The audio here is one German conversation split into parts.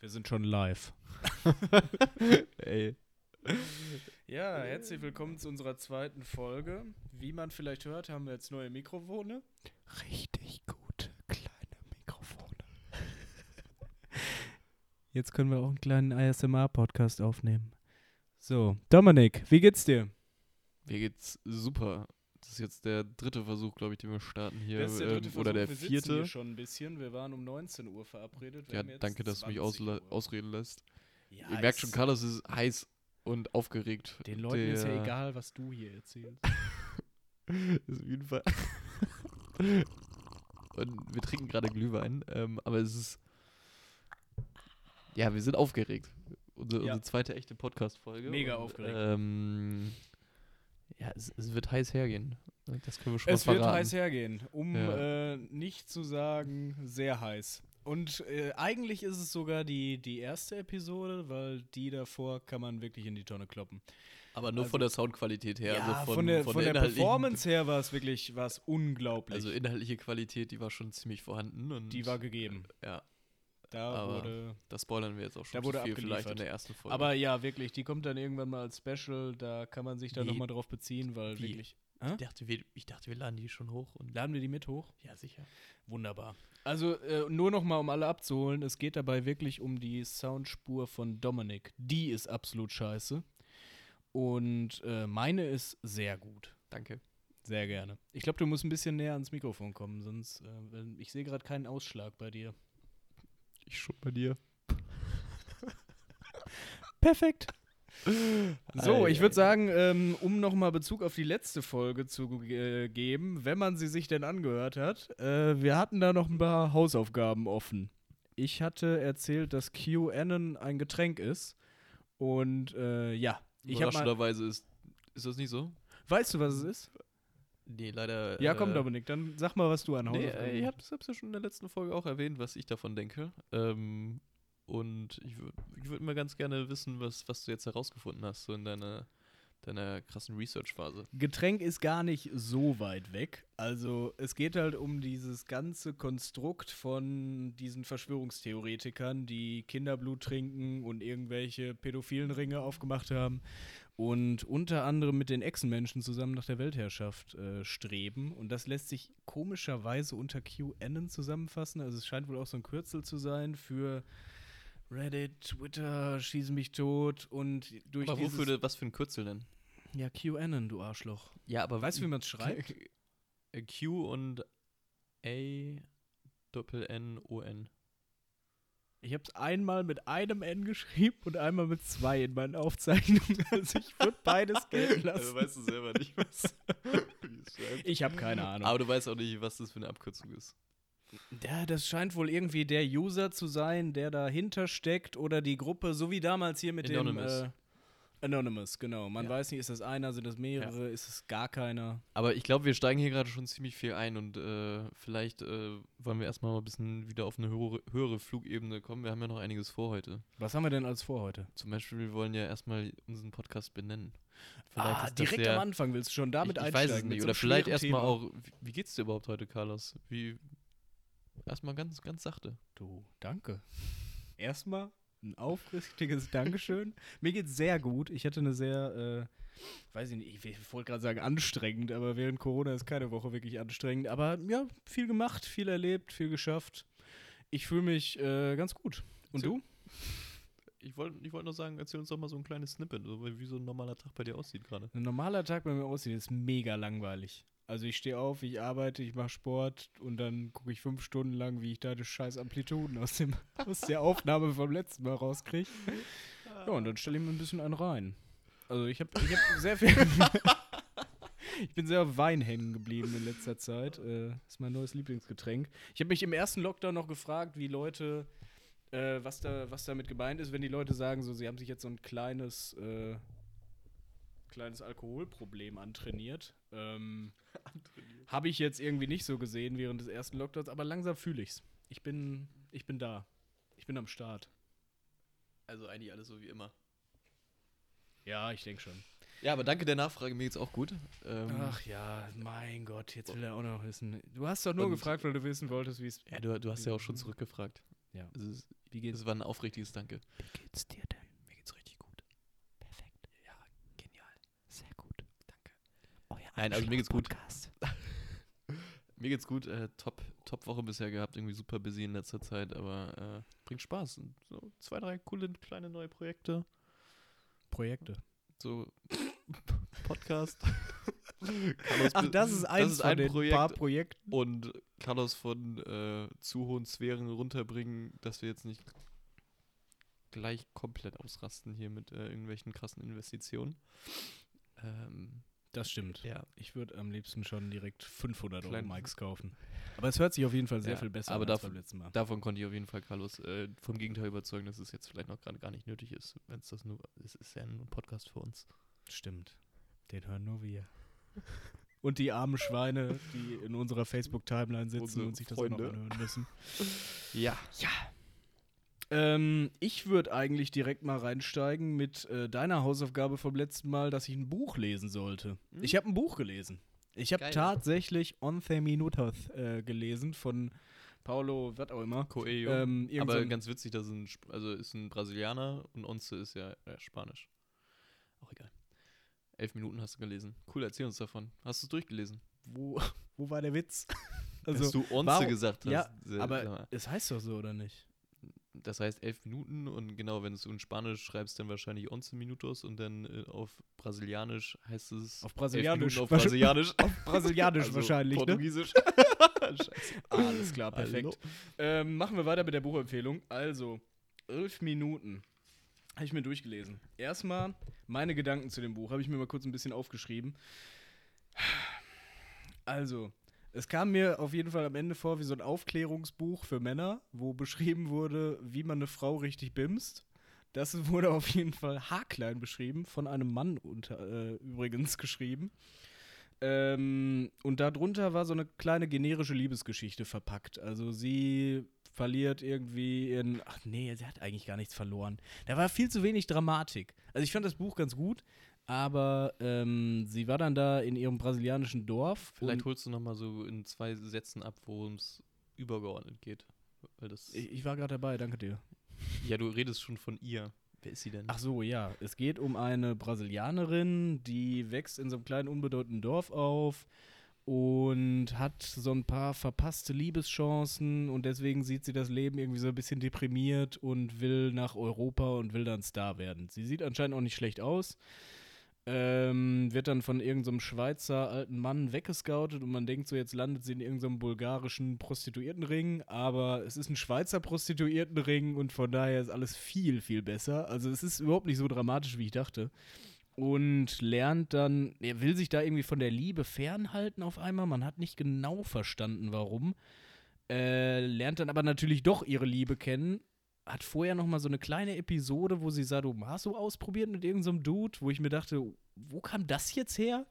Wir sind schon live. Ey. Ja, herzlich willkommen zu unserer zweiten Folge. Wie man vielleicht hört, haben wir jetzt neue Mikrofone. Richtig gute kleine Mikrofone. Jetzt können wir auch einen kleinen ASMR-Podcast aufnehmen. So, Dominik, wie geht's dir? Mir geht's super. Das ist jetzt der dritte Versuch, glaube ich, den wir starten hier. Das ist der ähm, dritte oder Versuch. der wir vierte. hier schon ein bisschen. Wir waren um 19 Uhr verabredet. Ja, danke, dass du mich 20 ausla- Uhr. ausreden lässt. Ja, Ihr merkt schon, Carlos ist heiß und aufgeregt. Den Leuten ist ja Der- egal, was du hier erzählst. ist auf jeden Fall. und wir trinken gerade Glühwein, ähm, aber es ist. Ja, wir sind aufgeregt. Unsere, Ja. unsere zweite echte Podcast-Folge. Mega und, aufgeregt. Ähm, ja, es, es wird heiß hergehen. Das können wir schon Es mal wird verraten. heiß hergehen, um Ja. äh, nicht zu sagen, sehr heiß. Und äh, eigentlich ist es sogar die, die erste Episode, weil die davor kann man wirklich in die Tonne kloppen. Aber nur Also- von der Soundqualität her. ja, also von, von, der, von der inhaltlichen- Performance her war es wirklich war's unglaublich. Also inhaltliche Qualität, die war schon ziemlich vorhanden. Und die war gegeben. Ja, Da aber wurde. das spoilern wir jetzt auch schon Da wurde viel vielleicht in der ersten Folge. Aber ja, wirklich, die kommt dann irgendwann mal als Special. Da kann man sich dann nochmal drauf beziehen, weil wie? wirklich. ich, dachte, wir, ich dachte, wir laden die schon hoch. Und Laden wir die mit hoch? ja, sicher. Wunderbar. Also äh, nur noch mal, um alle abzuholen, es geht dabei wirklich um die Soundspur von Dominic. Die ist absolut scheiße. Und äh, meine ist sehr gut. Danke. Sehr gerne. Ich glaube, du musst ein bisschen näher ans Mikrofon kommen, sonst, äh, ich sehe gerade keinen Ausschlag bei dir. Ich schon bei dir. Perfekt. So, ich würde sagen, ähm, um nochmal Bezug auf die letzte Folge zu äh, geben, wenn man sie sich denn angehört hat, äh, wir hatten da noch ein paar Hausaufgaben offen. Ich hatte erzählt, dass QAnon ein Getränk ist. Und äh, ja, ich habe mal. Überraschenderweise ist, ist das nicht so? Weißt du, was es ist? Nee, leider. Ja, komm, äh, Dominik, dann sag mal, was du an Nee, Hausaufgaben äh, ich hab's, hab's ja schon in der letzten Folge auch erwähnt, was ich davon denke. Ähm, und ich würde ich würd mal ganz gerne wissen, was, was du jetzt herausgefunden hast, so in deiner, deiner krassen Research-Phase. Getränk ist gar nicht so weit weg. Also es geht halt um dieses ganze Konstrukt von diesen Verschwörungstheoretikern, die Kinderblut trinken und irgendwelche pädophilen Ringe aufgemacht haben und unter anderem mit den Echsenmenschen zusammen nach der Weltherrschaft äh, streben. Und das lässt sich komischerweise unter QAnon zusammenfassen. Also es scheint wohl auch so ein Kürzel zu sein für Reddit, Twitter, schießen mich tot und durch Aber dieses... wofür, was für ein Kürzel denn? Ja, QAnon, du Arschloch. Ja, aber Weißt du, wie man es schreibt? Q und A Doppel N O N. Ich habe es einmal mit einem N geschrieben und einmal mit zwei in meinen Aufzeichnungen. Also ich würde beides gelten lassen. weißt du selber nicht, was. Ich habe keine Ahnung. Aber du weißt auch nicht, was das für eine Abkürzung ist. Ja, das scheint wohl irgendwie der User zu sein, der dahinter steckt oder die Gruppe, so wie damals hier mit Anonymous. dem äh, Anonymous, genau. Man Ja. weiß nicht, ist das einer, sind das mehrere, ist es gar keiner? Aber ich glaube, wir steigen hier gerade schon ziemlich viel ein und äh, vielleicht äh, wollen wir erstmal mal ein bisschen wieder auf eine höhere, höhere Flugebene kommen. Wir haben ja noch einiges vor heute. Was haben wir denn als vor heute? Zum Beispiel, wir wollen ja erstmal unseren Podcast benennen. ah, ist das direkt ja- am Anfang willst du schon damit ich, ich einsteigen. weiß es nicht. Oder vielleicht erstmal auch, wie, wie geht's dir überhaupt heute, Carlos? Wie. Erstmal ganz, ganz sachte. Du, danke. Erstmal ein aufrichtiges Dankeschön. Mir geht's sehr gut. Ich hatte eine sehr, äh, weiß ich nicht, ich wollte gerade sagen anstrengend, aber während Corona ist keine Woche wirklich anstrengend. Aber ja, viel gemacht, viel erlebt, viel geschafft. Ich fühle mich äh, ganz gut. Und du? Ich wollte ich wollt nur sagen, erzähl uns doch mal so ein kleines Snippet, wie so ein normaler Tag bei dir aussieht gerade. Ein normaler Tag bei mir aussieht, ist mega langweilig. Also ich stehe auf, ich arbeite, ich mache Sport und dann gucke ich fünf Stunden lang, wie ich da die scheiß Amplituden aus, dem, aus der Aufnahme vom letzten Mal rauskriege. Ja, und dann stelle ich mir ein bisschen einen rein. Also ich habe ich hab sehr viel. ich bin sehr auf Wein hängen geblieben in letzter Zeit. Äh, ist mein neues Lieblingsgetränk. Ich habe mich im ersten Lockdown noch gefragt, wie Leute, äh, was, da, was damit gemeint ist, wenn die Leute sagen, so, sie haben sich jetzt so ein kleines, äh, kleines Alkoholproblem antrainiert. Ähm, habe ich jetzt irgendwie nicht so gesehen während des ersten Lockdowns, aber langsam fühle ich's. Ich bin, ich bin da. Ich bin am Start. Also eigentlich alles so wie immer. Ja, ich denke schon. Ja, aber danke der Nachfrage, mir geht's auch gut. Ähm, Ach ja, mein Gott, jetzt will er auch noch wissen. Du hast doch nur gefragt, weil du wissen wolltest, wie es. ja, du, du hast ja auch schon zurückgefragt. Ja. Ist, Wie geht's, es war ein aufrichtiges Danke. wie geht's dir denn? Mir geht's richtig gut. Perfekt. Ja, genial. Sehr gut. Danke. Euer Nein, also mir geht's gut. Mir geht's gut. Äh, top, top Woche bisher gehabt. Irgendwie super busy in letzter Zeit, aber äh, bringt Spaß. So zwei, drei coole kleine neue Projekte. Projekte. So Podcast. Carlos Ach, das ist eins ist von ein den Projekt. paar Projekten. und Carlos von äh, zu hohen Sphären runterbringen, dass wir jetzt nicht gleich komplett ausrasten hier mit äh, irgendwelchen krassen Investitionen. Ähm, Das stimmt. ja, Ich würde am liebsten schon direkt 500 Euro Klein- Mics kaufen. Aber es hört sich auf jeden Fall sehr Ja, viel besser aber an als davon- beim letzten Mal. davon konnte ich auf jeden Fall Carlos äh, vom Gegenteil überzeugen, dass es jetzt vielleicht noch gerade gar nicht nötig ist, wenn es das nur, es ist ja ein Podcast für uns. Stimmt. Den hören nur wir. Und die armen Schweine, die in unserer Facebook-Timeline sitzen Unsere und sich das Freunde. auch noch anhören müssen. Ja. Ähm, ich würde eigentlich direkt mal reinsteigen mit äh, deiner Hausaufgabe vom letzten Mal, dass ich ein Buch lesen sollte. Hm? Ich habe ein Buch gelesen. Ich habe tatsächlich Once Minutos äh, gelesen von Paulo, was auch immer. Coelho. Ähm, aber ganz witzig, das ist ein, also ist ein Brasilianer und Onze ist ja äh, Spanisch. Auch egal. Elf Minuten hast du gelesen. Cool, erzähl uns davon. Hast du es durchgelesen? wo, wo war der Witz? Dass du Onze warum- gesagt hast. ja, Aber es heißt doch so, oder nicht? Das heißt elf Minuten und genau, wenn du es in Spanisch schreibst, dann wahrscheinlich Onze Minutos und dann äh, auf Brasilianisch heißt es Auf Brasilianisch. Auf Brasilianisch. Auf Brasilianisch Also wahrscheinlich, ne? Portugiesisch. Scheiße. Alles klar, perfekt. Ähm, machen wir weiter mit der Buchempfehlung. Also, elf Minuten. Habe ich mir durchgelesen. Erstmal meine Gedanken zu dem Buch. Habe ich mir mal kurz ein bisschen aufgeschrieben. Also, es kam mir auf jeden Fall am Ende vor wie so ein Aufklärungsbuch für Männer, wo beschrieben wurde, wie man eine Frau richtig bimst. Das wurde auf jeden Fall haarklein beschrieben, von einem Mann unter, äh, übrigens geschrieben. Ähm, und darunter war so eine kleine generische Liebesgeschichte verpackt. Also sie verliert irgendwie ihren. Ach nee, sie hat eigentlich gar nichts verloren. Da war viel zu wenig Dramatik. Also ich fand das Buch ganz gut, aber ähm, sie war dann da in ihrem brasilianischen Dorf. Vielleicht holst du nochmal so in zwei Sätzen ab, worum es übergeordnet geht. Weil das, ich, ich war gerade dabei, danke dir. ja, du redest schon von ihr. Wer ist sie denn? Ach so, ja. Es geht um eine Brasilianerin, die wächst in so einem kleinen, unbedeutenden Dorf auf und hat so ein paar verpasste Liebeschancen und deswegen sieht sie das Leben irgendwie so ein bisschen deprimiert und will nach Europa und will dann Star werden. Sie sieht anscheinend auch nicht schlecht aus. Ähm, wird dann von irgendeinem Schweizer alten Mann weggescoutet und man denkt so, jetzt landet sie in irgendeinem bulgarischen Prostituiertenring, aber es ist ein Schweizer Prostituiertenring und von daher ist alles viel, viel besser. Also es ist überhaupt nicht so dramatisch, wie ich dachte. Und lernt dann, er will sich da irgendwie von der Liebe fernhalten auf einmal. Man hat nicht genau verstanden, warum. Äh, lernt dann aber natürlich doch ihre Liebe kennen. Hat vorher noch mal so eine kleine Episode, wo sie Sadomaso ausprobiert mit irgendeinem Dude, wo ich mir dachte, wo kam das jetzt her?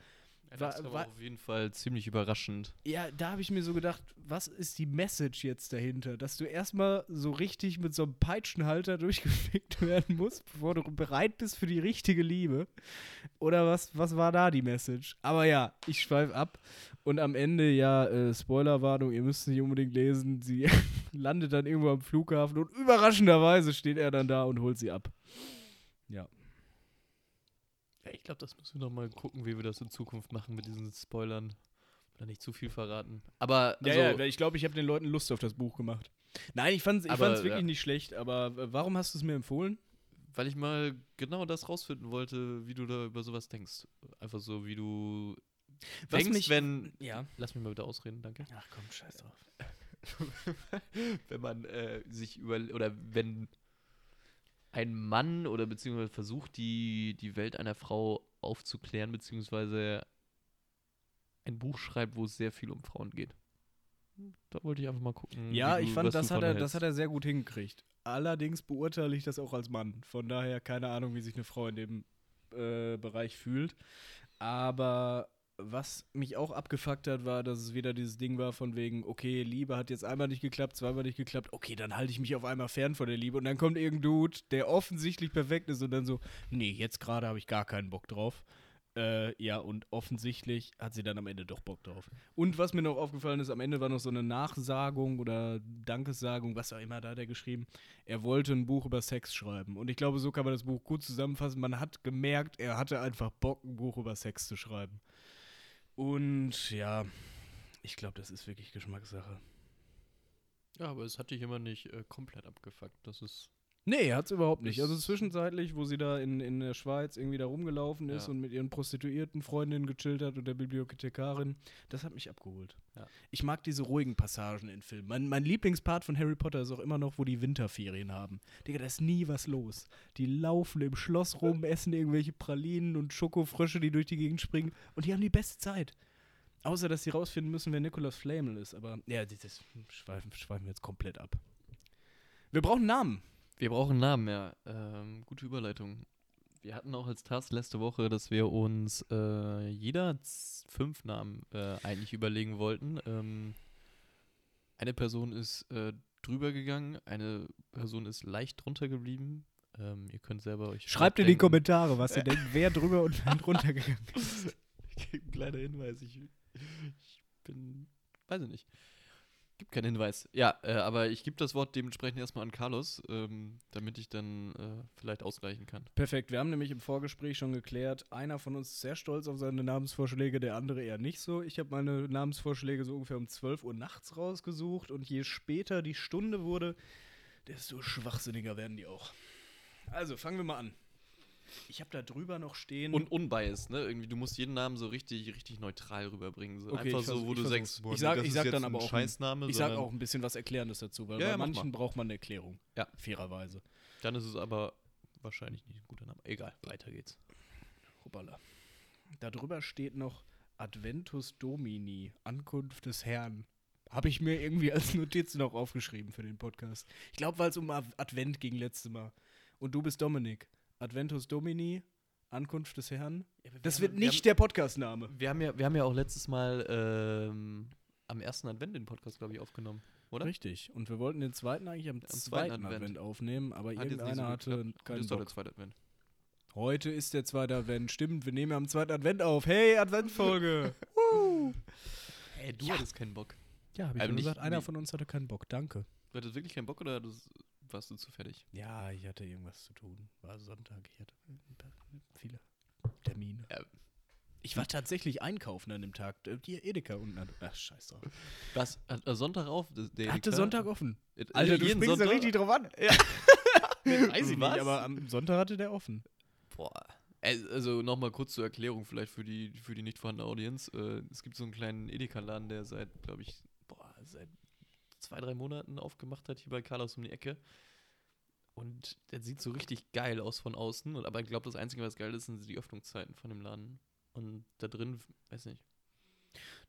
Ja, das war- war- auf jeden Fall ziemlich überraschend. Ja, da habe ich mir so gedacht, was ist die Message jetzt dahinter? Dass du erstmal so richtig mit so einem Peitschenhalter durchgefickt werden musst, bevor du bereit bist für die richtige Liebe. Oder was, was war da die Message? Aber ja, ich schweife ab. Und am Ende, ja, äh, Spoilerwarnung, ihr müsst es nicht unbedingt lesen. Sie landet dann irgendwo am Flughafen und überraschenderweise steht er dann da und holt sie ab. Ja. Ja, ich glaube, das müssen wir noch mal gucken, wie wir das in Zukunft machen mit diesen Spoilern. Oder nicht zu viel verraten. Aber Ja, also, ja, ich glaube, ich habe den Leuten Lust auf das Buch gemacht. Nein, ich fand es ich Aber, fand's wirklich ja. nicht schlecht, aber äh, warum hast du es mir empfohlen? weil ich mal genau das rausfinden wollte, wie du da über sowas denkst. Einfach so, wie du Was denkst, mich- wenn. Ja. Lass mich mal bitte ausreden, danke. Ach komm, scheiß drauf. wenn man äh, sich über oder wenn ein Mann oder beziehungsweise versucht, die, die Welt einer Frau aufzuklären, beziehungsweise ein Buch schreibt, wo es sehr viel um Frauen geht. Da wollte ich einfach mal gucken. Ja, ich du- fand, das hat, er, hältst. das hat er sehr gut hingekriegt. Allerdings beurteile ich das auch als Mann. Von daher keine Ahnung, wie sich eine Frau in dem äh, Bereich fühlt. Aber was mich auch abgefuckt hat, war, dass es wieder dieses Ding war von wegen, okay, Liebe hat jetzt einmal nicht geklappt, zweimal nicht geklappt, okay, dann halte ich mich auf einmal fern von der Liebe. Und dann kommt irgendein Dude, der offensichtlich perfekt ist und dann so, nee, jetzt gerade habe ich gar keinen Bock drauf. Äh, ja, und offensichtlich hat sie dann am Ende doch Bock drauf. Und was mir noch aufgefallen ist, am Ende war noch so eine Nachsagung oder Dankessagung, was auch immer da hat er geschrieben. Er wollte ein Buch über Sex schreiben. Und ich glaube, so kann man das Buch gut zusammenfassen. Man hat gemerkt, er hatte einfach Bock, ein Buch über Sex zu schreiben. Und ja, ich glaube, das ist wirklich Geschmackssache. Ja, aber es hat dich immer nicht äh, komplett abgefuckt. Das ist. Nee, hat's überhaupt nicht. Also zwischenzeitlich, wo sie da in, in der Schweiz irgendwie da rumgelaufen ist Ja. und mit ihren prostituierten Freundinnen gechillt hat und der Bibliothekarin, das hat mich abgeholt. Ja. Ich mag diese ruhigen Passagen in Filmen. Mein, mein Lieblingspart von Harry Potter ist auch immer noch, wo die Winterferien haben. Digga, da ist nie was los. Die laufen im Schloss rum, essen irgendwelche Pralinen und Schokofrösche, die durch die Gegend springen und die haben die beste Zeit. Außer, dass sie rausfinden müssen, wer Nicholas Flamel ist. Aber ja, das, das schweifen, schweifen wir jetzt komplett ab. Wir brauchen Namen. Wir brauchen Namen, ja. Ähm, gute Überleitung. Wir hatten auch als Task letzte Woche, dass wir uns äh, jeder fünf Namen äh, eigentlich überlegen wollten. Ähm, eine Person ist äh, drüber gegangen, eine Person ist leicht drunter geblieben. Ähm, ihr könnt selber euch. Schreibt in die. Kommentare, was ihr denkt, wer drüber und wer drunter gegangen ist. Ich gebe einen kleinen Hinweis. Ich, ich bin. Weiß ich nicht. Gibt keinen Hinweis. Ja, äh, aber ich gebe das Wort dementsprechend erstmal an Carlos, ähm, damit ich dann äh, vielleicht ausgleichen kann. Perfekt, wir haben nämlich im Vorgespräch schon geklärt, einer von uns ist sehr stolz auf seine Namensvorschläge, der andere eher nicht so. Ich habe meine Namensvorschläge so ungefähr um 12 Uhr nachts rausgesucht und je später die Stunde wurde, desto schwachsinniger werden die auch. Also, fangen wir mal an. Ich habe da drüber noch stehen. Und unbiased, ne? Irgendwie, du musst jeden Namen so richtig, richtig neutral rüberbringen. So Okay, einfach so, wo du sagst, boah, Ich sag- das ich sag dann aber auch Scheißname, ich sage sondern auch ein bisschen was Erklärendes dazu, weil Ja, bei manchen braucht man eine Erklärung. Ja. Fairerweise. dann ist es aber wahrscheinlich nicht ein guter Name. Egal, weiter geht's. Hoppala. Da drüber steht noch Adventus Domini, Ankunft des Herrn. Habe ich mir irgendwie als Notiz noch aufgeschrieben für den Podcast. Ich glaube, weil es um Ad- Advent ging letztes Mal. Und du bist Dominik. Adventus Domini, Ankunft des Herrn. Das wird nicht der Podcastname. Wir haben ja, wir haben ja auch letztes Mal ähm, am ersten Advent den Podcast, glaube ich, aufgenommen, oder? Richtig. Und wir wollten den zweiten eigentlich am, zweiten zweiten Advent. Advent. aufnehmen, aber Hat nicht so irgendeiner hatte geklappt. Heute keinen ist doch der zweite Advent. Heute ist der zweite Advent. Stimmt, wir nehmen ja am zweiten Advent auf. Hey, Adventfolge. Hey, du Ja. hattest keinen Bock. ja, habe ich Also schon nicht- gesagt, einer nee. von uns hatte keinen Bock. Danke. Du hattest wirklich keinen Bock oder hattest, warst du zu fertig? Ja, ich hatte irgendwas zu tun. War Sonntag, ich hatte viele Termine. Ja. Ich war tatsächlich einkaufen an dem Tag. Äh, Hier Edeka unten. Ach, scheiß drauf. Was? Hat er Sonntag auf? Der Hatte? Sonntag offen. Äh, Alter, du springst da Sonntag? richtig drauf an. Ja. Weiß ich Was? nicht, aber am Sonntag hatte der offen. Boah. Äh, Also nochmal kurz zur Erklärung vielleicht für die, für die nicht vorhandene Audience. Äh, es gibt so einen kleinen Edeka-Laden, der seit, glaube ich, boah, seit zwei, drei Monaten aufgemacht hat, hier bei Carlos um die Ecke. Und der sieht so richtig geil aus von außen. Und, aber ich glaube, das Einzige, was geil ist, sind die Öffnungszeiten von dem Laden. Und da drin, weiß nicht.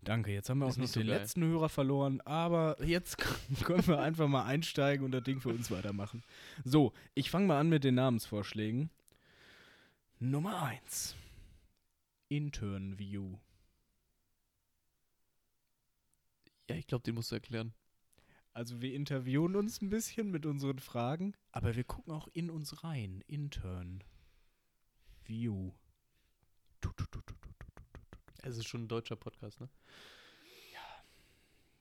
Danke, jetzt haben wir Ist auch noch so den geil. letzten Hörer verloren, aber jetzt können wir einfach mal einsteigen und das Ding für uns weitermachen. So, ich fange mal an mit den Namensvorschlägen. Nummer 1. Intern View. Ja, ich glaube, den musst du erklären. Also wir interviewen uns ein bisschen mit unseren Fragen, aber wir gucken auch in uns rein. Intern View. Es ist schon ein deutscher Podcast, ne?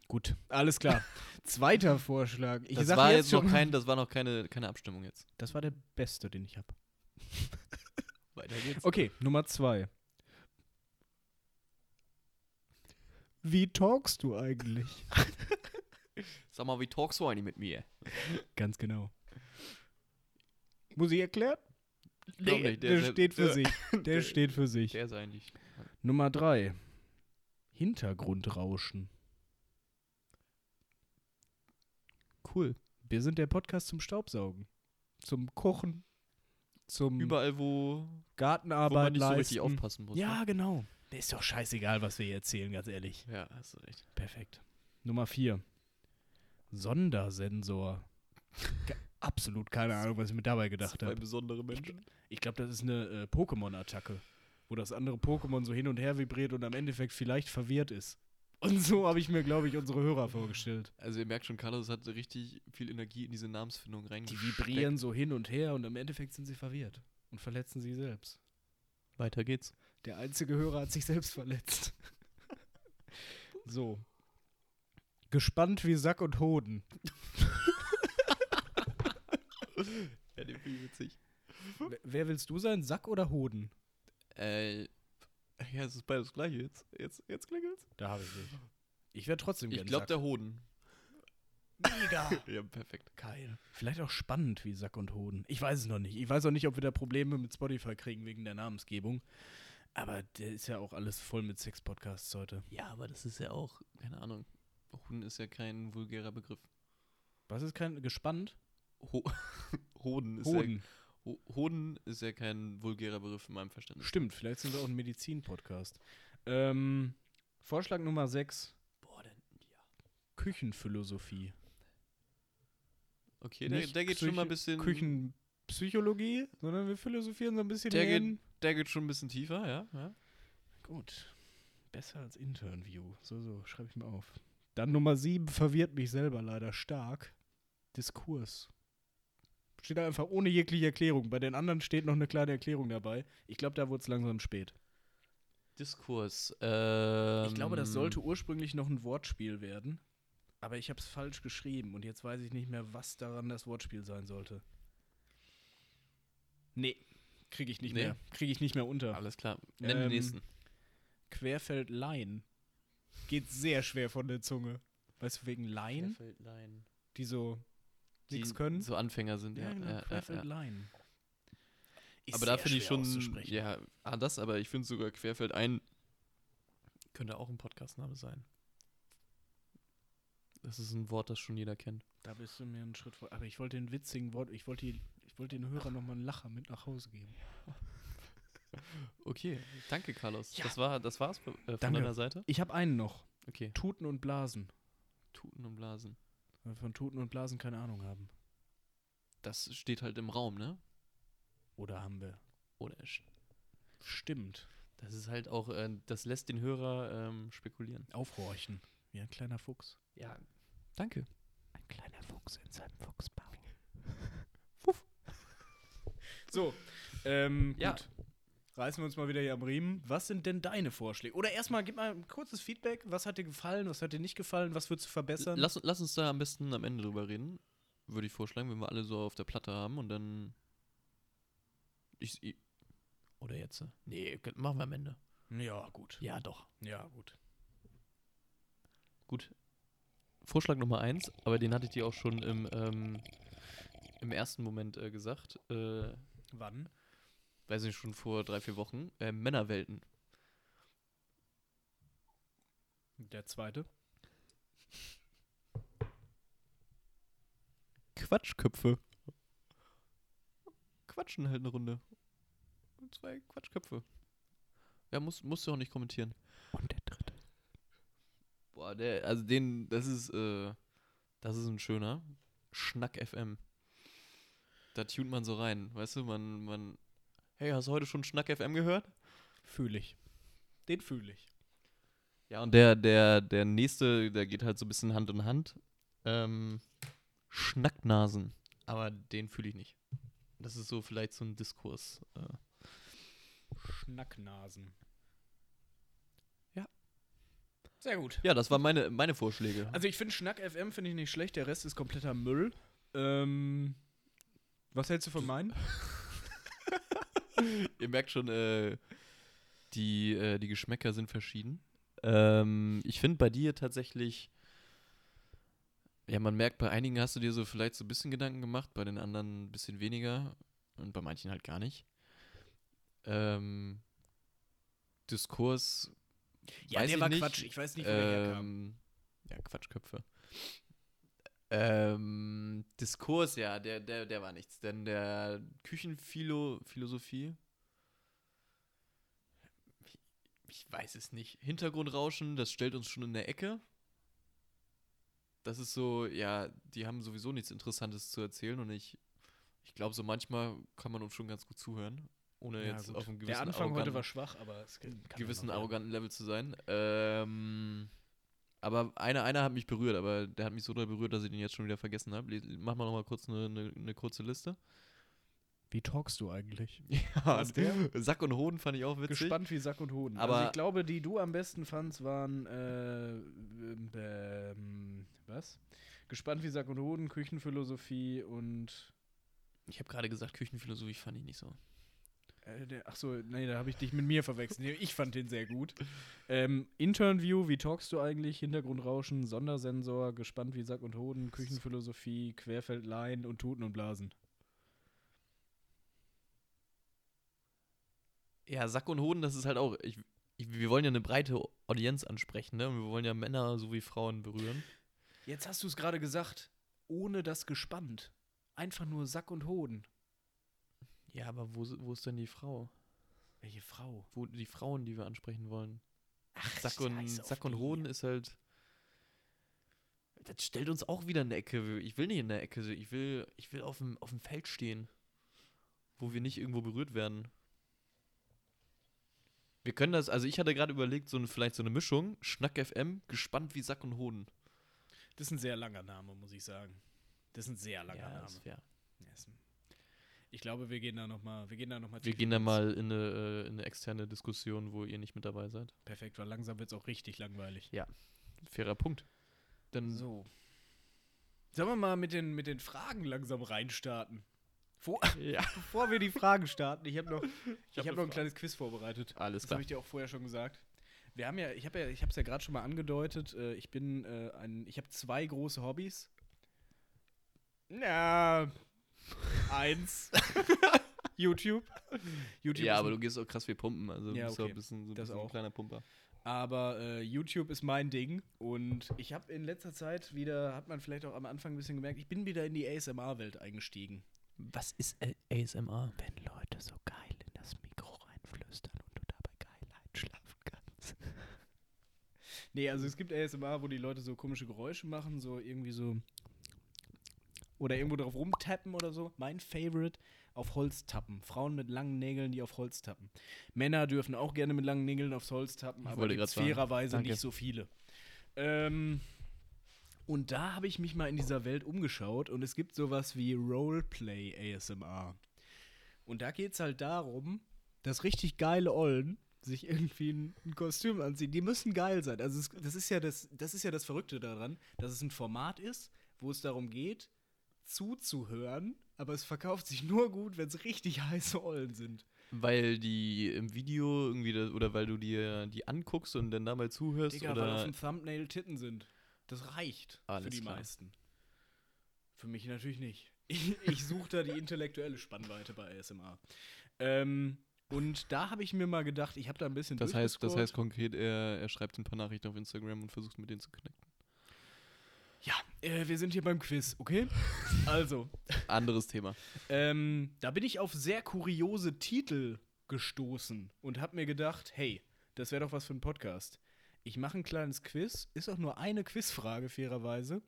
Gut, alles klar. Zweiter Vorschlag. Ich das sag war jetzt jetzt noch kein, das war noch keine, keine Abstimmung jetzt. Das war der beste, den ich habe. Weiter geht's. Okay, Nummer zwei. Wie talkst du eigentlich? Sag mal, wie talkst du eigentlich mit mir? Ganz genau. Muss ich erklären? Nee, nicht, der, der- steht für der- sich. Der, der- steht für sich. Der ist eigentlich. Nummer drei. Hintergrundrauschen. Cool. Wir sind der Podcast zum Staubsaugen. Zum Kochen. Zum Überall, wo, wo Gartenarbeit man nicht so aufpassen muss. ja, Ne? genau. Ist doch scheißegal, was wir hier erzählen, ganz ehrlich. Ja, hast du recht. Perfekt. Nummer vier. Sondersensor. Absolut keine Ahnung, was ich mir dabei gedacht Zwei habe. besondere Menschen. Ich glaube, das ist eine äh, Pokémon-Attacke, wo das andere Pokémon so hin und her vibriert und am Endeffekt vielleicht verwirrt ist. Und so habe ich mir, glaube ich, unsere Hörer vorgestellt. Also ihr merkt schon, Carlos hat richtig viel Energie in diese Namensfindung Die reingesteckt. vibrieren so hin und her und am Endeffekt sind sie verwirrt und verletzen sie selbst. Weiter geht's. Der einzige Hörer hat sich selbst verletzt. so. Gespannt wie Sack und Hoden. Ja, den finde ich witzig. Wer- Wer willst du sein, Sack oder Hoden? Äh, ja, es ist beides das gleiche jetzt. Jetzt, jetzt klingelt's. Da habe ich nicht. Ich wäre trotzdem Ich glaube, der Hoden. Mega. Ja, perfekt. Geil. Vielleicht auch spannend wie Sack und Hoden. Ich weiß es noch nicht. Ich weiß auch nicht, ob wir da Probleme mit Spotify kriegen wegen der Namensgebung. Aber der ist ja auch alles voll mit Sex-Podcasts heute. Ja, aber das ist ja auch, keine Ahnung. Hoden ist ja kein vulgärer Begriff. Was ist kein gespannt? Ho Hoden ist ja Hoden. Ho Hoden ist ja kein vulgärer Begriff in meinem Verständnis. Stimmt, vielleicht sind wir auch ein Medizin-Podcast. Ähm, Vorschlag Nummer 6. Boah, denn, ja. Küchenphilosophie. Okay, der, der geht schon mal ein bisschen. Küchenpsychologie, sondern wir philosophieren so ein bisschen Der geht- Der geht schon ein bisschen tiefer, ja. ja. Gut. Besser als Internview. So, so, schreibe ich mir auf. Dann Nummer 7 verwirrt mich selber leider stark. Diskurs. Steht da einfach ohne jegliche Erklärung. Bei den anderen steht noch eine kleine Erklärung dabei. Ich glaube, da wurde es langsam spät. Diskurs. Ähm, Ich glaube, das sollte ursprünglich noch ein Wortspiel werden. Aber ich habe es falsch geschrieben und jetzt weiß ich nicht mehr, was daran das Wortspiel sein sollte. Nee, kriege ich nicht Nee. mehr. Kriege ich nicht mehr unter. Alles klar. Nenn Ähm, den nächsten. Querfeld Laien. Geht sehr schwer von der Zunge. Weißt du, wegen Laien, Querfeldlein. die so nichts können? So Anfänger sind, ja. ja, genau, ja, ja, ja. Laien. Ist Aber da finde ich schon. Ja, ah, das, aber ich finde sogar Querfeld ein. Könnte auch ein Podcastname sein. Das ist ein Wort, das schon jeder kennt. Da bist du mir einen Schritt vor. Aber ich wollte den witzigen Wort, ich wollte, ich wollte den Hörern nochmal einen Lacher mit nach Hause geben. Okay, danke, Carlos. Ja. Das, war, das war's äh, von Danke. deiner Seite. Ich habe einen noch. Okay. Tuten und Blasen. Tuten und Blasen. Weil wir von Tuten und Blasen keine Ahnung haben. Das steht halt im Raum, ne? Oder haben wir? Oder Stimmt. das ist halt auch, äh, das lässt den Hörer ähm, spekulieren. Aufhorchen. Wie ein kleiner Fuchs. Ja, danke. Ein kleiner Fuchs in seinem Fuchsbau. so, ähm, Ja. gut. Reißen wir uns mal wieder hier am Riemen. Was sind denn deine Vorschläge? Oder erstmal gib mal ein kurzes Feedback. Was hat dir gefallen? Was hat dir nicht gefallen? Was würdest du verbessern? Lass, lass uns da am besten am Ende drüber reden. Würde ich vorschlagen, wenn wir alle so auf der Platte haben und dann. Ich, ich, oder jetzt? Nee, machen wir am Ende. ja, gut. Ja, doch. Ja, gut. Gut. Vorschlag Nummer eins, aber den hatte ich dir auch schon im, ähm, im ersten Moment äh, gesagt. Äh, Wann? Weiß nicht, schon vor drei, vier Wochen. Äh, Männerwelten. Der zweite. Quatschköpfe. Quatschen halt eine Runde. Zwei Quatschköpfe. Ja, muss, musst du auch nicht kommentieren. Und der dritte. Boah, der, also den, das ist, äh, das ist ein schöner. Schnack FM. Da tunt man so rein, weißt du, man, man, hey, hast du heute schon Schnack FM gehört? Fühle ich. Den fühle ich. Ja, und der, der, der nächste, der geht halt so ein bisschen Hand in Hand. Ähm, Schnacknasen. Aber den fühle ich nicht. Das ist so vielleicht so ein Diskurs. Äh, Schnacknasen. Ja. Sehr gut. ja, das waren meine, meine Vorschläge. Also ich finde Schnack FM finde ich nicht schlecht, der Rest ist kompletter Müll. Ähm, was hältst du von meinen? Ihr merkt schon, äh, die, äh, die Geschmäcker sind verschieden. Ähm, ich finde bei dir tatsächlich, ja, man merkt, bei einigen hast du dir so vielleicht so ein bisschen Gedanken gemacht, bei den anderen ein bisschen weniger und bei manchen halt gar nicht. Ähm, Diskurs. Ja, der war nicht. Quatsch. Ich weiß nicht, wo der herkam. Ähm, ja, Quatschköpfe. Ähm, Diskurs, ja, der, der, der war nichts. Denn der Küchenphilosophie, ich, ich weiß es nicht. Hintergrundrauschen, das stellt uns schon in der Ecke. Das ist so, ja, die haben sowieso nichts Interessantes zu erzählen und ich, ich glaube, so manchmal kann man uns schon ganz gut zuhören, ohne Ja, jetzt gut. auf einem gewissen der Anfang heute war schwach, aber es gewissen arroganten Level zu sein. Ähm, aber einer, einer hat mich berührt, aber der hat mich so doll berührt, dass ich den jetzt schon wieder vergessen habe. Mach mal noch mal kurz eine, eine, eine kurze Liste. Wie talkst du eigentlich? Ja? Sack und Hoden fand ich auch witzig. Gespannt wie Sack und Hoden. Aber- also ich glaube, die du am besten fandst, waren äh, ähm, was? Gespannt wie Sack und Hoden, Küchenphilosophie und Ich habe gerade gesagt, Küchenphilosophie fand ich nicht so. Äh, der, ach so, nee, da habe ich dich mit mir verwechselt. Nee, Ich fand den sehr gut. Ähm, Internview, wie talkst du eigentlich? Hintergrundrauschen, Sondersensor, gespannt wie Sack und Hoden, Küchenphilosophie, Querfeldlein und Tuten und Blasen. Ja, Sack und Hoden, das ist halt auch. Ich, ich, wir wollen ja eine breite Audienz ansprechen, ne? Und wir wollen ja Männer sowie Frauen berühren. Jetzt hast du es gerade gesagt, ohne das gespannt. Einfach nur Sack und Hoden. Ja, aber wo, wo ist denn die Frau? Welche Frau? Wo die Frauen, die wir ansprechen wollen? Ach, Sack und, Sack und. Hoden ist halt. Das stellt uns auch wieder in eine Ecke. Ich will nicht in der Ecke. Ich will, ich will auf dem, auf dem Feld stehen. Wo wir nicht irgendwo berührt werden. Wir können das, also ich hatte gerade überlegt, so eine, vielleicht so eine Mischung. Schnack FM, gespannt wie Sack und Hoden. Das ist ein sehr langer Name, muss ich sagen. Das ist ein sehr langer Name. das wär- Ja, ist ein- Ich glaube, wir gehen da noch mal, wir gehen da noch mal Wir gehen da mal in eine, äh, in eine externe Diskussion, wo ihr nicht mit dabei seid. Perfekt, weil langsam wird es auch richtig langweilig. Fairer Punkt. Dann So. Sollen wir mal mit den, mit den Fragen langsam reinstarten? Vor, Ja. bevor wir die Fragen starten, ich habe noch, ich hab hab noch ein kleines Quiz vorbereitet. Alles Das klar. habe ich dir auch vorher schon gesagt. Wir haben ja, ich habe ja, ich habe es ja gerade schon mal angedeutet. Äh, ich bin äh, ein, ich habe zwei große Hobbys. Na, eins. YouTube. YouTube Ja, aber du gehst auch krass wie pumpen. Also du Ja, bist auch okay. ein bisschen, so ein bisschen ein auch. kleiner Pumper. Aber äh, YouTube ist mein Ding und ich habe in letzter Zeit wieder, hat man vielleicht auch am Anfang ein bisschen gemerkt, ich bin wieder in die ASMR-Welt eingestiegen. Was ist ASMR? Wenn Leute so geil in das Mikro reinflüstern und du dabei geil einschlafen kannst. Nee, also es gibt ASMR, wo die Leute so komische Geräusche machen, so irgendwie so. Oder irgendwo drauf rumtappen oder so. Mein Favorite, auf Holz tappen. Frauen mit langen Nägeln, die auf Holz tappen. Männer dürfen auch gerne mit langen Nägeln aufs Holz tappen, Ich aber gibt's fairerweise Danke. nicht so viele. Ähm, und da habe ich mich mal in dieser Welt umgeschaut und es gibt sowas wie Roleplay ASMR. Und da geht es halt darum, dass richtig geile Ollen sich irgendwie ein, ein Kostüm anziehen. Die müssen geil sein. Also es, das, ist ja das, das ist ja das Verrückte daran, dass es ein Format ist, wo es darum geht, zuzuhören, aber es verkauft sich nur gut, wenn es richtig heiße Ollen sind. Weil die im Video irgendwie, das, oder weil du dir die anguckst und dann da mal zuhörst Digga, weil auf oder. dem Thumbnail Titten sind. Das reicht für Alles die klar. meisten. Für mich natürlich nicht. Ich, ich suche da die intellektuelle Spannweite bei ASMR. Ähm, und da habe ich mir mal gedacht, ich habe da ein bisschen Das heißt, das heißt konkret, er, er schreibt ein paar Nachrichten auf Instagram und versucht mit denen zu connecten. Ja, äh, wir sind hier beim Quiz, okay? Also, Anderes Thema. ähm, da bin ich auf sehr kuriose Titel gestoßen und habe mir gedacht, hey, das wäre doch was für ein Podcast. Ich mache ein kleines Quiz, ist auch nur eine Quizfrage fairerweise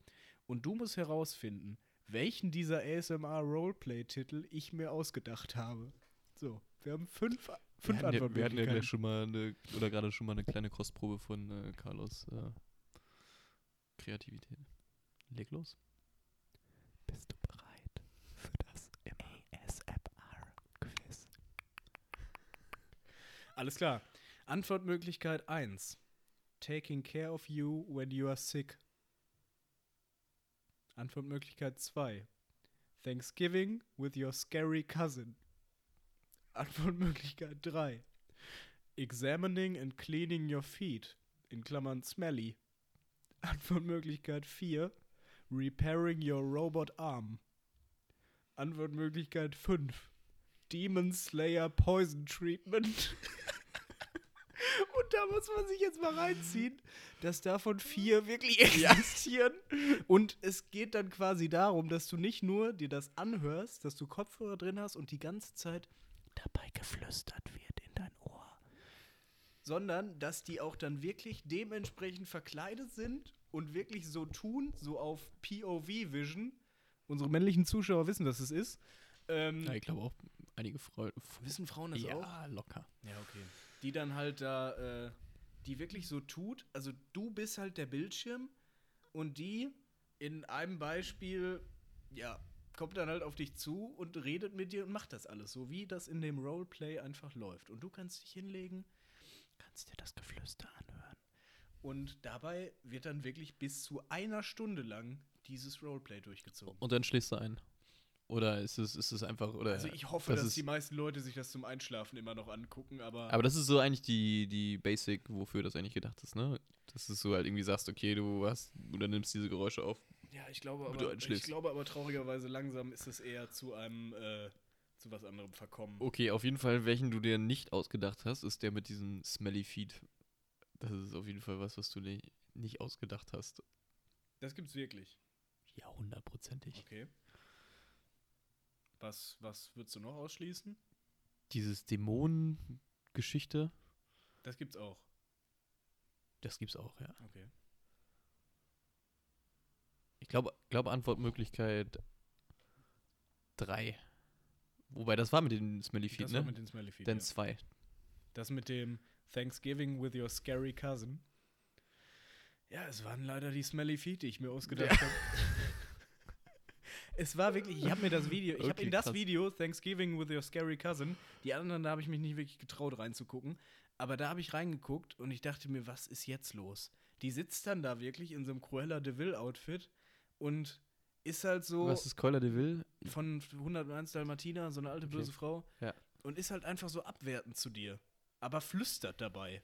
und du musst herausfinden, welchen dieser ASMR Roleplay-Titel ich mir ausgedacht habe. So, wir haben fünf, fünf wir, hatten ja, wir hatten ja gleich schon mal eine, oder gerade schon mal eine kleine Kostprobe von äh, Carlos äh, Kreativität. Leg los. Bist du bereit für das ASMR-Quiz? Alles klar. Antwortmöglichkeit 1. Taking care of you when you are sick. Antwortmöglichkeit 2. Thanksgiving with your scary cousin. Antwortmöglichkeit 3. Examining and cleaning your feet. In Klammern smelly. Antwortmöglichkeit 4. Repairing your robot arm. Antwortmöglichkeit 5. Demon Slayer Poison Treatment. Und da muss man sich jetzt mal reinziehen, dass davon vier wirklich existieren. Und es geht dann quasi darum, dass du nicht nur dir das anhörst, dass du Kopfhörer drin hast und die ganze Zeit, Dabei geflüstert wird in dein Ohr. sondern dass die auch dann wirklich dementsprechend verkleidet sind und wirklich so tun, so auf POV-Vision. Unsere männlichen Zuschauer wissen, was es ist. Ähm, Ja, ich glaube auch einige Freunde. wissen Frauen das auch? Ja, locker. Ja, okay. Die dann halt da, äh, die wirklich so tut, also du bist halt der Bildschirm und die in einem Beispiel, ja, kommt dann halt auf dich zu und redet mit dir und macht das alles, so wie das in dem Roleplay einfach läuft. Und du kannst dich hinlegen, Kannst dir das Geflüster anhören. Und dabei wird dann wirklich bis zu einer Stunde lang dieses Roleplay durchgezogen. Und dann schläfst du ein. Oder ist es, ist es einfach, oder. Also ich hoffe, das dass die meisten Leute sich das zum Einschlafen immer noch angucken, aber, Aber das ist so eigentlich die, die Basic, wofür das eigentlich gedacht ist, ne? Dass du so halt irgendwie sagst, okay, du hast, oder nimmst diese Geräusche auf. ja, ich glaube aber, ich einschläfst. glaube aber traurigerweise langsam ist es eher zu einem äh, zu was anderem verkommen. Okay, auf jeden Fall, welchen du dir nicht ausgedacht hast, ist der mit diesem Smelly Feet. Das ist auf jeden Fall was, was du dir nicht ausgedacht hast. Das gibt's wirklich. Ja, hundertprozentig. Okay. Was, was würdest du noch ausschließen? Dieses Dämonen-Geschichte, Das gibt's auch. das gibt's auch, ja. Okay. Ich glaube, glaube Antwortmöglichkeit 3. Wobei, das war mit den Smelly Feet, das ne? war mit den Smelly Feet. Dann ja. 2. Das mit dem Thanksgiving with your scary cousin. Ja, es waren leider die Smelly Feet, die ich mir ausgedacht habe. es war wirklich, ich habe mir das Video, ich habe Okay, in das krass. Video Thanksgiving with your scary cousin, die anderen, da habe ich mich nicht wirklich getraut reinzugucken, aber da habe ich reingeguckt und ich dachte mir, was ist jetzt los? Die sitzt dann da wirklich in so einem Cruella de Vil Outfit und ist halt so Was ist Keula de Vil? von 101 Dalmatiner, so eine alte Okay. böse Frau. Ja. Und ist halt einfach so abwertend zu dir. Aber flüstert dabei.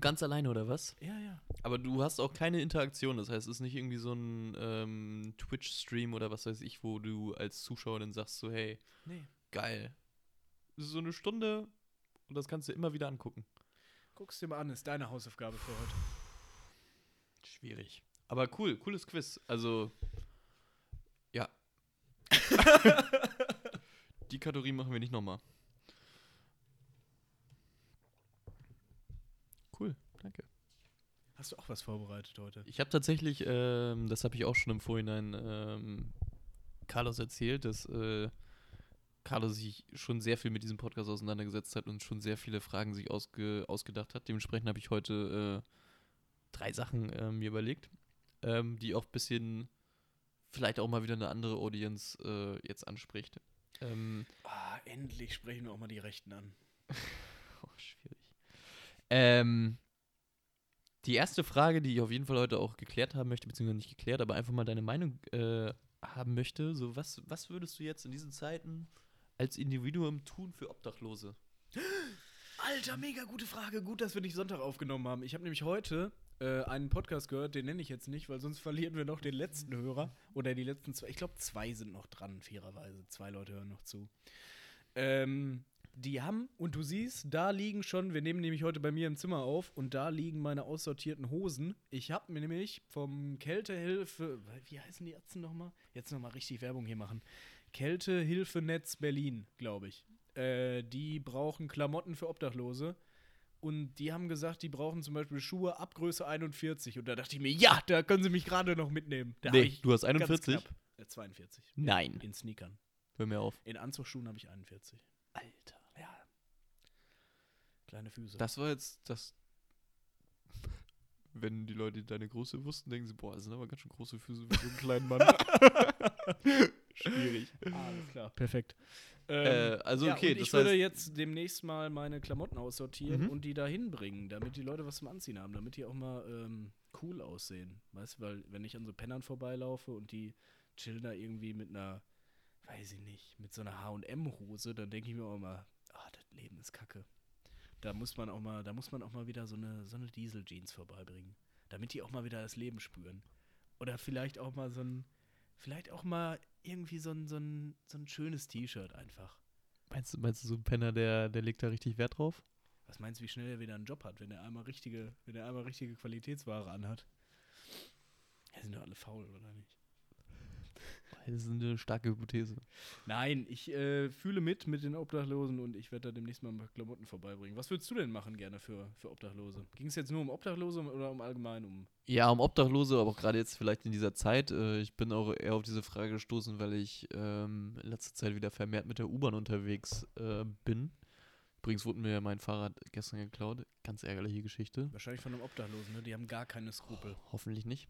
Ganz alleine, oder was? Ja, ja. Aber du hast auch keine Interaktion, das heißt, es ist nicht irgendwie so ein ähm, Twitch-Stream oder was weiß ich, wo du als Zuschauer dann sagst so, hey, Nee. geil. Das ist so eine Stunde und das kannst du immer wieder angucken. Guck's dir mal an, ist deine Hausaufgabe für heute. Schwierig. Aber cool, cooles Quiz. Also, ja. Die Kategorie machen wir nicht nochmal. Cool, danke. Hast du auch was vorbereitet heute? Ich habe tatsächlich, ähm, das habe ich auch schon im Vorhinein ähm, Carlos erzählt, dass äh, Carlos sich schon sehr viel mit diesem Podcast auseinandergesetzt hat und schon sehr viele Fragen sich ausge ausgedacht hat. Dementsprechend habe ich heute äh, drei Sachen äh, mir überlegt, ähm, die auch ein bisschen vielleicht auch mal wieder eine andere Audience äh, jetzt anspricht. Ähm, Ah, endlich sprechen wir auch mal die Rechten an. Oh, schwierig. Ähm, die erste Frage, die ich auf jeden Fall heute auch geklärt haben möchte, beziehungsweise nicht geklärt, aber einfach mal deine Meinung äh, haben möchte. So, was, was würdest du jetzt in diesen Zeiten als Individuum tun für Obdachlose? Alter, mega gute Frage. Gut, dass wir nicht Sonntag aufgenommen haben. Ich habe nämlich heute äh, einen Podcast gehört, den nenne ich jetzt nicht, weil sonst verlieren wir noch den letzten Hörer. Oder die letzten zwei. Ich glaube, zwei sind noch dran, fairerweise. Zwei Leute hören noch zu. Ähm, die haben, und du siehst, da liegen schon, wir nehmen nämlich heute bei mir im Zimmer auf, und da liegen meine aussortierten Hosen. Ich habe mir nämlich vom Kältehilfe, wie heißen die Ärzte nochmal? Jetzt nochmal richtig Werbung hier machen. Kältehilfenetz Berlin, glaube ich. Äh, die brauchen Klamotten für Obdachlose. Und die haben gesagt, die brauchen zum Beispiel Schuhe ab Größe 41. Und da dachte ich mir, ja, da können sie mich gerade noch mitnehmen. Da Nee, du hast ganz 41? knapp, Äh, 42. Nein. In Sneakern. Hör mir auf. In Anzugsschuhen habe ich 41. Alter. Ja. Kleine Füße. Das war jetzt das. Wenn die Leute deine Größe wussten, denken sie, boah, das sind aber ganz schön große Füße für so einen kleinen Mann. Schwierig. Alles klar. Perfekt. Äh, also ja, okay, und ich würde jetzt demnächst mal meine Klamotten aussortieren Mhm. und die da hinbringen, damit die Leute was zum Anziehen haben, damit die auch mal ähm, cool aussehen. Weißt du, weil wenn ich an so Pennern vorbeilaufe und die chillen da irgendwie mit einer, weiß ich nicht, mit so einer H&M-Hose, dann denke ich mir auch immer, ah, das Leben ist kacke. Da muss man auch mal, da muss man auch mal wieder so eine, so eine Diesel-Jeans vorbeibringen, damit die auch mal wieder das Leben spüren. Oder vielleicht auch mal so ein, vielleicht auch mal irgendwie so ein, so ein, so ein schönes T-Shirt einfach. Meinst du, meinst du so ein Penner, der, der legt da richtig Wert drauf? Was meinst du, wie schnell er wieder einen Job hat, wenn er einmal richtige, wenn er einmal richtige Qualitätsware anhat? Ja, sind doch alle faul, oder nicht? Das ist eine starke Hypothese. Nein, ich äh, fühle mit mit den Obdachlosen und ich werde da demnächst mal ein paar Klamotten vorbeibringen. Was würdest du denn machen gerne für, für Obdachlose? Ging es jetzt nur um Obdachlose oder um allgemein um. Ja, um Obdachlose, aber auch gerade jetzt vielleicht in dieser Zeit. Äh, ich bin auch eher auf diese Frage gestoßen, weil ich ähm, in letzter Zeit wieder vermehrt mit der U-Bahn unterwegs äh, bin. Übrigens wurde mir mein Fahrrad gestern geklaut. Ganz ärgerliche Geschichte. Wahrscheinlich von einem Obdachlosen, ne? Die haben gar keine Skrupel. Hoffentlich nicht.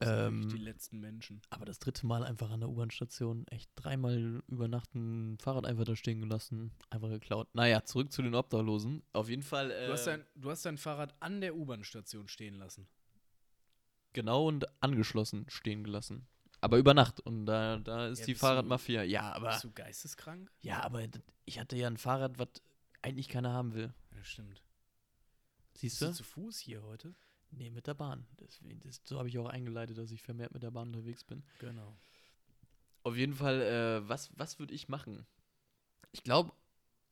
Ähm, die letzten Menschen. Aber das dritte Mal einfach an der U-Bahn-Station, echt dreimal übernachten, Fahrrad einfach da stehen gelassen, einfach geklaut. Naja, zurück zu den Obdachlosen. Auf jeden Fall. Äh, Du hast, dein, du hast dein Fahrrad an der U-Bahn-Station stehen lassen. genau und angeschlossen stehen gelassen. Aber über Nacht. Und da, da ist Ja, die bist du- Fahrradmafia. Ja, aber. Bist du geisteskrank? Ja, aber ich hatte ja ein Fahrrad, was eigentlich keiner haben will. Ja, stimmt. Siehst Bist du du? zu Fuß hier heute? Nee, mit der Bahn. Deswegen, das, so habe ich auch eingeleitet, dass ich vermehrt mit der Bahn unterwegs bin. Genau. Auf jeden Fall, äh, was, was würde ich machen? Ich glaube,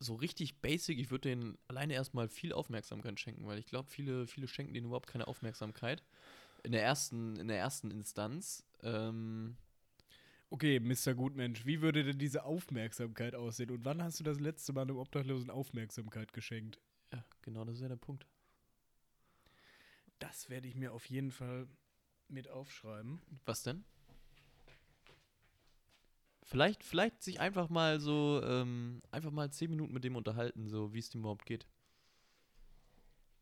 so richtig basic, ich würde denen alleine erstmal viel Aufmerksamkeit schenken, weil ich glaube, viele, viele schenken denen überhaupt keine Aufmerksamkeit. In der ersten, in der ersten Instanz. Ähm, Okay, Mr. Gutmensch, wie würde denn diese Aufmerksamkeit aussehen? Und wann hast du das letzte Mal einem Obdachlosen Aufmerksamkeit geschenkt? ja, genau, das ist ja der Punkt. Das werde ich mir auf jeden Fall mit aufschreiben. Was denn? Vielleicht, vielleicht sich einfach mal so, ähm, einfach mal zehn Minuten mit dem unterhalten, so wie es dem überhaupt geht.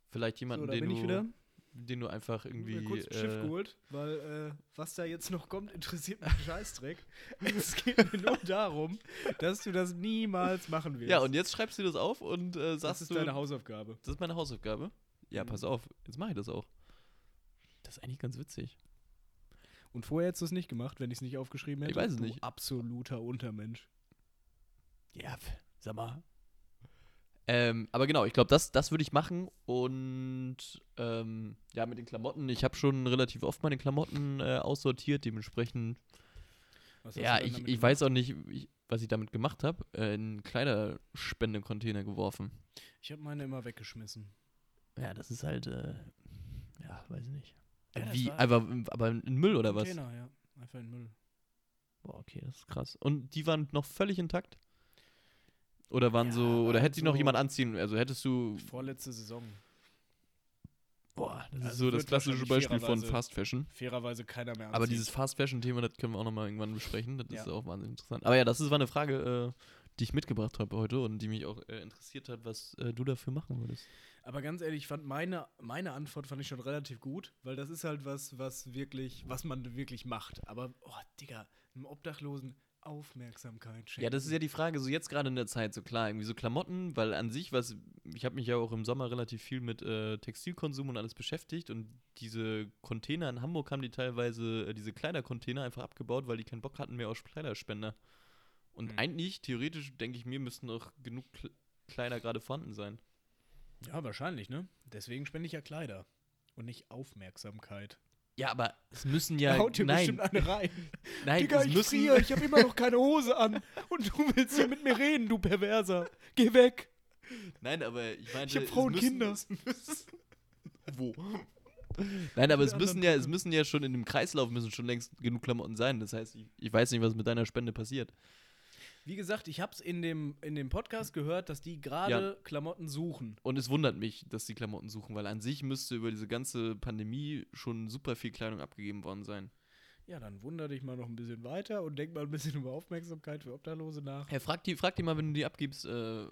Vielleicht jemanden, so, den, du, ich wieder. den du einfach irgendwie. Mir kurz ein Schiff äh, geholt, weil äh, was da jetzt noch kommt, interessiert mich einen Scheißdreck. es geht mir nur darum, dass du das niemals machen wirst. ja, und jetzt schreibst du das auf und äh, das sagst ist du, deine Hausaufgabe. das ist meine Hausaufgabe. Ja, Mhm. pass auf, jetzt mache ich das auch. Das ist eigentlich ganz witzig. Und vorher hättest du es nicht gemacht, wenn ich es nicht aufgeschrieben hätte. Ich weiß es nicht. Absoluter Untermensch. Ja, sag mal. Ähm, aber genau, ich glaube, das, das würde ich machen. Und ähm, ja, mit den Klamotten, ich habe schon relativ oft meine Klamotten äh, aussortiert, dementsprechend. Ja, ich, ich gemacht? weiß auch nicht, ich, was ich damit gemacht habe. Äh, in einen Kleiderspendecontainer geworfen. Ich habe meine immer weggeschmissen. Ja, das ist halt, äh, ja, weiß ich nicht. Ja, Wie, einfach, aber in Müll oder was? Container, ja. Einfach in Müll. Boah, okay, das ist krass. Und die waren noch völlig intakt? Oder waren Ja, so, oder hätte noch so- jemand anziehen? Also hättest du, Vorletzte Saison. boah, das ist Also so das klassische Beispiel von Fast Fashion. Fairerweise keiner mehr Aber anziehen. dieses Fast Fashion-Thema, das können wir auch nochmal irgendwann besprechen. Das Ja. ist auch wahnsinnig interessant. Aber ja, das ist, war eine Frage, äh, die ich mitgebracht habe heute und die mich auch äh, interessiert hat, was äh, du dafür machen würdest. Aber ganz ehrlich, ich fand meine, meine Antwort fand ich schon relativ gut, weil das ist halt was, was wirklich, was man wirklich macht. Aber, oh, Digga, einem Obdachlosen Aufmerksamkeit schenken. Ja, das ist ja die Frage, so jetzt gerade in der Zeit, so klar, irgendwie so Klamotten, weil an sich, was, ich habe mich ja auch im Sommer relativ viel mit äh, Textilkonsum und alles beschäftigt und diese Container in Hamburg haben die teilweise, äh, diese Kleidercontainer einfach abgebaut, weil die keinen Bock hatten mehr auf Kleiderspender. Und Hm. eigentlich, theoretisch, denke ich mir, müssten noch genug Kle- Kleider gerade vorhanden sein. Ja, wahrscheinlich, ne? Deswegen spende ich ja Kleider und nicht Aufmerksamkeit. Ja, aber es müssen ja, haut dir nein, bestimmt eine rein. nein, Digga, es ich müssen, friere, ich habe immer noch keine Hose an. Und du willst hier mit mir reden, du Perverser. Geh weg. Nein, aber ich meine, Ich habe Frauen und Kinder. Wo? Nein, aber es müssen ja, es müssen ja schon in dem Kreislauf müssen schon längst genug Klamotten sein. Das heißt, ich, ich weiß nicht, was mit deiner Spende passiert. Wie gesagt, ich habe es in dem, in dem Podcast gehört, dass die gerade Klamotten suchen. Und es wundert mich, dass die Klamotten suchen, weil an sich müsste über diese ganze Pandemie schon super viel Kleidung abgegeben worden sein. Ja, dann wunder dich mal noch ein bisschen weiter und denk mal ein bisschen über Aufmerksamkeit für Obdachlose nach. Hey, frag die, frag die mal, wenn du die abgibst, äh,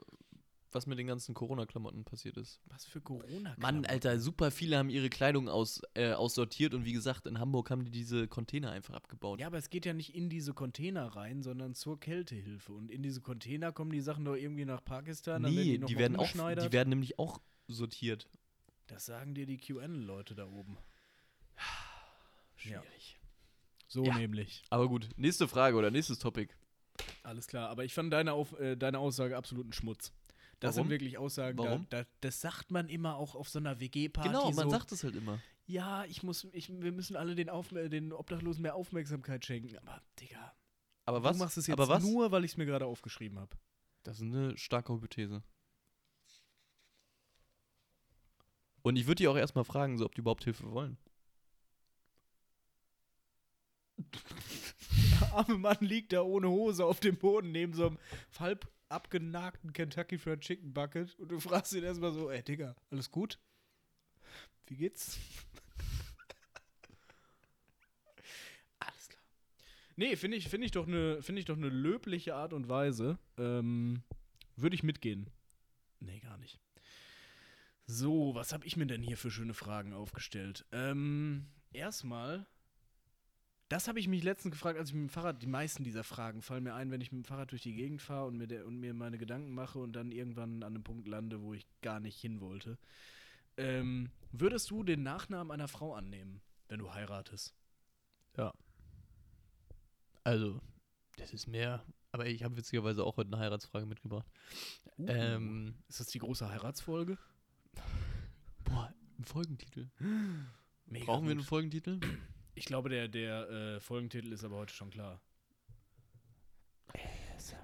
was mit den ganzen Corona-Klamotten passiert ist. Was für corona Mann, Alter, super viele haben ihre Kleidung aus, äh, aussortiert und wie gesagt, in Hamburg haben die diese Container einfach abgebaut. Ja, aber es geht ja nicht in diese Container rein, sondern zur Kältehilfe. Und in diese Container kommen die Sachen doch irgendwie nach Pakistan. nee, die mal werden, auch, die werden nämlich auch sortiert. Das sagen dir die QN-Leute da oben. Ja. Schwierig. So Ja. nämlich. Aber gut, nächste Frage oder nächstes Topic. Alles klar. Aber ich fand deine, Auf äh, deine Aussage absoluten Schmutz. Das Warum? sind wirklich Aussagen, Warum? Da, da, das sagt man immer auch auf so einer WG-Party. Genau, man so, sagt es halt immer. ja, ich muss, ich, wir müssen alle den, Auf, den Obdachlosen mehr Aufmerksamkeit schenken. Aber, Digga, Aber was? du machst es jetzt aber was? nur, weil ich es mir gerade aufgeschrieben habe. Das ist eine starke Hypothese. Und ich würde die auch erstmal fragen, so, ob die überhaupt Hilfe wollen. Der arme Mann liegt da ohne Hose auf dem Boden neben so einem halb abgenagten Kentucky Fried Chicken Bucket und du fragst ihn erstmal so, ey Digga, alles gut? Wie geht's? alles klar. Nee, finde ich, find ich doch eine find ich eine löbliche Art und Weise. Ähm, Würde ich mitgehen. Nee, gar nicht. So, was habe ich mir denn hier für schöne Fragen aufgestellt? Ähm, erstmal Das habe ich mich letztens gefragt, als ich mit dem Fahrrad, die meisten dieser Fragen fallen mir ein, wenn ich mit dem Fahrrad durch die Gegend fahre und mir, der, und mir meine Gedanken mache und dann irgendwann an einem Punkt lande, wo ich gar nicht hin wollte. Ähm, würdest du den Nachnamen einer Frau annehmen, wenn du heiratest? Also, das ist mehr. Aber ich habe witzigerweise auch heute eine Heiratsfrage mitgebracht. Ähm, Ist das die große Heiratsfolge? boah, ein Folgentitel. Mega Brauchen wir einen gut. Folgentitel? Ich glaube, der, der äh, Folgentitel ist aber heute schon klar. ASMR.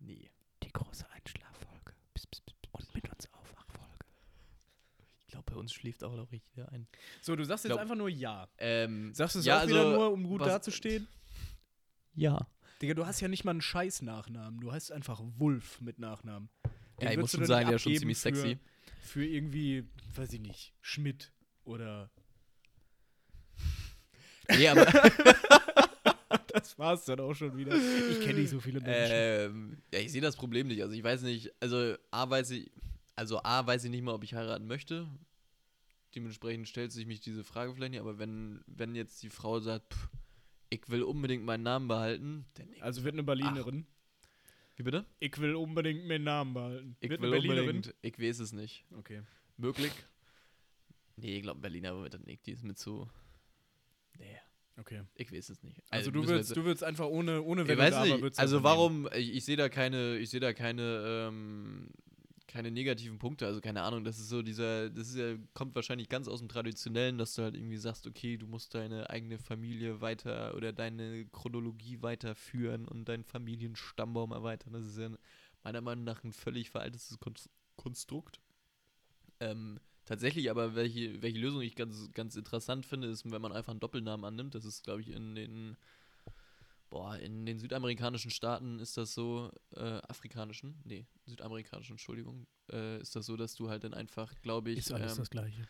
Nee. Die große Einschlaffolge. Und mit uns Aufwachfolge. Ich glaube, bei uns schläft auch noch richtig jeder ein. So, du sagst jetzt Glaub- einfach nur Ja. Ähm, Sagst du es ja, auch wieder also, nur, um gut was- dazustehen? Ja. Digga, du hast ja nicht mal einen scheiß Nachnamen. Du heißt einfach Wolf mit Nachnamen. Den Ja, ich muss schon sagen, der ist schon ziemlich sexy. Für, für irgendwie, weiß ich nicht, Schmidt oder. Nee, aber Das war's dann auch schon wieder. Ich kenne nicht so viele Menschen. ähm, ja, ich sehe das Problem nicht. Also ich weiß nicht, also A weiß ich, also A weiß ich nicht mal, ob ich heiraten möchte. Dementsprechend stellt sich mich diese Frage vielleicht nicht, aber wenn, wenn jetzt die Frau sagt, pff, ich will unbedingt meinen Namen behalten, dann also wird eine Berlinerin. Wie bitte? Ich will unbedingt meinen Namen behalten. Ich wird will unbedingt, ich weiß es nicht. Okay. Möglich? Nee, ich glaube Berliner wird das nicht. Die ist mit so. Nee, Okay. ich weiß es nicht. Also, du wir würdest, jetzt- du würdest einfach ohne, ohne ich Wenn weiß und Aber nicht. du Also nehmen. warum, ich, ich sehe da keine, ich sehe da keine, ähm, keine negativen Punkte, also keine Ahnung, das ist so dieser, das ist ja, kommt wahrscheinlich ganz aus dem Traditionellen, dass du halt irgendwie sagst, okay, du musst deine eigene Familie weiter oder deine Chronologie weiterführen und deinen Familienstammbaum erweitern. Das ist ja meiner Meinung nach ein völlig veraltetes Kon Konstrukt. Ähm, tatsächlich aber, welche, welche Lösung ich ganz, ganz interessant finde, ist, wenn man einfach einen Doppelnamen annimmt. Das ist, glaube ich, in den Boah, in den südamerikanischen Staaten ist das so, äh, afrikanischen, nee, südamerikanischen, Entschuldigung, äh, ist das so, dass du halt dann einfach, glaube ich, Ist alles ähm, das Gleiche.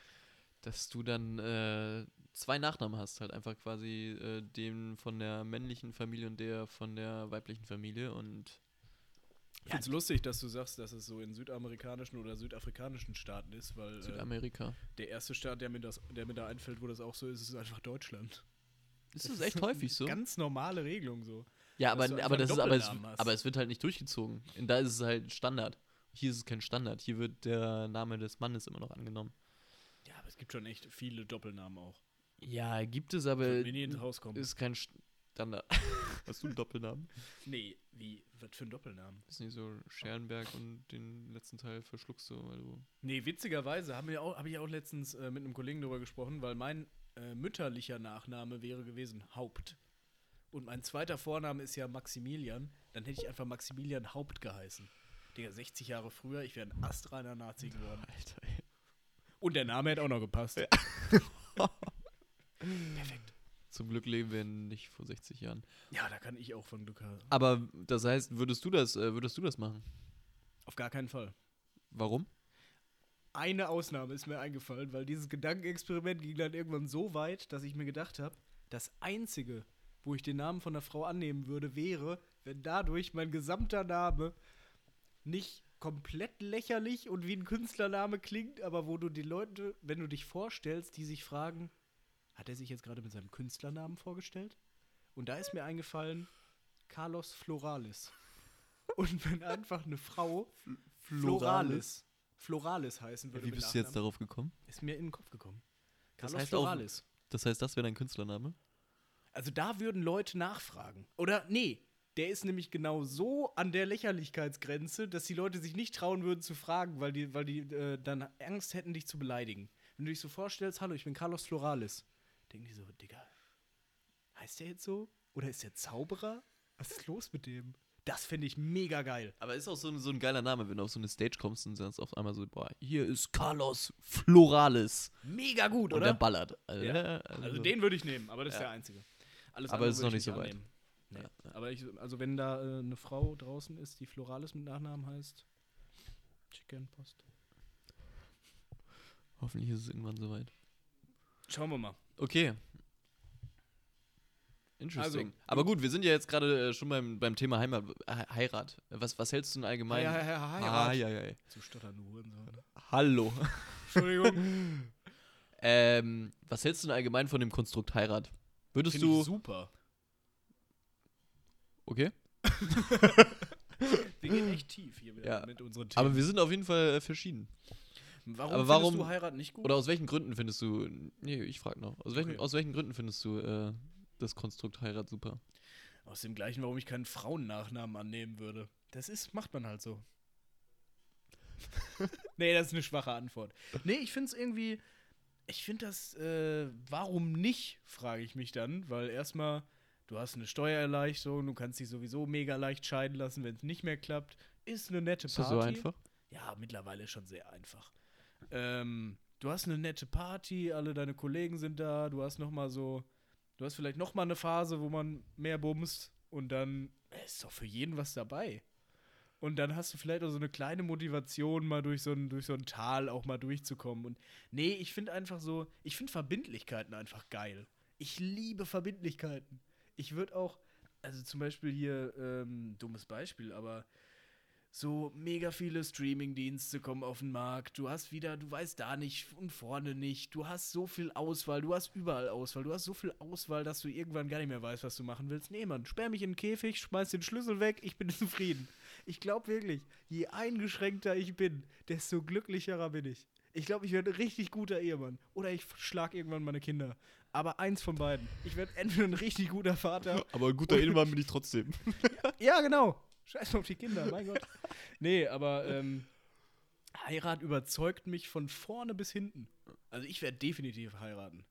dass du dann äh, zwei Nachnamen hast, halt einfach quasi äh, den von der männlichen Familie und der von der weiblichen Familie und Ich finde es lustig, dass du sagst, dass es so in südamerikanischen oder südafrikanischen Staaten ist, weil äh, Südamerika. der erste Staat, der mir, das, der mir da einfällt, wo das auch so ist, ist einfach Deutschland. Ist das echt häufig so? Ganz normale Regelung so. Ja, aber, aber, das einen ist, aber, es, aber es wird halt nicht durchgezogen. Und da ist es halt Standard. Hier ist es kein Standard. Hier wird der Name des Mannes immer noch angenommen. Ja, aber es gibt schon echt viele Doppelnamen auch. Ja, gibt es, aber mir nie ins Haus kommen. ist kein Standard. Hast du einen Doppelnamen? Nee, wie? Was für ein Doppelnamen? Ist nicht so Scherenberg und den letzten Teil verschluckst du, weil du. Nee, witzigerweise habe hab ich auch letztens äh, mit einem Kollegen darüber gesprochen, weil mein äh, mütterlicher Nachname wäre gewesen Haupt. Und mein zweiter Vorname ist ja Maximilian. Dann hätte ich einfach Maximilian Haupt geheißen. Digga, 60 Jahre früher, ich wäre ein astreiner Nazi geworden. Alter, ey. Und der Name hätte auch noch gepasst. Zum Glück leben wir nicht vor 60 Jahren. Ja, da kann ich auch von Glück haben. Aber das heißt, würdest du das, äh, würdest du das machen? Auf gar keinen Fall. Warum? Eine Ausnahme ist mir eingefallen, weil dieses Gedankenexperiment ging dann irgendwann so weit, dass ich mir gedacht habe, das Einzige, wo ich den Namen von einer Frau annehmen würde, wäre, wenn dadurch mein gesamter Name nicht komplett lächerlich und wie ein Künstlername klingt, aber wo du die Leute, wenn du dich vorstellst, die sich fragen, hat er sich jetzt gerade mit seinem Künstlernamen vorgestellt? Und da ist mir eingefallen, Carlos Floralis. Und wenn einfach eine Frau Floralis, Floralis heißen würde Wie bist du jetzt darauf gekommen? ist mir in den Kopf gekommen. Das Carlos heißt auch- Floralis. Das heißt, das wäre dein Künstlername? Also da würden Leute nachfragen. Oder nee, der ist nämlich genau so an der Lächerlichkeitsgrenze, dass die Leute sich nicht trauen würden zu fragen, weil die, weil die äh, dann Angst hätten, dich zu beleidigen. Wenn du dich so vorstellst, hallo, ich bin Carlos Floralis, denken die so, Digga, heißt der jetzt so? Oder ist der Zauberer? Was ist los mit dem? Das finde ich mega geil. Aber ist auch so ein, so ein geiler Name, wenn du auf so eine Stage kommst und sagst auf einmal so, boah, hier ist Carlos Floralis. Mega gut, Und oder? der ballert. Also, Ja. Also den würde ich nehmen, aber das ist Ja. der einzige. Alles Aber es ist noch ich nicht so weit. Nee. Ja. Aber ich, also wenn da äh, eine Frau draußen ist, die Floralis mit Nachnamen heißt, Chicken Post. Hoffentlich ist es irgendwann soweit. Schauen wir mal. Okay. Interesting. Also, Aber gut, wir sind ja jetzt gerade äh, schon beim, beim Thema Heimat, Heirat. Was, was hältst du denn allgemein? Hi, hi, hi, hi, Ah, ja, ja, ja. Zu stottern, du Hurensohn. Hallo. Entschuldigung. Ähm, was hältst du denn allgemein von dem Konstrukt Heirat? Würdest Finde du. ich super. Okay. Wir gehen echt tief hier wieder Ja. mit unseren Themen. Aber wir sind auf jeden Fall äh, verschieden. Warum aber findest warum- du heiraten nicht gut? Oder aus welchen Gründen findest du. Nee, ich frag noch. Aus welchen, Okay. aus welchen Gründen findest du äh, das Konstrukt Heirat super? Aus dem gleichen, warum ich keinen Frauennachnamen annehmen würde. Das ist, macht man halt so. nee, das ist eine schwache Antwort. Nee, ich finde es irgendwie. Ich finde das, äh, warum nicht, frage ich mich dann, weil erstmal, du hast eine Steuererleichterung, du kannst dich sowieso mega leicht scheiden lassen, wenn es nicht mehr klappt. Ist eine nette Ist das Party. so einfach? Ja, mittlerweile schon sehr einfach. Ähm, du hast eine nette Party, alle deine Kollegen sind da, du hast noch mal so, du hast vielleicht noch mal eine Phase, wo man mehr bumst und dann äh, ist doch für jeden was dabei. Und dann hast du vielleicht auch so eine kleine Motivation, mal durch so ein, durch so ein Tal auch mal durchzukommen. Und nee, ich finde einfach so, ich finde Verbindlichkeiten einfach geil. Ich liebe Verbindlichkeiten. Ich würde auch, also zum Beispiel hier, ähm, dummes Beispiel, aber so mega viele Streaming-Dienste kommen auf den Markt. Du hast wieder, du weißt da nicht und vorne nicht. Du hast so viel Auswahl, du hast überall Auswahl. Du hast so viel Auswahl, dass du irgendwann gar nicht mehr weißt, was du machen willst. Nee, Mann, sperr mich in den Käfig, schmeiß den Schlüssel weg, ich bin zufrieden. Ich glaube wirklich, je eingeschränkter ich bin, desto glücklicherer bin ich. Ich glaube, ich werde ein richtig guter Ehemann. Oder ich schlag irgendwann meine Kinder. Aber eins von beiden. Ich werde entweder ein richtig guter Vater Aber ein guter Ehemann bin ich trotzdem. ja, genau. Scheiß auf die Kinder, mein Gott. Nee, aber ähm, Heirat überzeugt mich von vorne bis hinten. Also ich werde definitiv heiraten.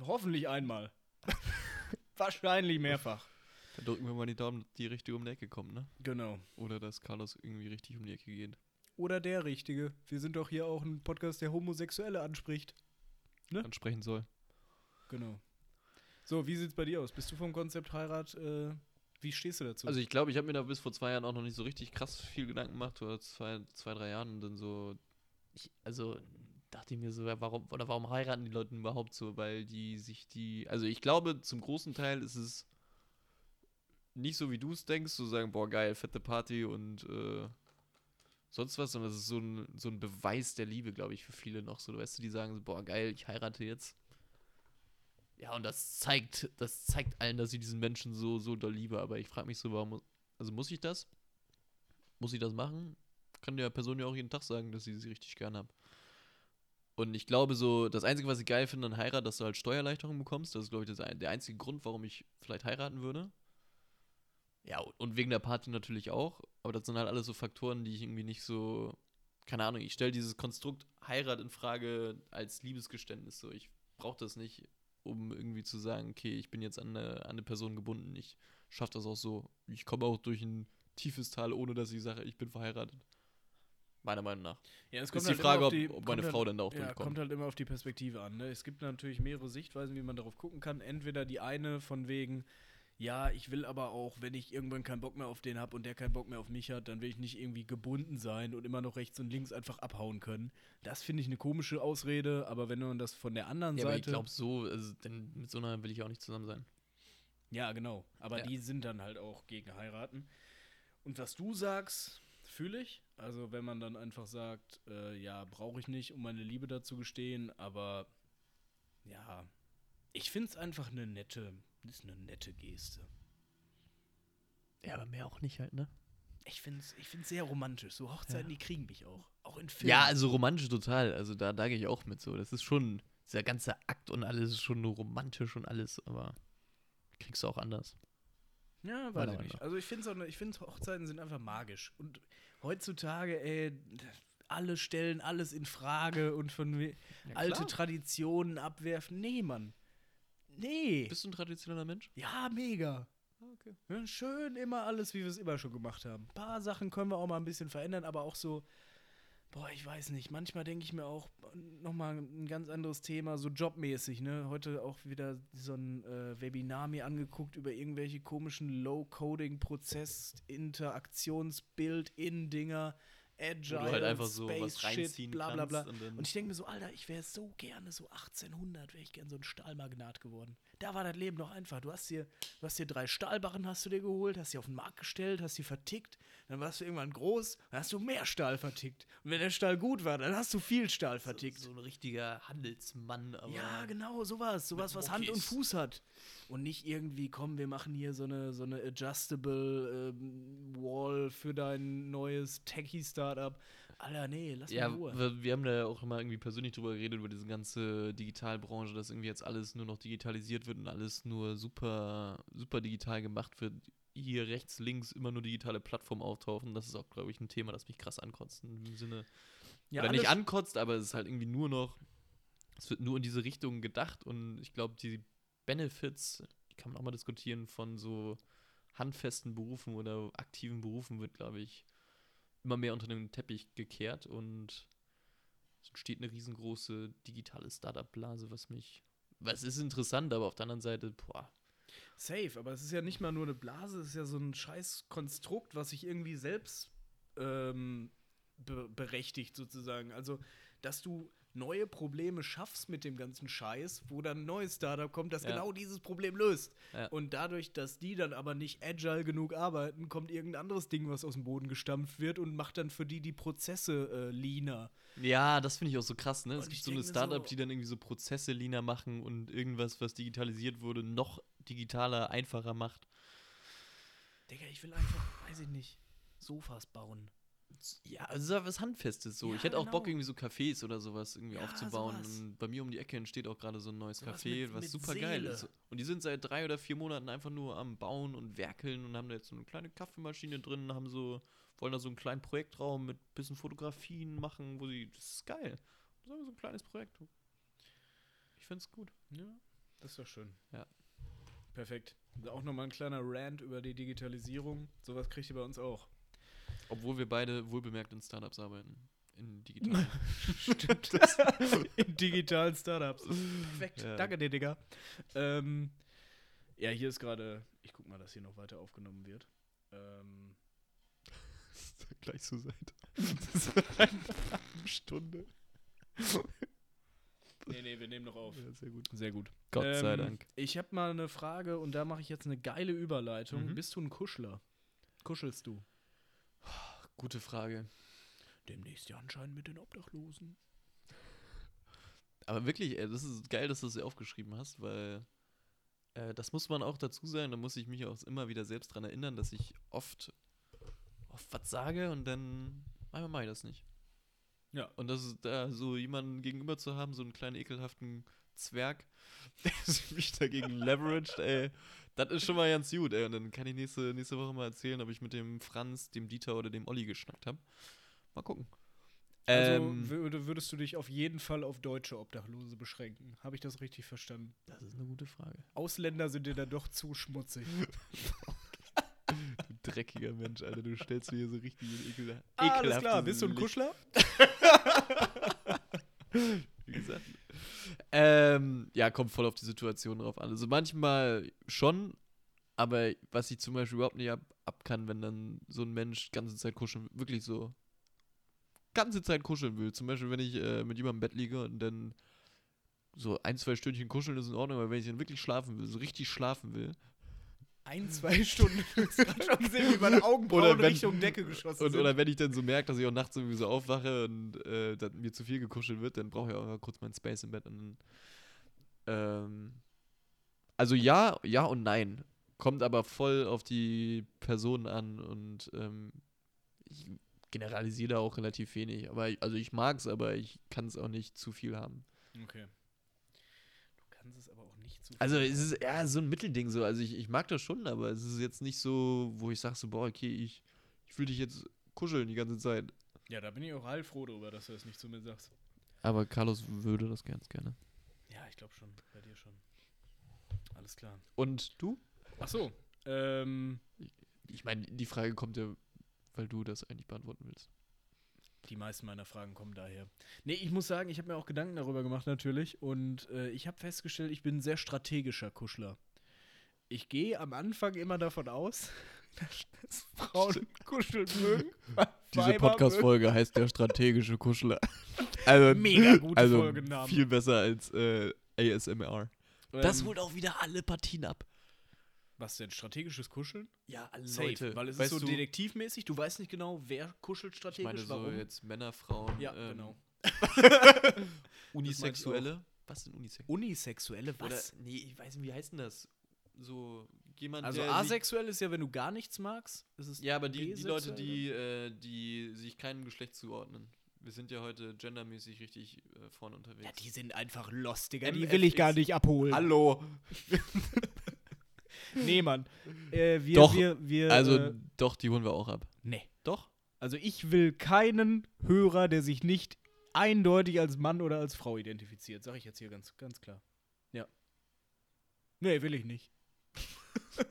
Hoffentlich einmal. Wahrscheinlich mehrfach. Dann drücken wir mal die Daumen, dass die richtig um die Ecke kommt, ne? Genau. Oder dass Carlos irgendwie richtig um die Ecke geht. Oder der Richtige. Wir sind doch hier auch ein Podcast, der Homosexuelle anspricht. Ne? Ansprechen soll. Genau. So, wie sieht's bei dir aus? Bist du vom Konzept Heirat, äh, wie stehst du dazu? Also ich glaube, ich habe mir da bis vor zwei Jahren auch noch nicht so richtig krass viel Gedanken gemacht, oder zwei, zwei drei Jahren und dann so, ich, also dachte ich mir so, warum, oder warum heiraten die Leute überhaupt so, weil die sich die, also ich glaube, zum großen Teil ist es nicht so, wie du es denkst, zu sagen, boah, geil, fette Party und äh, sonst was, sondern es ist so ein, so ein Beweis der Liebe, glaube ich, für viele noch so, weißt du, die sagen so, boah, geil, ich heirate jetzt. Ja, und das zeigt, das zeigt allen, dass ich diesen Menschen so, so doll liebe. Aber ich frage mich so, warum, also muss ich das? Muss ich das machen? Kann der Person ja auch jeden Tag sagen, dass ich sie richtig gern habe. Und ich glaube so, das Einzige, was ich geil finde an Heirat, dass du halt Steuererleichterung bekommst. Das ist, glaube ich, das, der einzige Grund, warum ich vielleicht heiraten würde. Ja, und wegen der Party natürlich auch. Aber das sind halt alles so Faktoren, die ich irgendwie nicht so. Keine Ahnung, ich stelle dieses Konstrukt Heirat in Frage als Liebesgeständnis. So, ich brauche das nicht, um irgendwie zu sagen, okay, ich bin jetzt an eine, an eine Person gebunden. Ich schaffe das auch so. Ich komme auch durch ein tiefes Tal, ohne dass ich sage, ich bin verheiratet. Meiner Meinung nach. ja, es Ist die halt immer Frage, auf ob, ob meine kommt Frau halt, dann da auch Ja, durchkommt. kommt halt immer auf die Perspektive an. Ne? Es gibt natürlich mehrere Sichtweisen, wie man darauf gucken kann. Entweder die eine von wegen, ja, ich will aber auch, wenn ich irgendwann keinen Bock mehr auf den habe und der keinen Bock mehr auf mich hat, dann will ich nicht irgendwie gebunden sein und immer noch rechts und links einfach abhauen können. Das finde ich eine komische Ausrede, aber wenn man das von der anderen Ja, aber ich Seite. glaube so, also, denn mit so einer will ich auch nicht zusammen sein. Ja, genau. Aber Ja. die sind dann halt auch gegen heiraten. Und was du sagst, fühle ich. Also wenn man dann einfach sagt, äh, ja, brauche ich nicht, um meine Liebe dazu gestehen, aber ja, ich finde es einfach eine nette, ist eine nette Geste. Ja, aber mehr auch nicht halt, ne? Ich finde es ich find's sehr romantisch. So Hochzeiten, die kriegen mich auch. Auch in Filmen. Ja, also romantisch total. Also da, da gehe ich auch mit so. Das ist schon, dieser ganze Akt und alles ist schon nur romantisch und alles, aber kriegst du auch anders. Ja, weiß ich nicht. Also ich finde ich find, Hochzeiten sind einfach magisch. Und heutzutage, ey, alle stellen alles in Frage und von we- alte Traditionen abwerfen. Nee, Mann. Nee. Bist du ein traditioneller Mensch? Ja, mega. Okay. Ja, schön immer alles, wie wir es immer schon gemacht haben. Ein paar Sachen können wir auch mal ein bisschen verändern, aber auch so, boah, ich weiß nicht. Manchmal denke ich mir auch nochmal ein ganz anderes Thema, so jobmäßig, ne? Heute auch wieder so ein äh, Webinar mir angeguckt über irgendwelche komischen Low-Coding-Prozess, Interaktionsbild-In-Dinger. Agile, Wo du halt einfach so Space was reinziehen Shit, bla bla bla. kannst. Und Und ich denke mir so, Alter, ich wäre so gerne so 1800, wäre ich gern so ein Stahlmagnat geworden. Da war das Leben noch einfach. Du hast dir, du hast dir drei Stahlbarren hast du dir geholt, hast sie auf den Markt gestellt, hast sie vertickt, dann warst du irgendwann groß, dann hast du mehr Stahl vertickt. Und wenn der Stahl gut war, dann hast du viel Stahl vertickt. so ein richtiger Handelsmann, aber ja, genau, sowas. Sowas, was Hand und. Fuß hat. Und nicht irgendwie, komm, wir machen hier so eine, so eine adjustable ähm, Wall für dein neues Techie-Startup. Alter, nee, lass Ja, mal Ruhe. wir, wir haben da ja auch immer irgendwie persönlich drüber geredet, über diese ganze Digitalbranche, dass irgendwie jetzt alles nur noch digitalisiert wird und alles nur super, super digital gemacht wird. Hier rechts, links immer nur digitale Plattformen auftauchen. Das ist auch, glaube ich, ein Thema, das mich krass ankotzt. Im Sinne, Ja, oder nicht ankotzt, aber es ist halt irgendwie nur noch, es wird nur in diese Richtung gedacht und ich glaube, die Benefits, die kann man auch mal diskutieren, von so handfesten Berufen oder aktiven Berufen wird, glaube ich, immer mehr unter den Teppich gekehrt und es entsteht eine riesengroße digitale Startup-Blase, was mich, was ist interessant, aber auf der anderen Seite, boah, Safe, aber es ist ja nicht mal nur eine Blase, es ist ja so ein scheiß Konstrukt, was sich irgendwie selbst ähm, be berechtigt sozusagen. Also, dass du neue Probleme schaffst mit dem ganzen Scheiß, wo dann ein neues Startup kommt, das Ja. genau dieses Problem löst. Ja. Und dadurch, dass die dann aber nicht agile genug arbeiten, kommt irgendein anderes Ding, was aus dem Boden gestampft wird und macht dann für die die Prozesse äh, leaner. Ja, das finde ich auch so krass, ne? Es Und gibt ich so eine Startup, so- die dann irgendwie so Prozesse leaner machen und irgendwas, was digitalisiert wurde, noch digitaler, einfacher macht. Digga, ich will einfach, weiß ich nicht, Sofas bauen. Ja, also was Handfestes so. Ja, ich hätte auch Bock, genau. irgendwie so Cafés oder sowas irgendwie Ja, aufzubauen. sowas. Und bei mir um die Ecke entsteht auch gerade so ein neues Sowas Café, mit- was mit super geil Seele. ist. Und die sind seit drei oder vier Monaten einfach nur am Bauen und werkeln und haben da jetzt so eine kleine Kaffeemaschine drin, haben so, wollen da so einen kleinen Projektraum mit bisschen Fotografien machen, wo sie. Das ist geil. Das ist so ein kleines Projekt. Ich find's gut. Ja, das ist doch schön. Ja. Perfekt. Auch nochmal ein kleiner Rant über die Digitalisierung. Sowas kriegt ihr bei uns auch. Obwohl wir beide wohlbemerkt in Startups arbeiten. In digitalen. Stimmt. In digitalen Startups. Perfekt. Ja. Danke dir, Digga. Ähm, ja, hier ist gerade, ich guck mal, dass hier noch weiter aufgenommen wird. Ähm, Gleich zur Seite. Das ist eine Stunde. nee, nee, wir nehmen noch auf. Ja, sehr gut. Sehr gut. Gott sei Ähm, Dank. Ich habe mal eine Frage und da mache ich jetzt eine geile Überleitung. Mhm. Bist du ein Kuschler? Kuschelst du? Gute Frage. Demnächst ja anscheinend mit den Obdachlosen. Aber wirklich, ey, das ist geil, dass du das hier aufgeschrieben hast, weil äh, das muss man auch dazu sagen, da muss ich mich auch immer wieder selbst dran erinnern, dass ich oft, oft was sage und dann manchmal mache ich das nicht. Ja. Und das ist da so jemanden gegenüber zu haben, so einen kleinen ekelhaften Zwerg, der mich dagegen leveraged, ey, das ist schon mal ganz gut, ey. Und dann kann ich nächste, nächste Woche mal erzählen, ob ich mit dem Franz, dem Dieter oder dem Olli geschnackt habe. Mal gucken. Also Ähm, wür- würdest du dich auf jeden Fall auf deutsche Obdachlose beschränken? Habe ich das richtig verstanden? das ist eine gute Frage. Ausländer sind dir da doch zu schmutzig. Du dreckiger Mensch, Alter. Du stellst mir hier so richtig ein ekel Ah, alles klar, bist du ein. Kuschler? Wie gesagt. Ähm, ja, kommt voll auf die Situation drauf an. Also manchmal schon, aber was ich zum Beispiel überhaupt nicht ab, ab kann, wenn dann so ein Mensch ganze Zeit kuscheln, wirklich so ganze Zeit kuscheln will. Zum Beispiel, wenn ich äh, mit jemandem im Bett liege und dann so ein, zwei Stündchen kuscheln ist in Ordnung, aber wenn ich dann wirklich schlafen will, so richtig schlafen will, Ein, zwei Stunden. Schon gesehen, wie meine Augenbrauen Oder wenn- Richtung Decke geschossen Und, sind. oder wenn ich dann so merke, dass ich auch nachts irgendwie so aufwache und äh, dass mir zu viel gekuschelt wird, dann brauche ich auch mal kurz meinen Space im Bett. Und, ähm, also ja, ja und nein. Kommt aber voll auf die Person an und ähm, ich generalisiere da auch relativ wenig. Aber ich- also ich mag es, aber ich kann es auch nicht zu viel haben. okay. Du kannst es aber auch nicht zu Also es ist ja so ein Mittelding so. Also ich, ich mag das schon, aber es ist jetzt nicht so, wo ich sage so, boah, okay, ich, ich will dich jetzt kuscheln die ganze Zeit. Ja, da bin ich auch heilfroh drüber, dass du das nicht zu mir sagst. Aber Carlos würde das ganz gerne. Ja, ich glaube schon. Bei dir schon. Alles klar. Und du? Ach so. Ähm, Ich meine, die Frage kommt ja, weil du das eigentlich beantworten willst. Die meisten meiner Fragen kommen daher. Nee, ich muss sagen, ich habe mir auch Gedanken darüber gemacht natürlich und äh, ich habe festgestellt, ich bin ein sehr strategischer Kuschler. Ich gehe am Anfang immer davon aus, dass, Frauen kuscheln mögen. Diese Podcast-Folge heißt der strategische Kuschler. Also, Mega gute also Folgenname. viel besser als äh, ASMR. mögen. Das Ähm, holt auch wieder alle Partien ab. Was denn? Strategisches Kuscheln? Ja, alle Safe, weil es ist so du, detektivmäßig. Du weißt nicht genau, wer kuschelt Ich strategisch, meine so warum. jetzt Männer, Frauen, ja, ähm, genau. Unisexuelle. Was sind Unisexuelle? Unisexuelle, Oder, was? nee, ich weiß nicht, wie heißt denn das? So, jemand, Also asexuell ist ja, wenn du gar nichts magst. Ja, aber die, die Leute, die, äh, die sich keinem Geschlecht zuordnen. Wir sind ja heute gendermäßig richtig äh, vorne unterwegs. Ja, die sind einfach lost, Digga. Die will ich gar nicht abholen. Hallo! Nee, Mann. Äh, wir, Doch, wir, wir, Also, äh, doch, die holen wir auch ab. nee. Doch? Also ich will keinen Hörer, der sich nicht eindeutig als Mann oder als Frau identifiziert. Sag ich jetzt hier ganz, ganz klar. Ja. Nee, will ich nicht.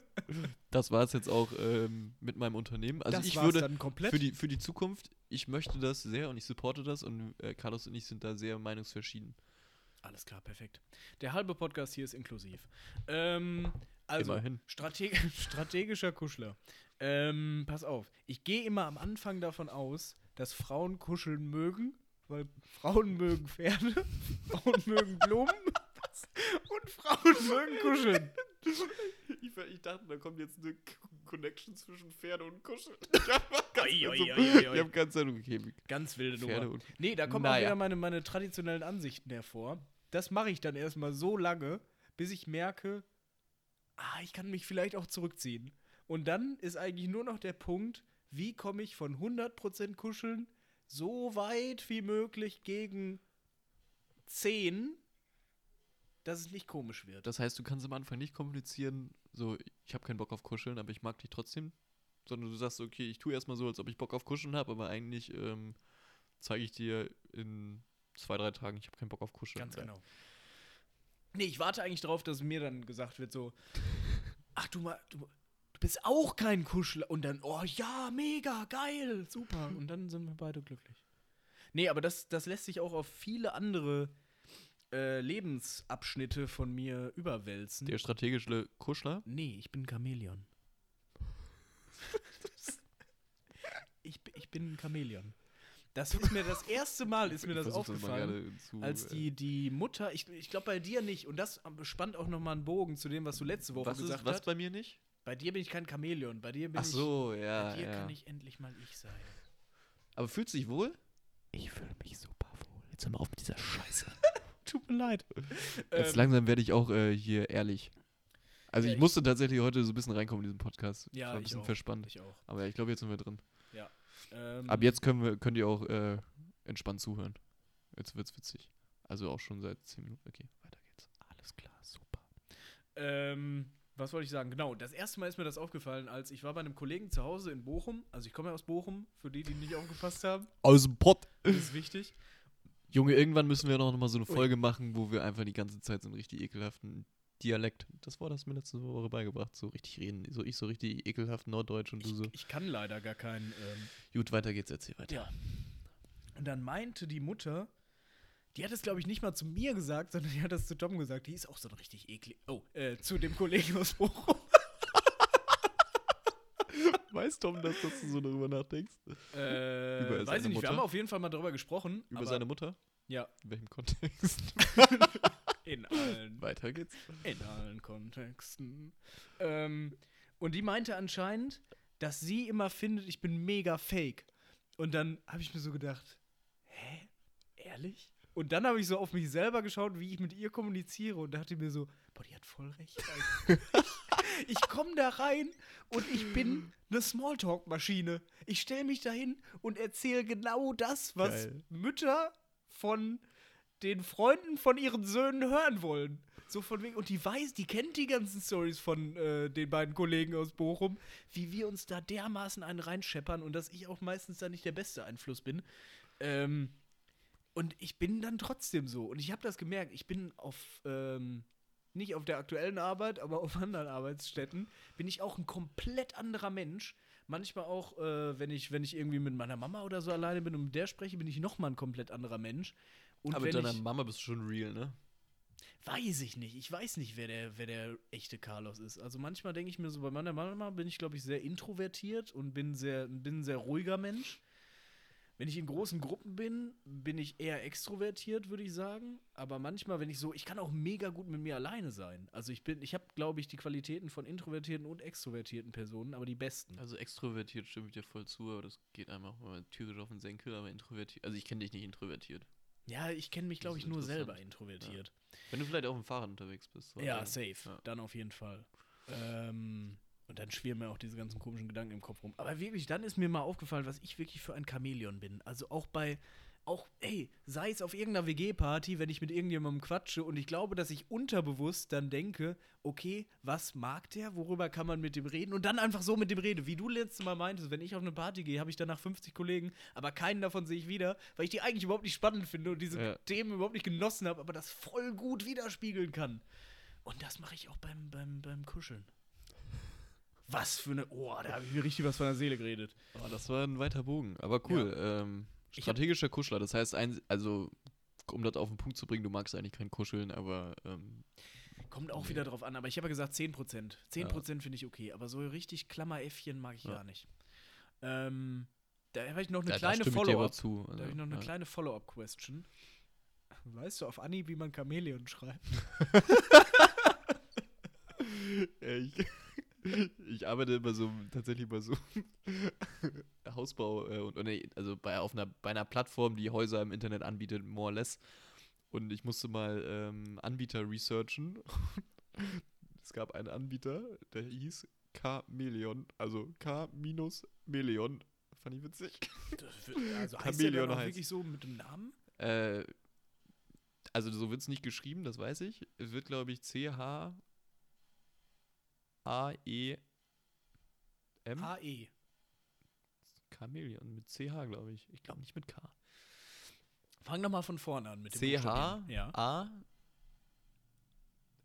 Das war es jetzt auch ähm, mit meinem Unternehmen. Also das ich würde dann komplett. für die, für die Zukunft, ich möchte das sehr und ich supporte das und äh, Carlos und ich sind da sehr meinungsverschieden. Alles klar, perfekt. Der halbe Podcast hier ist inklusiv. Ähm, also, Immerhin. Strateg strategischer Kuschler. Ähm, pass auf, ich gehe immer am Anfang davon aus, dass Frauen kuscheln mögen, weil Frauen mögen Pferde, Frauen mögen Blumen und Frauen mögen kuscheln. Ich, ich dachte, da kommt jetzt eine Connection zwischen Pferde und Kuscheln. Ich oi, oi, oi. habe ganz okay, Ganz wilde Pferde Nummer. Nee, da kommen auch Naja. wieder meine, meine traditionellen Ansichten hervor. Das mache ich dann erstmal so lange, bis ich merke, ah, ich kann mich vielleicht auch zurückziehen. Und dann ist eigentlich nur noch der Punkt, wie komme ich von 100% Kuscheln so weit wie möglich gegen 10, dass es nicht komisch wird. Das heißt, du kannst am Anfang nicht kommunizieren, so, ich habe keinen Bock auf Kuscheln, aber ich mag dich trotzdem. Sondern du sagst, okay, ich tue erstmal so, als ob ich Bock auf Kuscheln habe, aber eigentlich ähm, zeige ich dir in zwei, drei Tagen, ich habe keinen Bock auf Kuscheln. Ganz Ja. Nee, ich warte eigentlich darauf, dass mir dann gesagt wird so, ach du mal, du, du bist auch kein Kuschler. Und dann, oh ja, mega, geil, super. Und dann sind wir beide glücklich. Nee, aber das, das lässt sich auch auf viele andere äh, Lebensabschnitte von mir überwälzen. Der strategische Kuschler, nee, ich bin ein Chamäleon. ich, ich bin ein Chamäleon. Das ist mir das erste Mal, ist mir das aufgefallen. gerade zu, als äh, die, die Mutter, ich, ich glaube bei dir nicht, und das spannt auch nochmal einen Bogen zu dem, was du letzte Woche was gesagt ist, was hast. bei mir nicht? Bei dir bin ich kein Chamäleon, bei dir bin Ach so, ja, ich, bei dir ja. kann ich endlich mal ich sein. Aber fühlst du dich wohl? Ich fühle mich super wohl. Jetzt hör mal auf mit dieser Scheiße. Tut mir leid. Jetzt Ähm, langsam werde ich auch äh, hier ehrlich. Also Ja, ich ich- musste tatsächlich heute so ein bisschen reinkommen in diesen Podcast. Ja, ich war ein ich bisschen auch. verspannt. Ich auch. Aber ich glaube, jetzt sind wir drin. Ähm, Ab jetzt können wir, könnt ihr auch äh, entspannt zuhören. Jetzt wird's witzig. Also auch schon seit 10 Minuten. Okay, weiter geht's. Alles klar, super. Ähm, was wollte ich sagen? Genau, das erste Mal ist mir das aufgefallen, als ich war bei einem Kollegen zu Hause in Bochum. Also ich komme ja aus Bochum, für die, die nicht aufgepasst haben. Aus dem Pott. Das ist wichtig. Junge, irgendwann müssen wir noch mal so eine Ui. Folge machen, wo wir einfach die ganze Zeit so einen richtig ekelhaften Dialekt. Das Wort hast du mir letzte Woche beigebracht. So richtig reden. So ich so richtig ekelhaft Norddeutsch und du Ich, so. ich kann leider gar keinen. Ähm, Gut, weiter geht's, erzähl weiter. Ja. Und dann meinte die Mutter, die hat es, glaube ich, nicht mal zu mir gesagt, sondern die hat das zu Tom gesagt. Die ist auch so ein richtig eklig. Oh, äh, zu dem Kollegen aus Bochum. Weißt Tom, dass, dass du so darüber nachdenkst? Äh, Über weiß ich nicht, Mutter? wir haben auf jeden Fall mal darüber gesprochen. Über seine Mutter? Ja, In welchem Kontext? in allen, weiter geht's. in allen Kontexten. Ähm, und die meinte anscheinend, dass sie immer findet, ich bin mega fake. Und dann habe ich mir so gedacht, hä? Ehrlich? Und dann habe ich so auf mich selber geschaut, wie ich mit ihr kommuniziere und dachte mir so, boah, die hat voll recht. Ich komme da rein und ich bin eine Smalltalk-Maschine. Ich stelle mich dahin und erzähle genau das, was Geil. Mütter von den Freunden von ihren Söhnen hören wollen. So von wegen, und die weiß, die kennt die ganzen Stories von äh, den beiden Kollegen aus Bochum, wie wir uns da dermaßen einen reinscheppern und dass ich auch meistens da nicht der beste Einfluss bin. Ähm, und ich bin dann trotzdem so. Und ich habe das gemerkt, ich bin auf, ähm, nicht auf der aktuellen Arbeit, aber auf anderen Arbeitsstätten, bin ich auch ein komplett anderer Mensch. Manchmal auch, äh, wenn, ich, wenn ich irgendwie mit meiner Mama oder so alleine bin und mit der spreche, bin ich nochmal ein komplett anderer Mensch. Und Aber mit deiner ich, Mama bist du schon real, ne? Weiß ich nicht. Ich weiß nicht, wer der, wer der echte Carlos ist. Also manchmal denke ich mir so, bei meiner Mama bin ich, glaube ich, sehr introvertiert und bin, sehr, bin ein sehr ruhiger Mensch. Wenn ich in großen Gruppen bin, bin ich eher extrovertiert, würde ich sagen. Aber manchmal, wenn ich so, ich kann auch mega gut mit mir alleine sein. Also ich bin, ich habe, glaube ich, die Qualitäten von introvertierten und extrovertierten Personen, aber die besten. Also extrovertiert stimme ich dir voll zu, aber das geht einfach mal tierisch auf den Senkel, aber introvertiert. Also ich kenne dich nicht introvertiert. Ja, ich kenne mich, glaube ich, nur selber introvertiert. Wenn du vielleicht auf dem Fahrrad unterwegs bist. so, Ja, safe. Ja. Dann auf jeden Fall. Ähm, und dann schwirren mir auch diese ganzen komischen Gedanken im Kopf rum. Aber wirklich, dann ist mir mal aufgefallen, was ich wirklich für ein Chamäleon bin. Also auch bei, auch, ey, sei es auf irgendeiner WG-Party, wenn ich mit irgendjemandem quatsche und ich glaube, dass ich unterbewusst dann denke, okay, was mag der, worüber kann man mit dem reden und dann einfach so mit dem rede. Wie du letztes Mal meintest, wenn ich auf eine Party gehe, habe ich danach 50 Kollegen, aber keinen davon sehe ich wieder, weil ich die eigentlich überhaupt nicht spannend finde und diese Ja. Themen überhaupt nicht genossen habe, aber das voll gut widerspiegeln kann. Und das mache ich auch beim, beim, beim Kuscheln. Was für eine. Oh, da habe ich mir richtig was von der Seele geredet. Oh, das war ein weiter Bogen. Aber cool. Ähm, Ich hab- strategischer Kuschler. Das heißt, ein, also, um das auf den Punkt zu bringen, du magst eigentlich kein Kuscheln, aber ähm, Kommt auch Nee. wieder drauf an, aber ich habe ja gesagt 10%. 10% finde ich okay, aber so richtig Klammeräffchen mag ich Ja. gar nicht. Ähm, da habe ich noch eine da kleine Follow-up. zu. Da Also, habe ich noch eine ja. kleine Follow-up-Question. Weißt du auf Anni, wie man Chamäleon schreibt? Ja, ich, ich arbeite bei so tatsächlich bei so Hausbau äh, und, nee, also bei auf einer bei einer Plattform, die Häuser im Internet anbietet, more or less. Und ich musste mal ähm, Anbieter researchen. es gab einen Anbieter, der hieß Chameleon, also K minus Meleon. Fand ich witzig. Also heißt der dann auch heißt. wirklich so mit dem Namen? Äh, also so wird es nicht geschrieben, das weiß ich. Es wird, glaube ich, C H A E M. AE. Chameleon mit CH, glaube ich. Ich glaube nicht mit K. Fang doch mal von vorne an mit dem C H Buchstabieren. Ja. A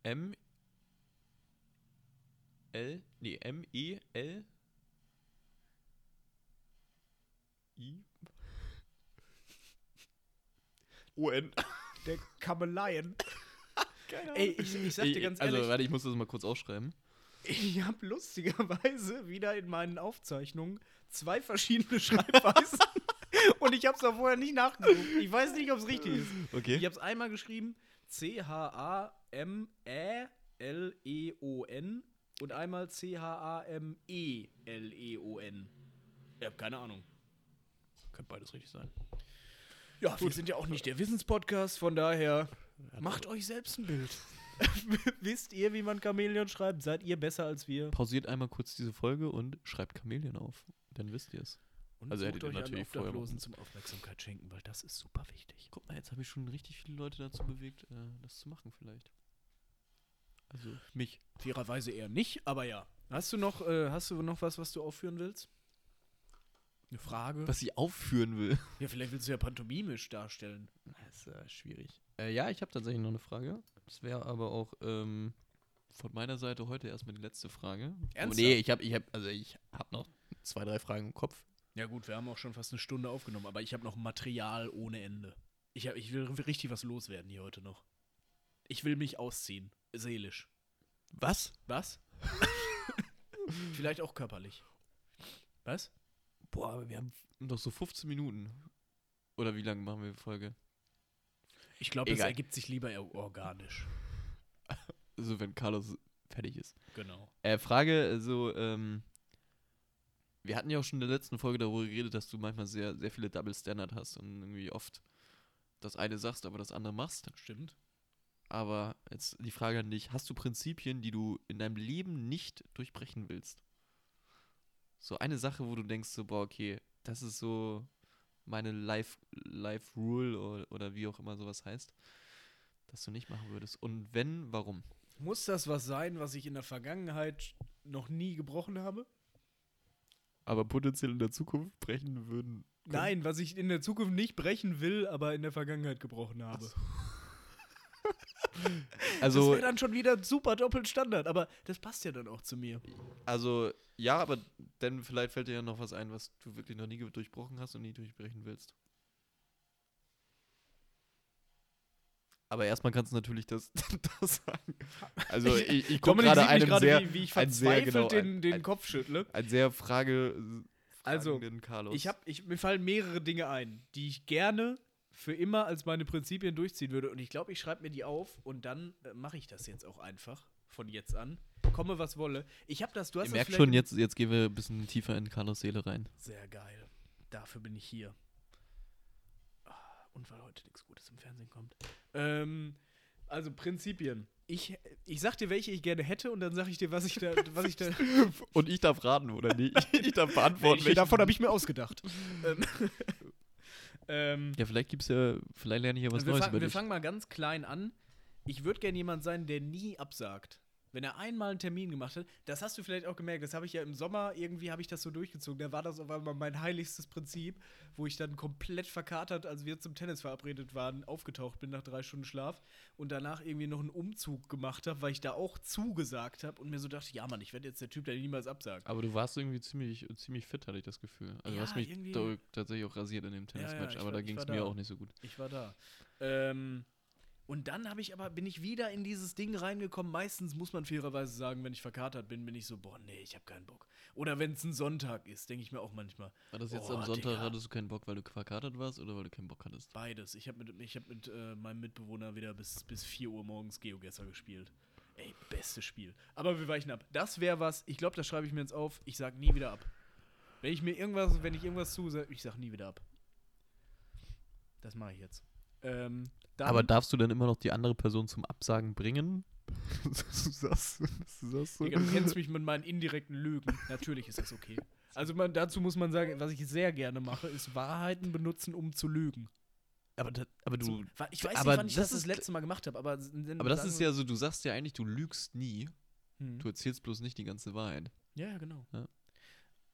M L nee M E L I O N. Der Kameleien. Ey, ich, ich sag dir ganz also, ehrlich, warte, ich muss das mal kurz aufschreiben. ich habe lustigerweise wieder in meinen Aufzeichnungen zwei verschiedene Schreibweisen. Und ich habe es auch vorher nicht nachgeguckt. Ich weiß nicht, ob es richtig ist. Okay. Ich habe es einmal geschrieben: C-H-A-M-E-L-E-O-N und einmal C-H-A-M-E-L-E-O-N. Ich habe keine Ahnung. Könnte beides richtig sein. Ja, wir sind ja auch nicht der Wissenspodcast, von daher macht euch selbst ein Bild. Wisst ihr, wie man Chamäleon schreibt? Seid ihr besser als wir? Pausiert einmal kurz diese Folge und schreibt Chamäleon auf. Dann wisst ihr es. Und Also hättet ihr natürlich vorher Obdachlosen zum Aufmerksamkeit schenken, weil das ist super wichtig. Guck mal, jetzt habe ich schon richtig viele Leute dazu bewegt, äh, das zu machen vielleicht. Also mich. Fairerweise eher nicht, aber ja. Hast du noch, äh, hast du noch was, was du aufführen willst? Eine Frage? Was ich aufführen will. Ja, vielleicht willst du ja pantomimisch darstellen. Das ist äh, schwierig. Äh, ja, ich habe tatsächlich noch eine Frage. Das wäre aber auch ähm, von meiner Seite heute erstmal die letzte Frage. Oh, Ernsthaft? nee, ich habe ich hab, also ich habe noch zwei, drei Fragen im Kopf. Ja gut, wir haben auch schon fast eine Stunde aufgenommen, aber ich habe noch Material ohne Ende. Ich, hab, ich will richtig was loswerden hier heute noch. Ich will mich ausziehen, seelisch. Was? Was? Vielleicht auch körperlich. Was? Boah, aber wir haben noch so 15 Minuten. Oder wie lange machen wir die Folge? Ich glaube, es ergibt sich lieber eher organisch. Also wenn Carlos fertig ist. Genau. Äh, Frage, also, ähm, wir hatten ja auch schon in der letzten Folge darüber geredet, dass du manchmal sehr, sehr viele Double Standard hast und irgendwie oft das eine sagst, aber das andere machst. Stimmt. Aber jetzt die Frage an dich: Hast du Prinzipien, die du in deinem Leben nicht durchbrechen willst? So eine Sache, wo du denkst, so, boah, okay, das ist so meine Life, Life Rule oder, oder wie auch immer sowas heißt, dass du nicht machen würdest. Und wenn, warum? Muss das was sein, was ich in der Vergangenheit noch nie gebrochen habe? Aber potenziell in der Zukunft brechen würden. Nein, was ich in der Zukunft nicht brechen will, aber in der Vergangenheit gebrochen habe. das Also, wäre dann schon wieder super Doppelstandard, aber das passt ja dann auch zu mir. also, ja, aber dann vielleicht fällt dir ja noch was ein, was du wirklich noch nie durchbrochen hast und nie durchbrechen willst. Aber erstmal kannst du natürlich das, das sagen. Also ich, ich gucke gerade einen gerade, sehr, wie, wie ich einen sehr, verzweifelt genau, den, den ein- Kopf schüttle. ein sehr Frage Also, Carlos. Ich hab, ich, mir fallen mehrere Dinge ein, die ich gerne für immer als meine Prinzipien durchziehen würde. Und ich glaube, ich schreibe mir die auf und dann äh, mache ich das jetzt auch einfach von jetzt an. Komme, was wolle. Ich habe das, du hast Ihr merkt schon, jetzt, jetzt gehen wir ein bisschen tiefer in Carlos Seele rein. Sehr geil. Dafür bin ich hier. Und weil heute nichts Gutes im Fernsehen kommt. Ähm, also Prinzipien. Ich, ich sag dir, welche ich gerne hätte und dann sag ich dir, was ich da, was ich da. Und ich darf raten, oder nicht? Ich darf beantworten. welche davon habe ich mir ausgedacht. ähm, ähm, Ja, vielleicht gibt's ja, vielleicht lerne ich ja was wir, Neues fang, wir fangen mal ganz klein an. Ich würde gerne jemand sein, der nie absagt. Wenn er einmal einen Termin gemacht hat, das hast du vielleicht auch gemerkt, das habe ich ja im Sommer, irgendwie habe ich das so durchgezogen. Da war das auf einmal mein heiligstes Prinzip, wo ich dann komplett verkatert, als wir zum Tennis verabredet waren, aufgetaucht bin nach drei Stunden Schlaf und danach irgendwie noch einen Umzug gemacht habe, weil ich da auch zugesagt habe und mir so dachte, ja Mann, ich werde jetzt der Typ, der niemals absagt. Aber du warst irgendwie ziemlich, ziemlich fit, hatte ich das Gefühl. Also Ja, du hast mich tatsächlich auch rasiert in dem Ja, ja, Tennismatch, ich aber war- da ging es mir auch nicht so gut. Ich war da. Ähm, und dann habe ich aber, bin ich wieder in dieses Ding reingekommen. Meistens muss man fairerweise sagen, wenn ich verkatert bin, bin ich so, boah, nee, ich habe keinen Bock. Oder wenn es ein Sonntag ist, denke ich mir auch manchmal. War das jetzt Oh, am Sonntag, Digga. hattest du keinen Bock, weil du verkatert warst oder weil du keinen Bock hattest? Beides. Ich habe mit, ich hab mit äh, meinem Mitbewohner wieder bis, bis 4 Uhr morgens Geogesser gespielt. Ey, bestes Spiel. Aber wir weichen ab. Das wäre was, ich glaube, das schreibe ich mir jetzt auf. Ich sag nie wieder ab. Wenn ich mir irgendwas, wenn ich irgendwas zusage, ich sag nie wieder ab. Das mache ich jetzt. Ähm, dann, Aber darfst du dann immer noch die andere Person zum Absagen bringen? du sagst so. Digga, du kennst mich mit meinen indirekten Lügen. Natürlich ist das okay. Also man, dazu muss man sagen, was ich sehr gerne mache, ist Wahrheiten benutzen, um zu lügen. Aber, da, aber du. So, ich weiß aber nicht, wann ich das das das ist- letzte Mal gemacht habe, aber, Aber das ist ja so, du sagst ja eigentlich, du lügst nie. Hm. Du erzählst bloß nicht die ganze Wahrheit. Ja, ja, genau. Ja.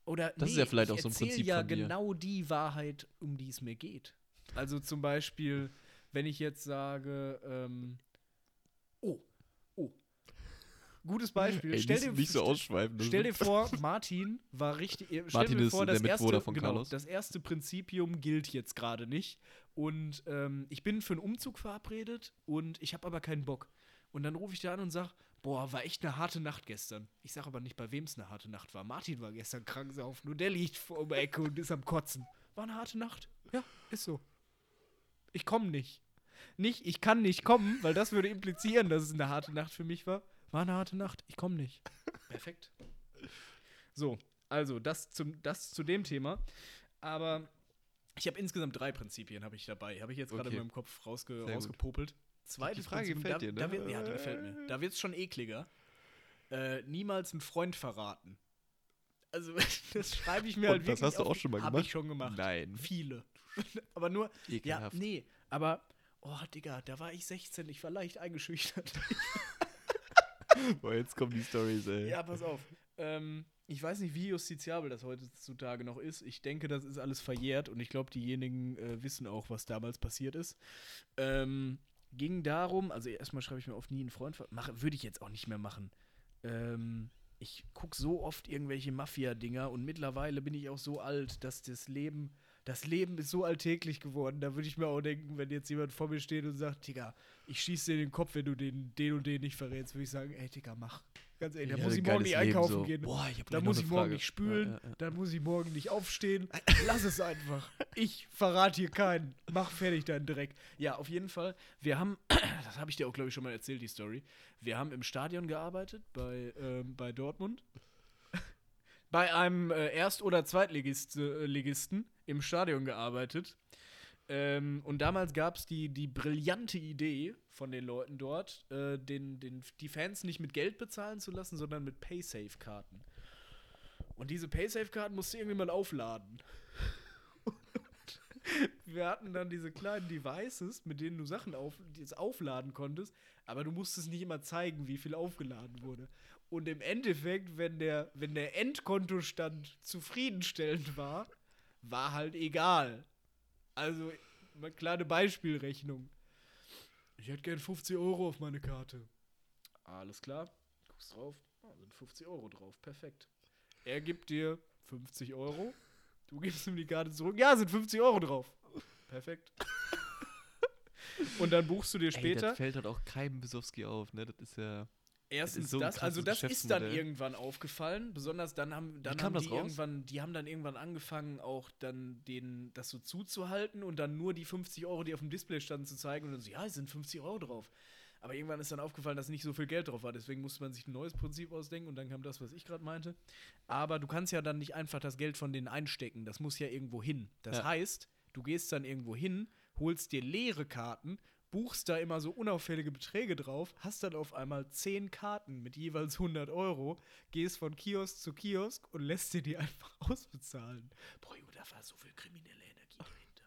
Oder Das ist nee, ja vielleicht ich auch so ein Prinzip ja von dir. genau die Wahrheit, um die es mir geht. Also zum Beispiel, wenn ich jetzt sage, ähm, oh, oh, gutes Beispiel. Ey, stell, nicht, dir, nicht so ausschweifen. stell dir vor, Martin war richtig. Stell Martin dir ist vor, der das Mitbewohner erste, von genau, Carlos. das erste Prinzipium gilt jetzt gerade nicht. Und ähm, ich bin für einen Umzug verabredet und ich habe aber keinen Bock. Und dann rufe ich da an und sage, boah, war echt eine harte Nacht gestern. Ich sage aber nicht, bei wem es eine harte Nacht war. Martin war gestern krank saufen und der liegt vor der Ecke und ist am Kotzen. War eine harte Nacht. Ja, ist so. Ich komme nicht. Nicht, ich kann nicht kommen, weil das würde implizieren, dass es eine harte Nacht für mich war. War eine harte Nacht. Ich komme nicht. Perfekt. So, also das, zum, das zu dem Thema. Aber ich habe insgesamt drei Prinzipien habe ich dabei. Habe ich jetzt gerade Okay. in meinem Kopf rausge Sehr rausgepopelt. Zweites Frage Prinzip, gefällt da, dir, da ne? wird, Ja, die gefällt mir. Da wird es schon ekliger. Äh, niemals einen Freund verraten. Also, das schreibe ich mir Und halt das wirklich hast du auch schon mal gemacht? ich schon gemacht. Nein. Viele. aber nur, ja, Ekelhaft. nee, aber, oh, Digga, da war ich 16, ich war leicht eingeschüchtert. Boah, jetzt kommen die Stories, ey. ja, pass auf. Ähm, ich weiß nicht, wie justiziabel das heutzutage noch ist. Ich denke, das ist alles verjährt und ich glaube, diejenigen äh, wissen auch, was damals passiert ist. Ähm, ging darum, also erstmal schreibe ich mir auf nie einen Freund, mache, würde ich jetzt auch nicht mehr machen. Ähm, ich gucke so oft irgendwelche Mafia-Dinger und mittlerweile bin ich auch so alt, dass das Leben, das Leben ist so alltäglich geworden. Da würde ich mir auch denken, wenn jetzt jemand vor mir steht und sagt, Digga, ich schieße dir in den Kopf, wenn du den, den und den nicht verrätst, würde ich sagen, ey, Digga, mach. Ganz ehrlich, da Ja, muss ich morgen nicht Leben einkaufen so. gehen. Boah, ich Da muss ich morgen Frage. nicht spülen, Ja, ja, ja. dann muss ich morgen nicht aufstehen. Lass es einfach. Ich verrate hier keinen. Mach fertig deinen Dreck. Ja, auf jeden Fall. Wir haben, das habe ich dir auch, glaube ich, schon mal erzählt, die Story. Wir haben im Stadion gearbeitet, bei, ähm, bei Dortmund. Bei einem äh, Erst- oder Zweitligisten äh, im Stadion gearbeitet. Ähm, und damals gab es die, die brillante Idee von den Leuten dort, äh, den, den, die Fans nicht mit Geld bezahlen zu lassen, sondern mit Paysafe-Karten. Und diese Paysafe-Karten musste irgendjemand aufladen. Wir hatten dann diese kleinen Devices, mit denen du Sachen auf, aufladen konntest, aber du musstest nicht immer zeigen, wie viel aufgeladen wurde. Und im Endeffekt, wenn der, wenn der Endkontostand zufriedenstellend war, war halt egal. Also, mal kleine Beispielrechnung. Ich hätte gern 50 Euro auf meine Karte. Alles klar. Guckst drauf. Ah, sind 50 Euro drauf. Perfekt. Er gibt dir 50 Euro. Du gibst ihm die Karte zurück. Ja, sind 50 Euro drauf. Perfekt. Und dann buchst du dir Ey, später. das fällt halt auch keinem Besowski auf, ne? Das ist ja. Erstens so das, also das ist dann irgendwann aufgefallen. Besonders dann haben, dann haben die raus? irgendwann, die haben dann irgendwann angefangen, auch dann den, das so zuzuhalten und dann nur die 50 Euro, die auf dem Display standen, zu zeigen und dann so, ja, es sind 50 Euro drauf. Aber irgendwann ist dann aufgefallen, dass nicht so viel Geld drauf war. Deswegen musste man sich ein neues Prinzip ausdenken und dann kam das, was ich gerade meinte. Aber du kannst ja dann nicht einfach das Geld von denen einstecken. Das muss ja irgendwo hin. Das Ja. heißt, du gehst dann irgendwo hin, holst dir leere Karten, buchst da immer so unauffällige Beträge drauf, hast dann auf einmal 10 Karten mit jeweils 100 Euro, gehst von Kiosk zu Kiosk und lässt dir die einfach ausbezahlen. Boah, Junge, da war so viel kriminelle Energie dahinter.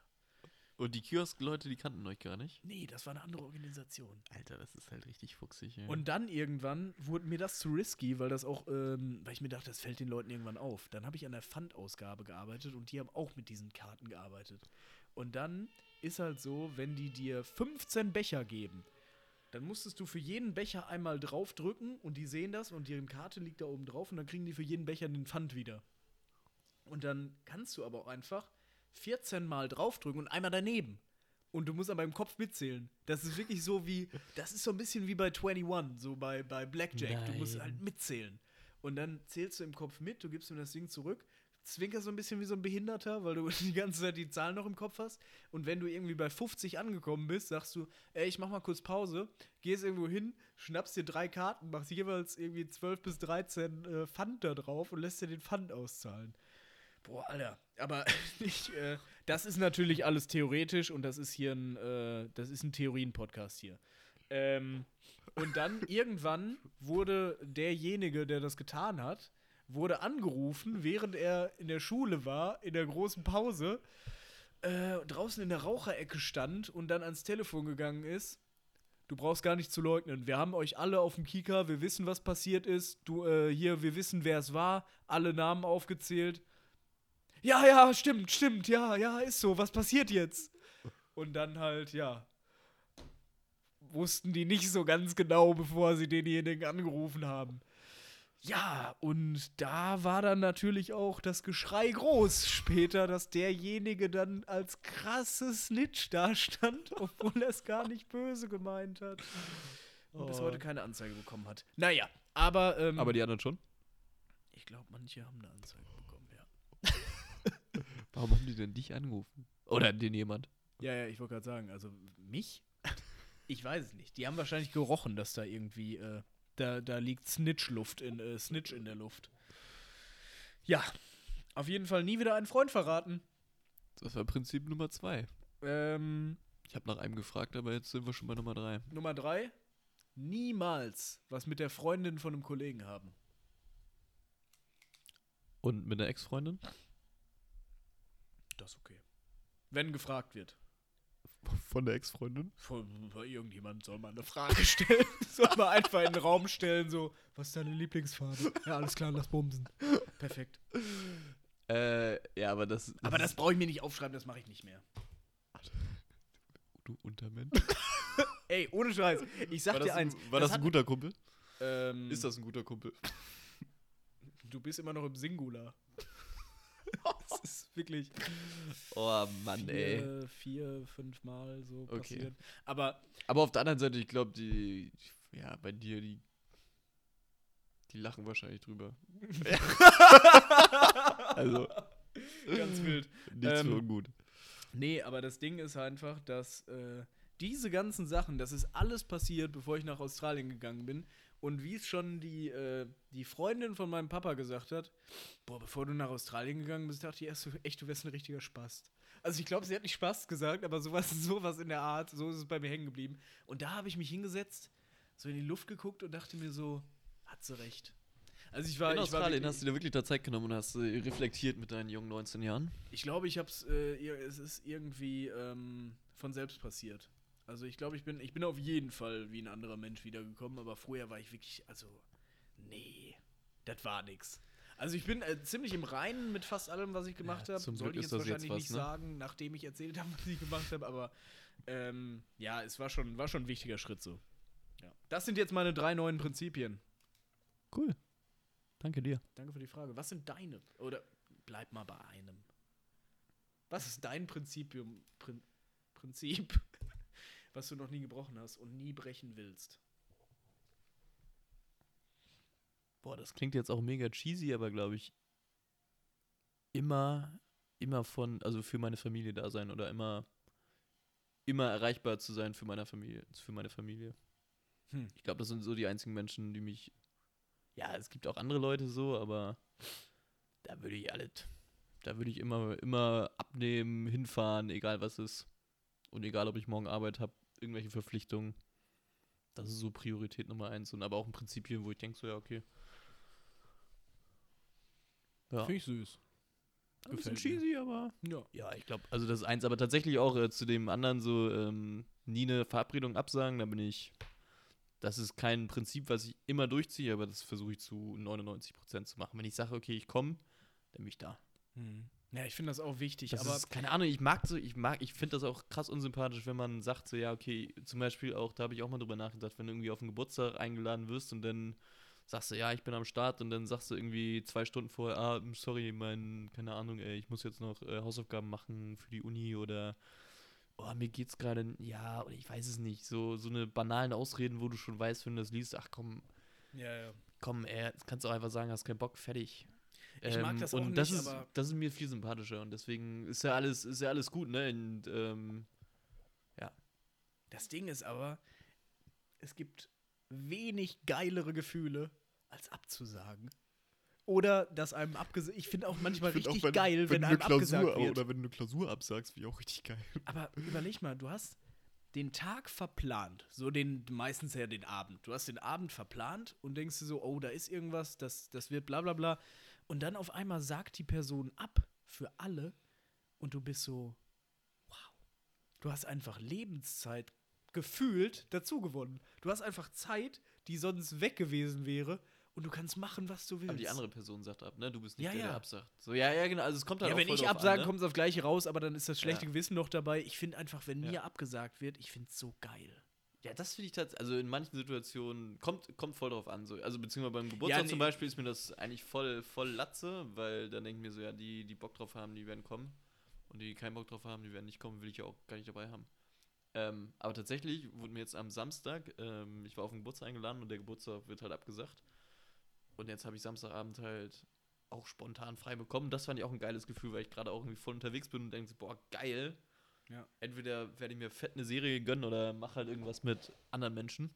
Und die Kiosk-Leute, die kannten euch gar nicht. Nee, das war eine andere Organisation. Alter, das ist halt richtig fuchsig. ey. Und dann irgendwann wurde mir das zu risky, weil das auch, ähm, weil ich mir dachte, das fällt den Leuten irgendwann auf. Dann habe ich an der Pfandausgabe gearbeitet und die haben auch mit diesen Karten gearbeitet. Und dann ist halt so, wenn die dir 15 Becher geben, dann musstest du für jeden Becher einmal draufdrücken und die sehen das und deren Karte liegt da oben drauf und dann kriegen die für jeden Becher den Pfand wieder. Und dann kannst du aber auch einfach 14 Mal draufdrücken und einmal daneben. Und du musst aber im Kopf mitzählen. Das ist wirklich so wie, das ist so ein bisschen wie bei 21, so bei, bei Blackjack. Du musst Nein. halt mitzählen. Und dann zählst du im Kopf mit, du gibst ihm das Ding zurück, zwinkerst so ein bisschen wie so ein Behinderter, weil du die ganze Zeit die Zahlen noch im Kopf hast. Und wenn du irgendwie bei 50 angekommen bist, sagst du, ey, ich mach mal kurz Pause, gehst irgendwo hin, schnappst dir drei Karten, machst jeweils irgendwie 12 bis 13 äh, Pfand da drauf und lässt dir den Pfand auszahlen. Boah, Alter. Aber ich, äh, das ist natürlich alles theoretisch und das ist hier ein, äh, das ist ein Theorien-Podcast hier. Ähm, und dann irgendwann wurde derjenige, der das getan hat, wurde angerufen, während er in der Schule war, in der großen Pause, äh, draußen in der Raucherecke stand und dann ans Telefon gegangen ist. Du brauchst gar nicht zu leugnen. Wir haben euch alle auf dem Kika, wir wissen, was passiert ist. Du, äh, hier, wir wissen, wer es war, alle Namen aufgezählt. Ja, ja, stimmt, stimmt, ja, ja, ist so. Was passiert jetzt? Und dann halt, ja, wussten die nicht so ganz genau, bevor sie denjenigen angerufen haben. Ja, und da war dann natürlich auch das Geschrei groß später, dass derjenige dann als krasses Snitch dastand, obwohl er es gar nicht böse gemeint hat. Und bis Oh. heute keine Anzeige bekommen hat. Naja, aber, ähm, Aber die anderen schon? ich glaube, manche haben eine Anzeige bekommen, ja. Warum haben die denn dich angerufen? Oder den jemand? Ja, ja, ich wollte gerade sagen, also mich? Ich weiß es nicht. Die haben wahrscheinlich gerochen, dass da irgendwie, äh, da, da liegt Snitch-Luft in, äh, Snitch in der Luft. Ja, auf jeden Fall nie wieder einen Freund verraten. Das war Prinzip Nummer zwei. Ähm, Ich habe nach einem gefragt, aber jetzt sind wir schon bei Nummer drei. Nummer drei, niemals was mit der Freundin von einem Kollegen haben. Und mit einer Ex-Freundin? Das ist okay. Wenn gefragt wird. Von der Ex-Freundin? Von, von irgendjemand soll mal eine Frage stellen. soll mal einfach in den Raum stellen, so, was ist deine Lieblingsfarbe? Ja, alles klar, lass bumsen. Perfekt. Äh, ja, aber das. Aber das brauche ich mir nicht aufschreiben, das mache ich nicht mehr. Du Untermensch. Ey, ohne Scheiß. Ich sag dir das, ein, eins. war das, hat- ein guter Kumpel? Ähm, Ist das ein guter Kumpel? Du bist immer noch im Singular. das ist wirklich Oh Mann, ey. vier, vier fünf Mal so Okay. passiert. Aber Aber auf der anderen Seite, ich glaube, die. Ja, bei dir, die. Die lachen wahrscheinlich drüber. also, ganz wild. nichts Ähm, für ungut. Nee, aber das Ding ist einfach, dass äh, diese ganzen Sachen, das ist alles passiert, bevor ich nach Australien gegangen bin. Und wie es schon die, äh, die Freundin von meinem Papa gesagt hat, boah, bevor du nach Australien gegangen bist, dachte ich erst so, echt, du wärst ein richtiger Spast. Also ich glaube, sie hat nicht Spaß gesagt, aber sowas, sowas in der Art, so ist es bei mir hängen geblieben. Und da habe ich mich hingesetzt, so in die Luft geguckt und dachte mir so, hat sie recht. Also ich war, In ich war Australien wirklich- hast du dir wirklich da Zeit genommen und hast äh, reflektiert mit deinen jungen 19 Jahren? Ich glaube, ich hab's, äh, es ist irgendwie ähm, von selbst passiert. Also ich glaube, ich bin, ich bin auf jeden Fall wie ein anderer Mensch wiedergekommen, aber vorher war ich wirklich, also, nee, das war nix. Also ich bin äh, ziemlich im Reinen mit fast allem, was ich gemacht Ja, habe. Sollte Glück ich jetzt das jetzt wahrscheinlich was, nicht ne? sagen, nachdem ich erzählt habe, was ich gemacht habe, aber ähm, ja, es war schon, war schon ein wichtiger Schritt so. Ja. Das sind jetzt meine drei neuen Prinzipien. Cool. Danke dir. Danke für die Frage. Was sind deine? Oder bleib mal bei einem. Was ist dein Prinzipium? Prin Prinzip? Was du noch nie gebrochen hast und nie brechen willst? Boah, das klingt jetzt auch mega cheesy, aber glaube ich, immer, immer von, also für meine Familie da sein oder immer, immer erreichbar zu sein für meine Familie, für meine Familie. Hm. Ich glaube, das sind so die einzigen Menschen, die mich, ja, es gibt auch andere Leute so, aber da würde ich alles, da würde ich immer, immer abnehmen, hinfahren, egal was ist. Und egal, ob ich morgen Arbeit habe, irgendwelche Verpflichtungen. Das ist so Priorität Nummer eins. Und aber auch ein Prinzipien, wo ich denke, so, ja, okay. Ja. Finde ich süß. Ein bisschen cheesy, aber. Ja. Ja, ich glaube, also das ist eins, aber tatsächlich auch äh, zu dem anderen so ähm, nie eine Verabredung absagen, da bin ich. Das ist kein Prinzip, was ich immer durchziehe, aber das versuche ich zu 99% zu machen. Wenn ich sage, okay, ich komme, dann bin ich da. Hm. Ja, ich finde das auch wichtig, Das aber ist, keine Ahnung, ich mag so, ich mag, ich finde das auch krass unsympathisch, wenn man sagt so, ja, okay, zum Beispiel auch, da habe ich auch mal drüber nachgedacht, wenn du irgendwie auf einen Geburtstag eingeladen wirst und dann sagst du, ja, ich bin am Start und dann sagst du irgendwie zwei Stunden vorher, ah, sorry, mein, keine Ahnung, ey, ich muss jetzt noch äh, Hausaufgaben machen für die Uni oder oh, mir geht's gerade, ja, oder ich weiß es nicht, so, so eine banalen Ausreden, wo du schon weißt, wenn du das liest, ach komm, ja, ja. komm, ey, kannst du auch einfach sagen, hast keinen Bock, fertig. Ich mag das auch und das nicht, ist, aber- das ist mir viel sympathischer und deswegen ist ja alles, ist ja alles gut, ne? Und, ähm, Das Ding ist aber, es gibt wenig geilere Gefühle, als abzusagen. Oder dass einem abgesagt. Ich finde auch manchmal find richtig auch, wenn- geil, wenn, du einem eine abgesagt Klausur, wird. Oder wenn du eine Klausur absagst, finde ich auch richtig geil. Aber überleg mal, du hast den Tag verplant, so den meistens ja den Abend. Du hast den Abend verplant und denkst dir so, oh, da ist irgendwas, das, das wird bla bla bla. Und dann auf einmal sagt die Person ab für alle und du bist so, wow. Du hast einfach Lebenszeit gefühlt dazu gewonnen. Du hast einfach Zeit, die sonst weg gewesen wäre und du kannst machen, was du willst. aber die andere Person sagt ab, ne? Du bist nicht Ja, der, der ja. absagt. So, ja, ja, genau. Also es kommt halt Ja, auch wenn ich absage, ne? kommt es auf gleiche raus, aber dann ist das schlechte Ja. Gewissen noch dabei. Ich finde einfach, wenn mir abgesagt wird, ich finde es so geil. Ja, das finde ich tatsächlich, also in manchen Situationen kommt, kommt voll drauf an. So. Also beziehungsweise beim Geburtstag nee. zum Beispiel ist mir das eigentlich voll, voll Latze, weil dann denke ich mir so, ja, die, die Bock drauf haben, die werden kommen. Und die keinen Bock drauf haben, die werden nicht kommen, will ich ja auch gar nicht dabei haben. Ähm, aber tatsächlich wurde mir jetzt am Samstag, ähm, ich war auf den Geburtstag eingeladen und der Geburtstag wird halt abgesagt. Und jetzt habe ich Samstagabend halt auch spontan frei bekommen. Das fand ich auch ein geiles Gefühl, weil ich gerade auch irgendwie voll unterwegs bin und denke so, boah, geil. Ja. Entweder werde ich mir fett eine Serie gönnen oder mache halt irgendwas mit anderen Menschen.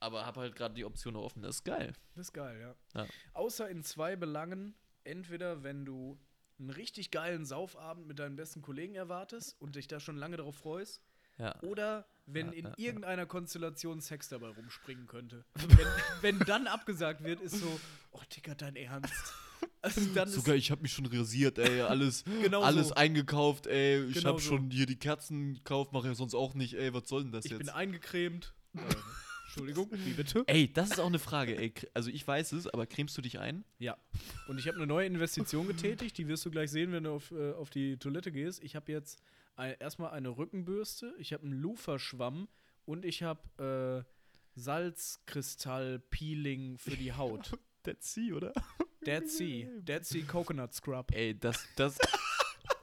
Aber habe halt gerade die Option noch offen. Das ist geil. Das ist geil, ja. Ja. Außer in zwei Belangen. Entweder, wenn du einen richtig geilen Saufabend mit deinen besten Kollegen erwartest und dich da schon lange darauf freust. Ja. Oder wenn Ja, in irgendeiner Konstellation Sex dabei rumspringen könnte. wenn, wenn dann abgesagt wird, ist so, oh, Digga, dein Ernst. Also dann Sogar ich habe mich schon rasiert, ey, alles, genau alles so. eingekauft, ey. Ich Genau habe so. schon hier die Kerzen gekauft, mache ja sonst auch nicht, ey. Was soll denn das Ich bin jetzt? eingecremt. Äh, Entschuldigung, wie bitte? Ey, das ist auch eine Frage, ey. Also ich weiß es, aber cremst du dich ein? Ja. Und ich habe eine neue Investition getätigt, die wirst du gleich sehen, wenn du auf, äh, auf die Toilette gehst. Ich habe jetzt ein, erstmal eine Rückenbürste, ich habe einen Luferschwamm und ich habe äh, Salzkristall-Peeling für die Haut. Dead Sea, oder? Dead Sea. Dead Sea Coconut Scrub. Ey, das, das.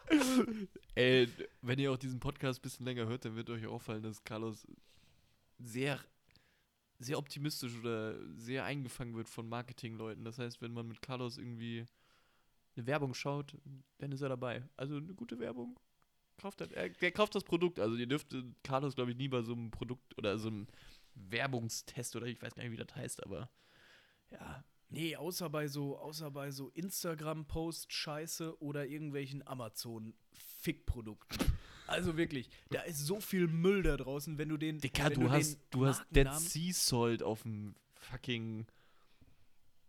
ey, wenn ihr auch diesen Podcast ein bisschen länger hört, dann wird euch auffallen, dass Carlos sehr, sehr optimistisch oder sehr eingefangen wird von Marketingleuten. Das heißt, wenn man mit Carlos irgendwie eine Werbung schaut, dann ist er dabei. Also eine gute Werbung. Kauft das, er, der kauft das Produkt. Also ihr dürft Carlos, glaube ich, nie bei so einem Produkt oder so einem Werbungstest oder ich weiß gar nicht, wie das heißt, aber ja, Nee, außer bei so, außer bei so Instagram-Post-Scheiße oder irgendwelchen Amazon-Fick-Produkten. Also wirklich, da ist so viel Müll da draußen, wenn du den. Dicker, wenn du hast, du hast Dead Sea Salt auf dem fucking.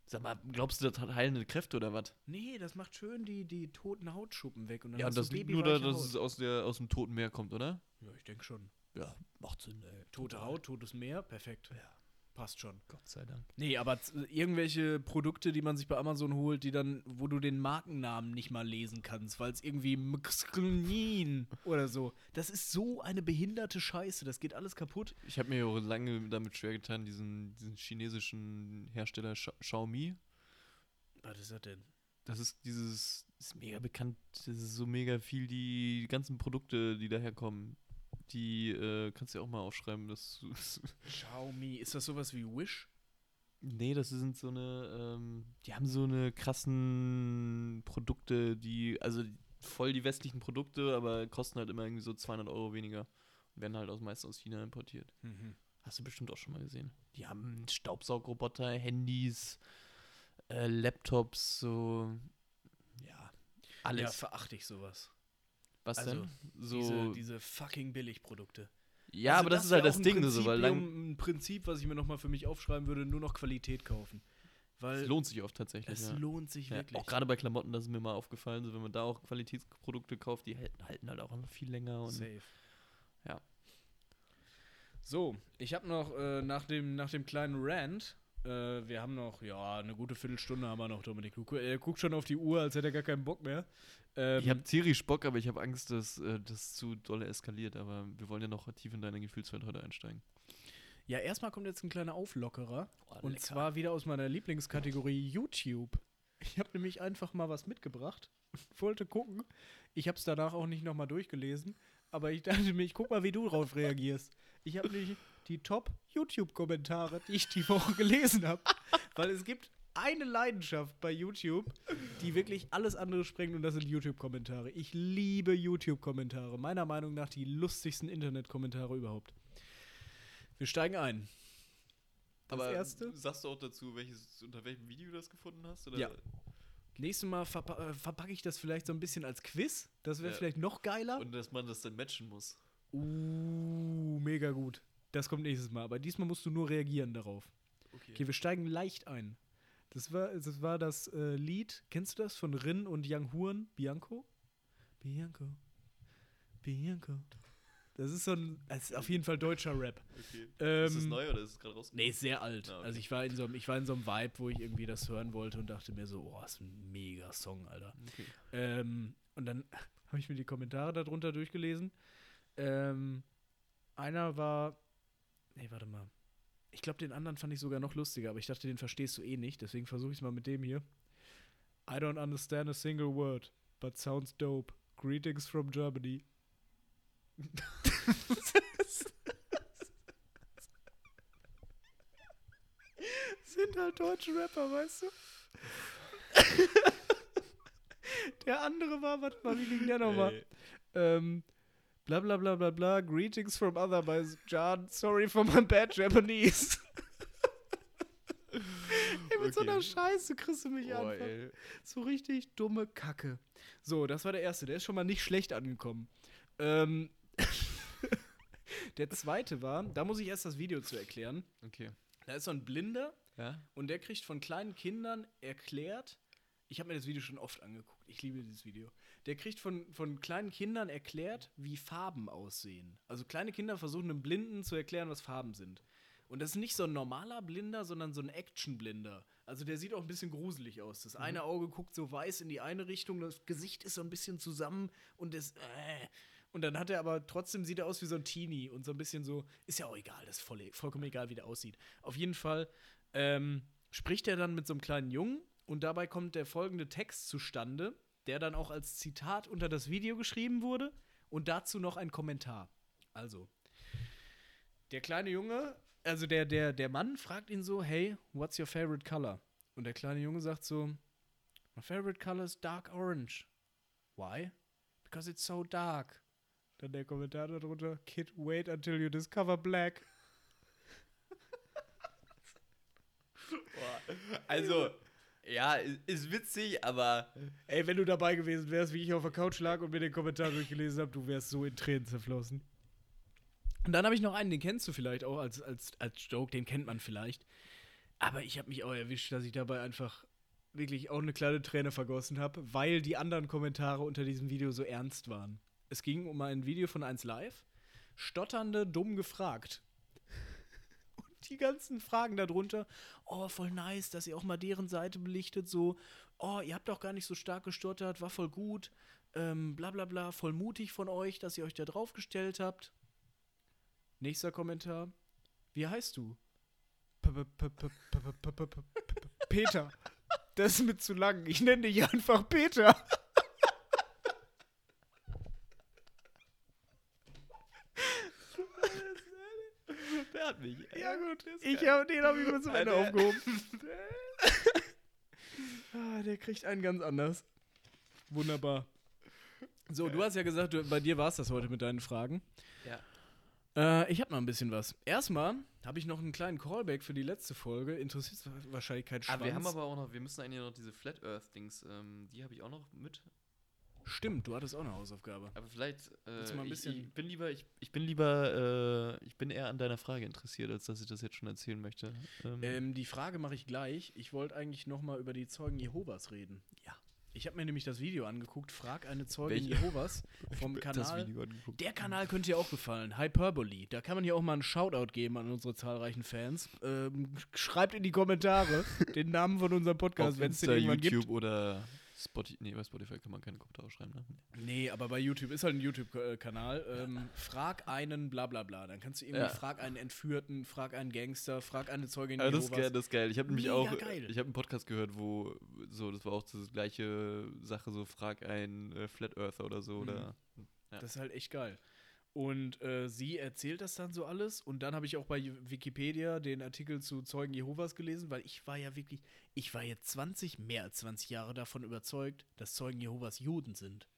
Sag mal, glaubst du, das hat heilende Kräfte oder was? Nee, das macht schön die, die toten Hautschuppen weg. Und dann Ja, das du liegt nur da, dass es Haut. aus, der, aus dem Toten Meer kommt, oder? Ja, ich denke schon. Ja, macht Sinn, ey. Tote Haut, totes Meer, perfekt. Ja. Passt schon. Gott sei Dank. Nee, aber irgendwelche Produkte, die man sich bei Amazon holt, die dann, wo du den Markennamen nicht mal lesen kannst, weil es irgendwie Mxknin oder so. Das ist so eine behinderte Scheiße. Das geht alles kaputt. Ich habe mir ja auch lange damit schwer getan, diesen, diesen chinesischen Hersteller Xiao- Xiaomi. Was ist das denn? Das ist dieses, ist mega bekannt, das ist so mega viel, die ganzen Produkte, die daherkommen. Die äh, kannst du ja auch mal aufschreiben. Das, Xiaomi, ist das sowas wie Wish? nee, das sind so eine, ähm, die haben so eine krassen Produkte, die, also voll die westlichen Produkte, aber kosten halt immer irgendwie so 200 Euro weniger. Und werden halt aus, meist aus China importiert. Mhm. Hast du bestimmt auch schon mal gesehen. Die haben Staubsaugroboter, Handys, äh, Laptops, so, ja, alles. Ja, verachte ich sowas. Was also, denn? So, Diese, diese fucking Billigprodukte. ja, Also aber das, ist wär halt das Ding, so, weil lang, ein Prinzip, was ich mir nochmal für mich aufschreiben würde, nur noch Qualität kaufen. Weil es lohnt sich oft tatsächlich. es ja. lohnt sich Ja, wirklich. auch gerade bei Klamotten, das ist mir mal aufgefallen, so wenn man da auch Qualitätsprodukte kauft, die halten, halten halt auch noch viel länger. Und Safe. Ja. So, ich habe noch äh, nach, dem, nach dem kleinen Rant, äh, wir haben noch, ja, eine gute Viertelstunde haben wir noch, Dominik. Du Er guckt schon auf die Uhr, als hätte er gar keinen Bock mehr. Ähm, ich habe tierisch Bock, aber ich habe Angst, dass äh, das zu dolle eskaliert. Aber wir wollen ja noch tief in deine Gefühlswelt heute einsteigen. ja, erstmal kommt jetzt ein kleiner Auflockerer. Oh, Und zwar wieder aus meiner Lieblingskategorie YouTube. Ich habe nämlich einfach mal was mitgebracht. Wollte gucken. Ich habe es danach auch nicht nochmal durchgelesen. Aber ich dachte mir, ich guck mal, wie du drauf reagierst. Ich habe nämlich die Top-YouTube-Kommentare, die ich die Woche gelesen habe. Weil es gibt eine Leidenschaft bei YouTube, die wirklich alles andere sprengt und das sind YouTube-Kommentare. Ich liebe YouTube-Kommentare. Meiner Meinung nach die lustigsten Internet-Kommentare überhaupt. Wir steigen ein. Das aber erste? sagst du auch dazu, welches, unter welchem Video du das gefunden hast? Oder? Ja. Nächstes Mal verpa äh, verpacke ich das vielleicht so ein bisschen als Quiz. Das wäre Ja. vielleicht noch geiler. Und dass man das dann matchen muss. uh, mega gut. Das kommt nächstes Mal. Aber diesmal musst du nur reagieren darauf. Okay. Okay, wir steigen leicht ein. Das war das, war das äh, Lied, kennst du das? Von Rin und Young Huren? Bianco? Bianco. Bianco. Das ist so ein, das ist auf jeden Fall deutscher Rap. okay. Ähm, ist das neu oder ist es gerade rausgekommen? Nee, ist sehr alt. Ah, okay. Also ich war, in so einem, ich war in so einem Vibe, wo ich irgendwie das hören wollte und dachte mir so, oh, ist ein mega Song, Alter. Okay. Ähm, und dann habe ich mir die Kommentare darunter durchgelesen. Ähm, einer war. Nee, warte mal. Ich glaube, den anderen fand ich sogar noch lustiger, aber ich dachte, den verstehst du eh nicht, deswegen versuche ich es mal mit dem hier. I don't understand a single word, but sounds dope. Greetings from Germany. Sind halt deutsche Rapper, weißt du? Der andere war, warte mal, wie ging der nochmal? Ähm, bla bla bla bla bla, greetings from Azerbaijan, sorry for my bad Japanese. ey, mit so Okay. einer Scheiße kriegst du mich Boah, einfach. ey. So richtig dumme Kacke. So, das war der erste, der ist schon mal nicht schlecht angekommen. Ähm, der zweite war, da muss ich erst das Video zu erklären. Okay. Da ist so ein Blinder, Ja? und der kriegt von kleinen Kindern erklärt, ich habe mir das Video schon oft angeguckt, ich liebe dieses Video. Der kriegt von, von kleinen Kindern erklärt, wie Farben aussehen. Also kleine Kinder versuchen einem Blinden zu erklären, was Farben sind. Und das ist nicht so ein normaler Blinder, sondern so ein Action-Blinder. Also der sieht auch ein bisschen gruselig aus. Das eine Auge guckt so weiß in die eine Richtung, das Gesicht ist so ein bisschen zusammen und das. Äh. Und dann hat er aber trotzdem sieht er aus wie so ein Teenie und so ein bisschen so, ist ja auch egal, das ist voll, vollkommen egal, wie der aussieht. Auf jeden Fall ähm, spricht er dann mit so einem kleinen Jungen und dabei kommt der folgende Text zustande, der dann auch als Zitat unter das Video geschrieben wurde und dazu noch ein Kommentar. Also, der kleine Junge, also der, der, der Mann fragt ihn so, hey, what's your favorite color? Und der kleine Junge sagt so, my favorite color is dark orange. Why? Because it's so dark. Dann der Kommentar darunter, Kid, wait until you discover black. Also, ja, ist witzig, aber Ey, wenn du dabei gewesen wärst, wie ich auf der Couch lag und mir den Kommentar durchgelesen habe, du wärst so in Tränen zerflossen. Und dann habe ich noch einen, den kennst du vielleicht auch als, als, als Joke, den kennt man vielleicht. Aber ich habe mich auch erwischt, dass ich dabei einfach wirklich auch eine kleine Träne vergossen habe, weil die anderen Kommentare unter diesem Video so ernst waren. Es ging um ein Video von 1 Live. Stotternde, dumm gefragt die ganzen Fragen darunter. Oh, voll nice, dass ihr auch mal deren Seite belichtet. So, oh, ihr habt auch gar nicht so stark gestottert, war voll gut. Ähm, bla bla bla, voll mutig von euch, dass ihr euch da drauf gestellt habt. Nächster Kommentar. Wie heißt du? Peter. Das ist mir zu lang. Ich nenne dich einfach Peter. Mich. ey. Ja, gut. Der ist Ich hab, den habe ich mir zum Ende Alter. aufgehoben. ah, der kriegt einen ganz anders. Wunderbar. So, du hast ja gesagt, du, bei dir war es das heute mit deinen Fragen. Ja. Äh, ich habe noch ein bisschen was. Erstmal habe ich noch einen kleinen Callback für die letzte Folge. Interessiert wahrscheinlich kein Schwanz. Aber wir haben aber auch noch, wir müssen eigentlich noch diese Flat Earth Dings, ähm, die habe ich auch noch mit. Stimmt, du hattest auch eine Hausaufgabe. Aber vielleicht, äh, ich, ich bin lieber, ich, ich bin lieber, äh, ich bin eher an deiner Frage interessiert, als dass ich das jetzt schon erzählen möchte. Ähm, Ähm, die Frage mache ich gleich. Ich wollte eigentlich noch mal über die Zeugen Jehovas reden. Ja. Ich habe mir nämlich das Video angeguckt. Frag eine Zeugin Welche? Jehovas vom Kanal. Der Kanal könnte dir auch gefallen. Hyperbole. Da kann man ja auch mal einen Shoutout geben an unsere zahlreichen Fans. Ähm, schreibt in die Kommentare den Namen von unserem Podcast, wenn es den irgendwann YouTube gibt. oder Spotify. Nee, bei Spotify kann man keine Kommentare schreiben, ne? Nee, aber bei YouTube ist halt ein YouTube-Kanal. Ähm, frag einen bla bla bla. Dann kannst du irgendwie Ja. frag einen Entführten, frag einen Gangster, frag eine Zeugin Ja, das ist geil, das ist geil. Ich habe nämlich auch, geil. ich habe einen Podcast gehört, wo so, das war auch die gleiche Sache, so frag einen äh, Flat Earther oder so Mhm. oder. Ja. Das ist halt echt geil. Und äh, sie erzählt das dann so alles. Und dann habe ich auch bei Wikipedia den Artikel zu Zeugen Jehovas gelesen, weil ich war ja wirklich, ich war jetzt 20, mehr als 20 Jahre davon überzeugt, dass Zeugen Jehovas Juden sind.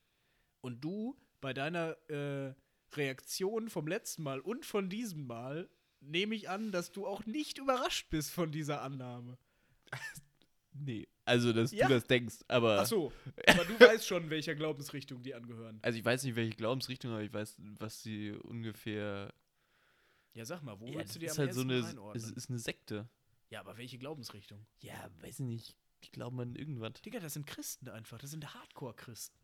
Und du bei deiner äh, Reaktion vom letzten Mal und von diesem Mal nehme ich an, dass du auch nicht überrascht bist von dieser Annahme. Nee, also dass Ja. du das denkst, aber. Ach so, aber du weißt schon, welcher Glaubensrichtung die angehören. Also ich weiß nicht, welche Glaubensrichtung, aber ich weiß, was sie ungefähr. Ja, sag mal, wo Ja, das du ist am halt so eine, einordnen? es ist eine Sekte. Ja, aber welche Glaubensrichtung? Ja, weiß ich nicht. Die glauben an irgendwas. Digga, das sind Christen einfach. Das sind Hardcore-Christen.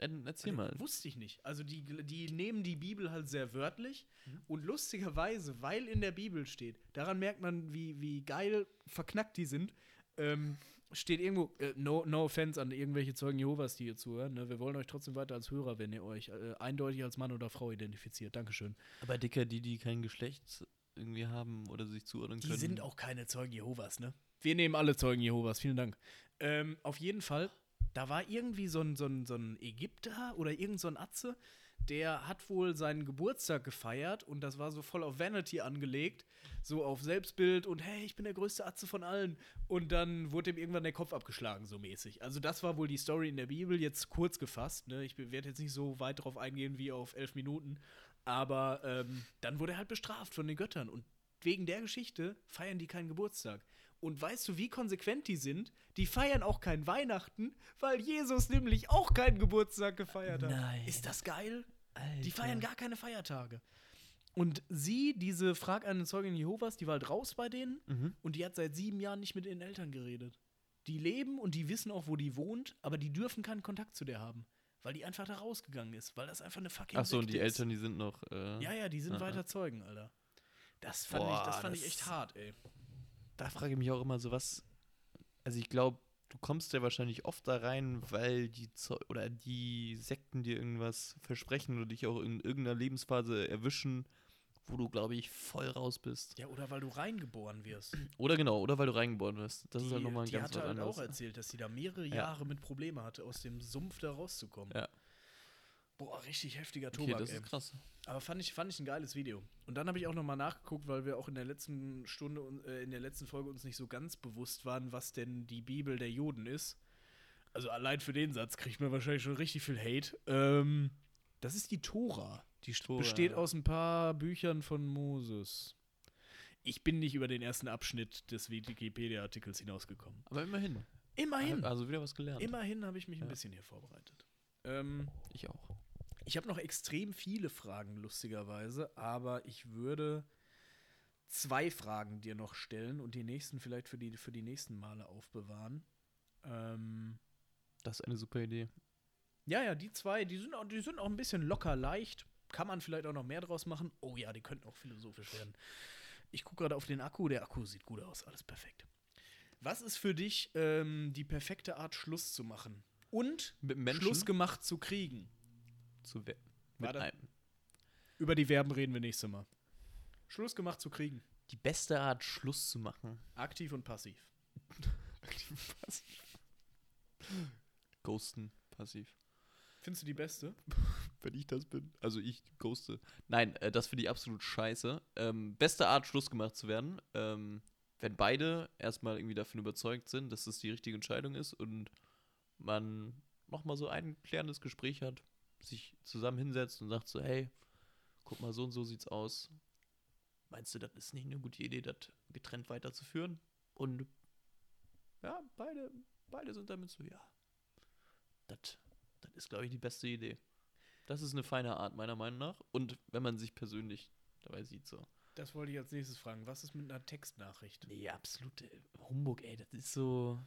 Ja, erzähl mal. Wusste ich nicht. Also die, die nehmen die Bibel halt sehr wörtlich Mhm. und lustigerweise, weil in der Bibel steht, daran merkt man, wie, wie geil verknackt die sind, ähm, steht irgendwo, äh, no, no offense an irgendwelche Zeugen Jehovas, die hier zuhören, ne? wir wollen euch trotzdem weiter als Hörer, wenn ihr euch äh, eindeutig als Mann oder Frau identifiziert. Dankeschön. Aber Dicker, die, die kein Geschlecht irgendwie haben oder sich zuordnen Die können. sind auch keine Zeugen Jehovas, ne? Wir nehmen alle Zeugen Jehovas, vielen Dank. Ähm, auf jeden Fall, da war irgendwie so ein, so ein, so ein Ägypter oder irgend so ein Atze, der hat wohl seinen Geburtstag gefeiert und das war so voll auf Vanity angelegt, so auf Selbstbild und hey, ich bin der größte Atze von allen. Und dann wurde ihm irgendwann der Kopf abgeschlagen, so mäßig. Also das war wohl die Story in der Bibel, jetzt kurz gefasst. Ne? Ich werde jetzt nicht so weit drauf eingehen wie auf elf Minuten. Aber ähm, dann wurde er halt bestraft von den Göttern. Und wegen der Geschichte feiern die keinen Geburtstag. Und weißt du, wie konsequent die sind? Die feiern auch kein Weihnachten, weil Jesus nämlich auch keinen Geburtstag gefeiert hat. Nein. Ist das geil? Alter. Die feiern gar keine Feiertage. Und sie, diese Frag eine Zeugin Jehovas, die war halt raus bei denen Mhm. und die hat seit sieben Jahren nicht mit ihren Eltern geredet. Die leben und die wissen auch, wo die wohnt, aber die dürfen keinen Kontakt zu der haben. Weil die einfach da rausgegangen ist, weil das einfach eine fucking Ach so, und die ist. Eltern, die sind noch. Äh, Ja, ja, die sind Ah, weiter. Zeugen, Alter. Das fand, ich, das Boah, fand ich das- echt hart, ey. Da frage ich mich auch immer so, was. Also ich glaube, du kommst ja wahrscheinlich oft da rein, weil die Zeu oder die Sekten dir irgendwas versprechen oder dich auch in irgendeiner Lebensphase erwischen, wo du, glaube ich, voll raus bist. Ja, oder weil du reingeboren wirst. Oder genau, oder weil du reingeboren wirst. Das die, ist halt nochmal ein die ganz hatte was halt anderes. auch erzählt, dass sie da mehrere Ja. Jahre mit Probleme hatte, aus dem Sumpf da rauszukommen. Ja. Boah, richtig heftiger Okay, Tobak, das ey. ist krass. Aber fand ich, fand ich ein geiles Video. Und dann habe ich auch nochmal nachgeguckt, weil wir auch in der letzten Stunde, und, äh, in der letzten Folge uns nicht so ganz bewusst waren, was denn die Bibel der Juden ist. Also allein für den Satz kriegt man wahrscheinlich schon richtig viel Hate. Ähm, das ist die Tora. Die Tora, besteht ja. aus ein paar Büchern von Moses. Ich bin nicht über den ersten Abschnitt des Wikipedia-Artikels hinausgekommen. Aber immerhin. Immerhin. Also wieder was gelernt. Immerhin habe ich mich ein Ja. bisschen hier vorbereitet. Ähm, Ich auch. Ich habe noch extrem viele Fragen, lustigerweise, aber ich würde zwei Fragen dir noch stellen und die nächsten vielleicht für die, für die nächsten Male aufbewahren. Ähm, Das ist eine super Idee. ja, ja, die zwei, die sind, auch, die sind auch ein bisschen locker leicht. Kann man vielleicht auch noch mehr draus machen. Oh ja, die könnten auch philosophisch werden. Ich gucke gerade auf den Akku. Der Akku sieht gut aus. Alles perfekt. Was ist für dich ähm, die perfekte Art, Schluss zu machen? Und Schluss gemacht zu kriegen? Zu we- War mit das- einem. Über die Verben reden wir nächstes Mal. Schluss gemacht zu kriegen. Die beste Art, Schluss zu machen. Aktiv und passiv. Ghosten, passiv. Findest du die beste? wenn ich das bin. Also ich ghoste. Nein, äh, das finde ich absolut scheiße. Ähm, beste Art, Schluss gemacht zu werden, ähm, wenn beide erstmal irgendwie davon überzeugt sind, dass das die richtige Entscheidung ist und man nochmal so ein klärendes Gespräch hat, sich zusammen hinsetzt und sagt so, hey, guck mal, so und so sieht's aus. Meinst du, das ist nicht eine gute Idee, das getrennt weiterzuführen? Und ja, beide, beide sind damit so, ja, das ist, glaube ich, die beste Idee. Das ist eine feine Art, meiner Meinung nach. Und wenn man sich persönlich dabei sieht, so. Das wollte ich als nächstes fragen. Was ist mit einer Textnachricht? Nee, absolute Humbug, ey. Das ist so.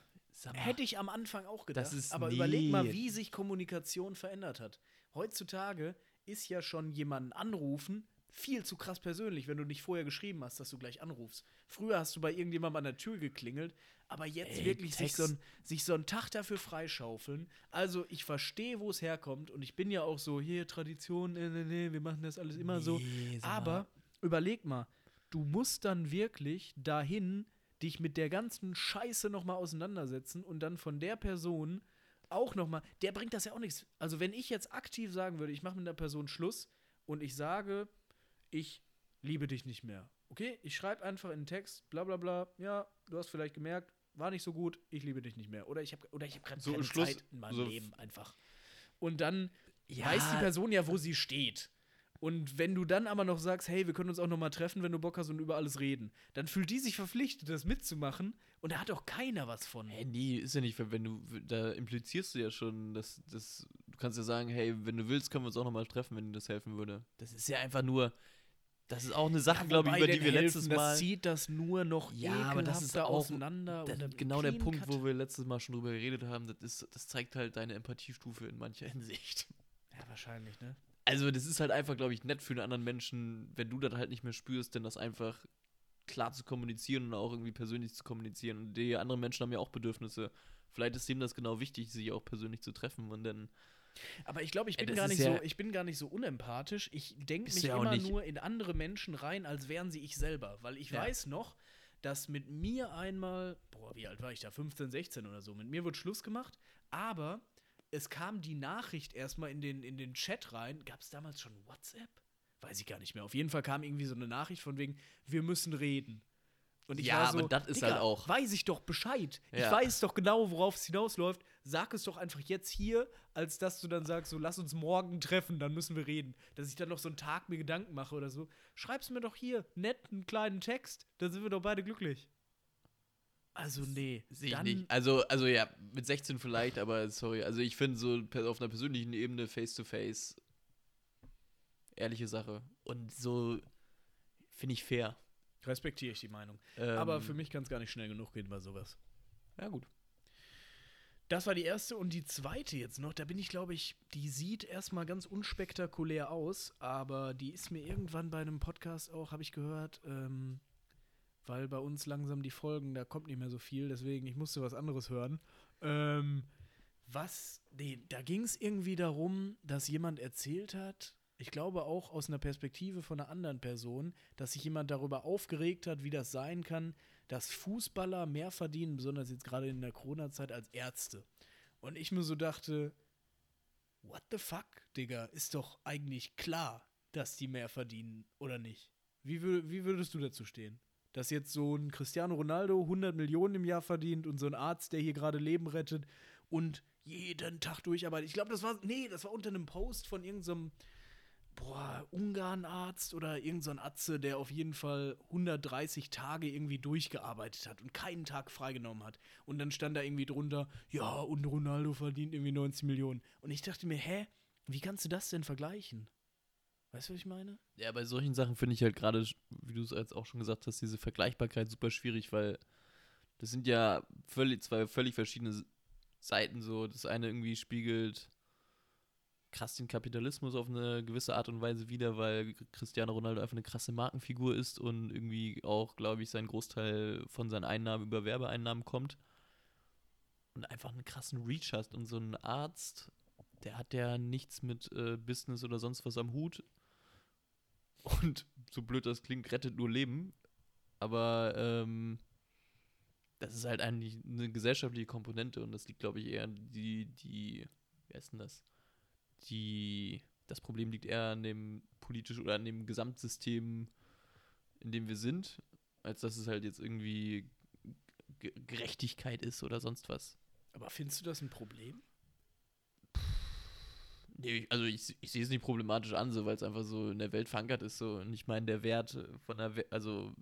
Mal, Hätte ich am Anfang auch gedacht. Aber nee. überleg mal, wie sich Kommunikation verändert hat. Heutzutage ist ja schon jemanden anrufen viel zu krass persönlich, wenn du nicht vorher geschrieben hast, dass du gleich anrufst. Früher hast du bei irgendjemandem an der Tür geklingelt, aber jetzt Ey, wirklich sich so, ein, sich so einen Tag dafür freischaufeln. Also ich verstehe, wo es herkommt und ich bin ja auch so, hier Tradition, nee, nee, nee, wir machen das alles immer so. Nee, sag Aber überleg mal, du musst dann wirklich dahin dich mit der ganzen Scheiße nochmal auseinandersetzen und dann von der Person auch nochmal, der bringt das ja auch nichts. Also wenn ich jetzt aktiv sagen würde, ich mache mit einer Person Schluss und ich sage, ich liebe dich nicht mehr. Okay, ich schreibe einfach in den Text, bla bla bla, ja, du hast vielleicht gemerkt, war nicht so gut, ich liebe dich nicht mehr. Oder ich habe oder ich gerade So keine Schluss- Zeit in meinem so- Leben einfach. Und dann Ja. weiß die Person ja, wo sie steht. Und wenn du dann aber noch sagst, hey, wir können uns auch noch mal treffen, wenn du Bock hast und über alles reden, dann fühlt die sich verpflichtet, das mitzumachen und da hat auch keiner was von. Hey, nee, ist ja nicht, wenn du, da implizierst du ja schon, dass, dass du kannst ja sagen, hey, wenn du willst, können wir uns auch nochmal treffen, wenn dir das helfen würde. Das ist ja einfach nur, das ist auch eine Sache, glaube ich, über die wir letztes helfen, Mal. Das zieht das nur noch Ja, aber das ist ekelhafter auch- auseinander. Ist genau der Punkt, cut. wo wir letztes Mal schon drüber geredet haben, das, ist, das zeigt halt deine Empathiestufe in mancher Hinsicht. Ja, wahrscheinlich, ne? Also, das ist halt einfach, glaube ich, nett für einen anderen Menschen, wenn du das halt nicht mehr spürst, denn das einfach klar zu kommunizieren und auch irgendwie persönlich zu kommunizieren. Und die anderen Menschen haben ja auch Bedürfnisse. Vielleicht ist denen das genau wichtig, sich auch persönlich zu treffen und dann. Aber ich glaube, ich bin das gar nicht ja- so, ich bin gar nicht so unempathisch. Ich denke mich ja immer nur in andere Menschen rein, als wären sie ich selber. Weil ich Ja. weiß noch, dass mit mir einmal, boah, wie alt war ich da? 15, 16 oder so. Mit mir wird Schluss gemacht, aber es kam die Nachricht erstmal in den, in den Chat rein. Gab es damals schon WhatsApp? Weiß ich gar nicht mehr. Auf jeden Fall kam irgendwie so eine Nachricht von wegen, wir müssen reden. Und ich Ja, war so, aber das ist halt auch- Weiß ich doch Bescheid. Ich Ja. weiß doch genau, worauf es hinausläuft. Sag es doch einfach jetzt hier, als dass du dann sagst, so lass uns morgen treffen, dann müssen wir reden. Dass ich dann noch so einen Tag mir Gedanken mache oder so. Schreib's mir doch hier, nett, einen kleinen Text, dann sind wir doch beide glücklich. Also, nee. Sehe ich nicht. Also, also ja, mit 16 vielleicht, aber sorry. Also ich finde so auf einer persönlichen Ebene face-to-face ehrliche Sache. Und so finde ich fair. Respektiere ich die Meinung. Ähm, Aber für mich kann es gar nicht schnell genug gehen bei sowas. Ja, gut. Das war die erste und die zweite jetzt noch. Da bin ich, glaube ich, die sieht erstmal ganz unspektakulär aus, aber die ist mir irgendwann bei einem Podcast auch, habe ich gehört, ähm, weil bei uns langsam die Folgen, da kommt nicht mehr so viel, deswegen ich musste was anderes hören. Ähm, was, nee, da ging es irgendwie darum, dass jemand erzählt hat, ich glaube auch aus einer Perspektive von einer anderen Person, dass sich jemand darüber aufgeregt hat, wie das sein kann, dass Fußballer mehr verdienen, besonders jetzt gerade in der Corona-Zeit, als Ärzte. Und ich mir so dachte, what the fuck, Digga, ist doch eigentlich klar, dass die mehr verdienen, oder nicht? Wie, wür wie würdest du dazu stehen? Dass jetzt so ein Cristiano Ronaldo 100 Millionen im Jahr verdient und so ein Arzt, der hier gerade Leben rettet und jeden Tag durcharbeitet. Ich glaube, das war, nee, das war unter einem Post von irgendeinem, boah, Ungarn-Arzt oder irgendein so Atze, der auf jeden Fall 130 Tage irgendwie durchgearbeitet hat und keinen Tag freigenommen hat. Und dann stand da irgendwie drunter, ja, und Ronaldo verdient irgendwie 90 Millionen. Und ich dachte mir, hä, wie kannst du das denn vergleichen? Weißt du, was ich meine? Ja, bei solchen Sachen finde ich halt gerade, wie du es jetzt auch schon gesagt hast, diese Vergleichbarkeit super schwierig, weil das sind ja völlig, zwei völlig verschiedene Seiten so. Das eine irgendwie spiegelt krass den Kapitalismus auf eine gewisse Art und Weise wider, weil Cristiano Ronaldo einfach eine krasse Markenfigur ist und irgendwie auch, glaube ich, sein Großteil von seinen Einnahmen über Werbeeinnahmen kommt und einfach einen krassen Reach hat. Und so ein Arzt, der hat ja nichts mit äh, Business oder sonst was am Hut und so blöd das klingt, rettet nur Leben. Aber ähm, das ist halt eigentlich eine gesellschaftliche Komponente und das liegt, glaube ich, eher an die, die, wie heißt denn das? die, das Problem liegt eher an dem politischen oder an dem Gesamtsystem, in dem wir sind, als dass es halt jetzt irgendwie Ge Gerechtigkeit ist oder sonst was. Aber findest du das ein Problem? Nee, also ich, ich sehe es nicht problematisch an, so, weil es einfach so in der Welt verankert ist. So. Und ich meine, der Wert von der, We also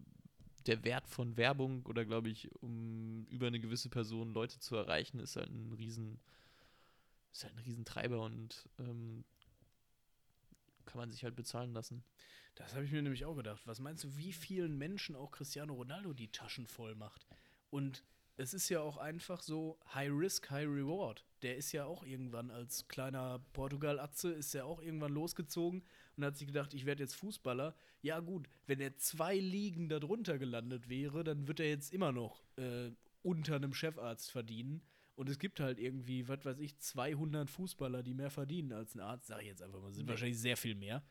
der Wert von Werbung oder glaube ich, um über eine gewisse Person Leute zu erreichen, ist halt ein riesen, ist halt ein Riesentreiber und ähm, kann man sich halt bezahlen lassen. Das habe ich mir nämlich auch gedacht. Was meinst du, wie vielen Menschen auch Cristiano Ronaldo die Taschen voll macht? Und es ist ja auch einfach so High Risk, High Reward. Der ist ja auch irgendwann als kleiner Portugal-Atze, ist ja auch irgendwann losgezogen und hat sich gedacht, ich werde jetzt Fußballer. Ja gut, wenn er zwei Ligen darunter gelandet wäre, dann wird er jetzt immer noch äh, unter einem Chefarzt verdienen. Und es gibt halt irgendwie, was weiß ich, 200 Fußballer, die mehr verdienen als ein Arzt. Sag ich jetzt einfach mal, sind wahrscheinlich sehr viel mehr.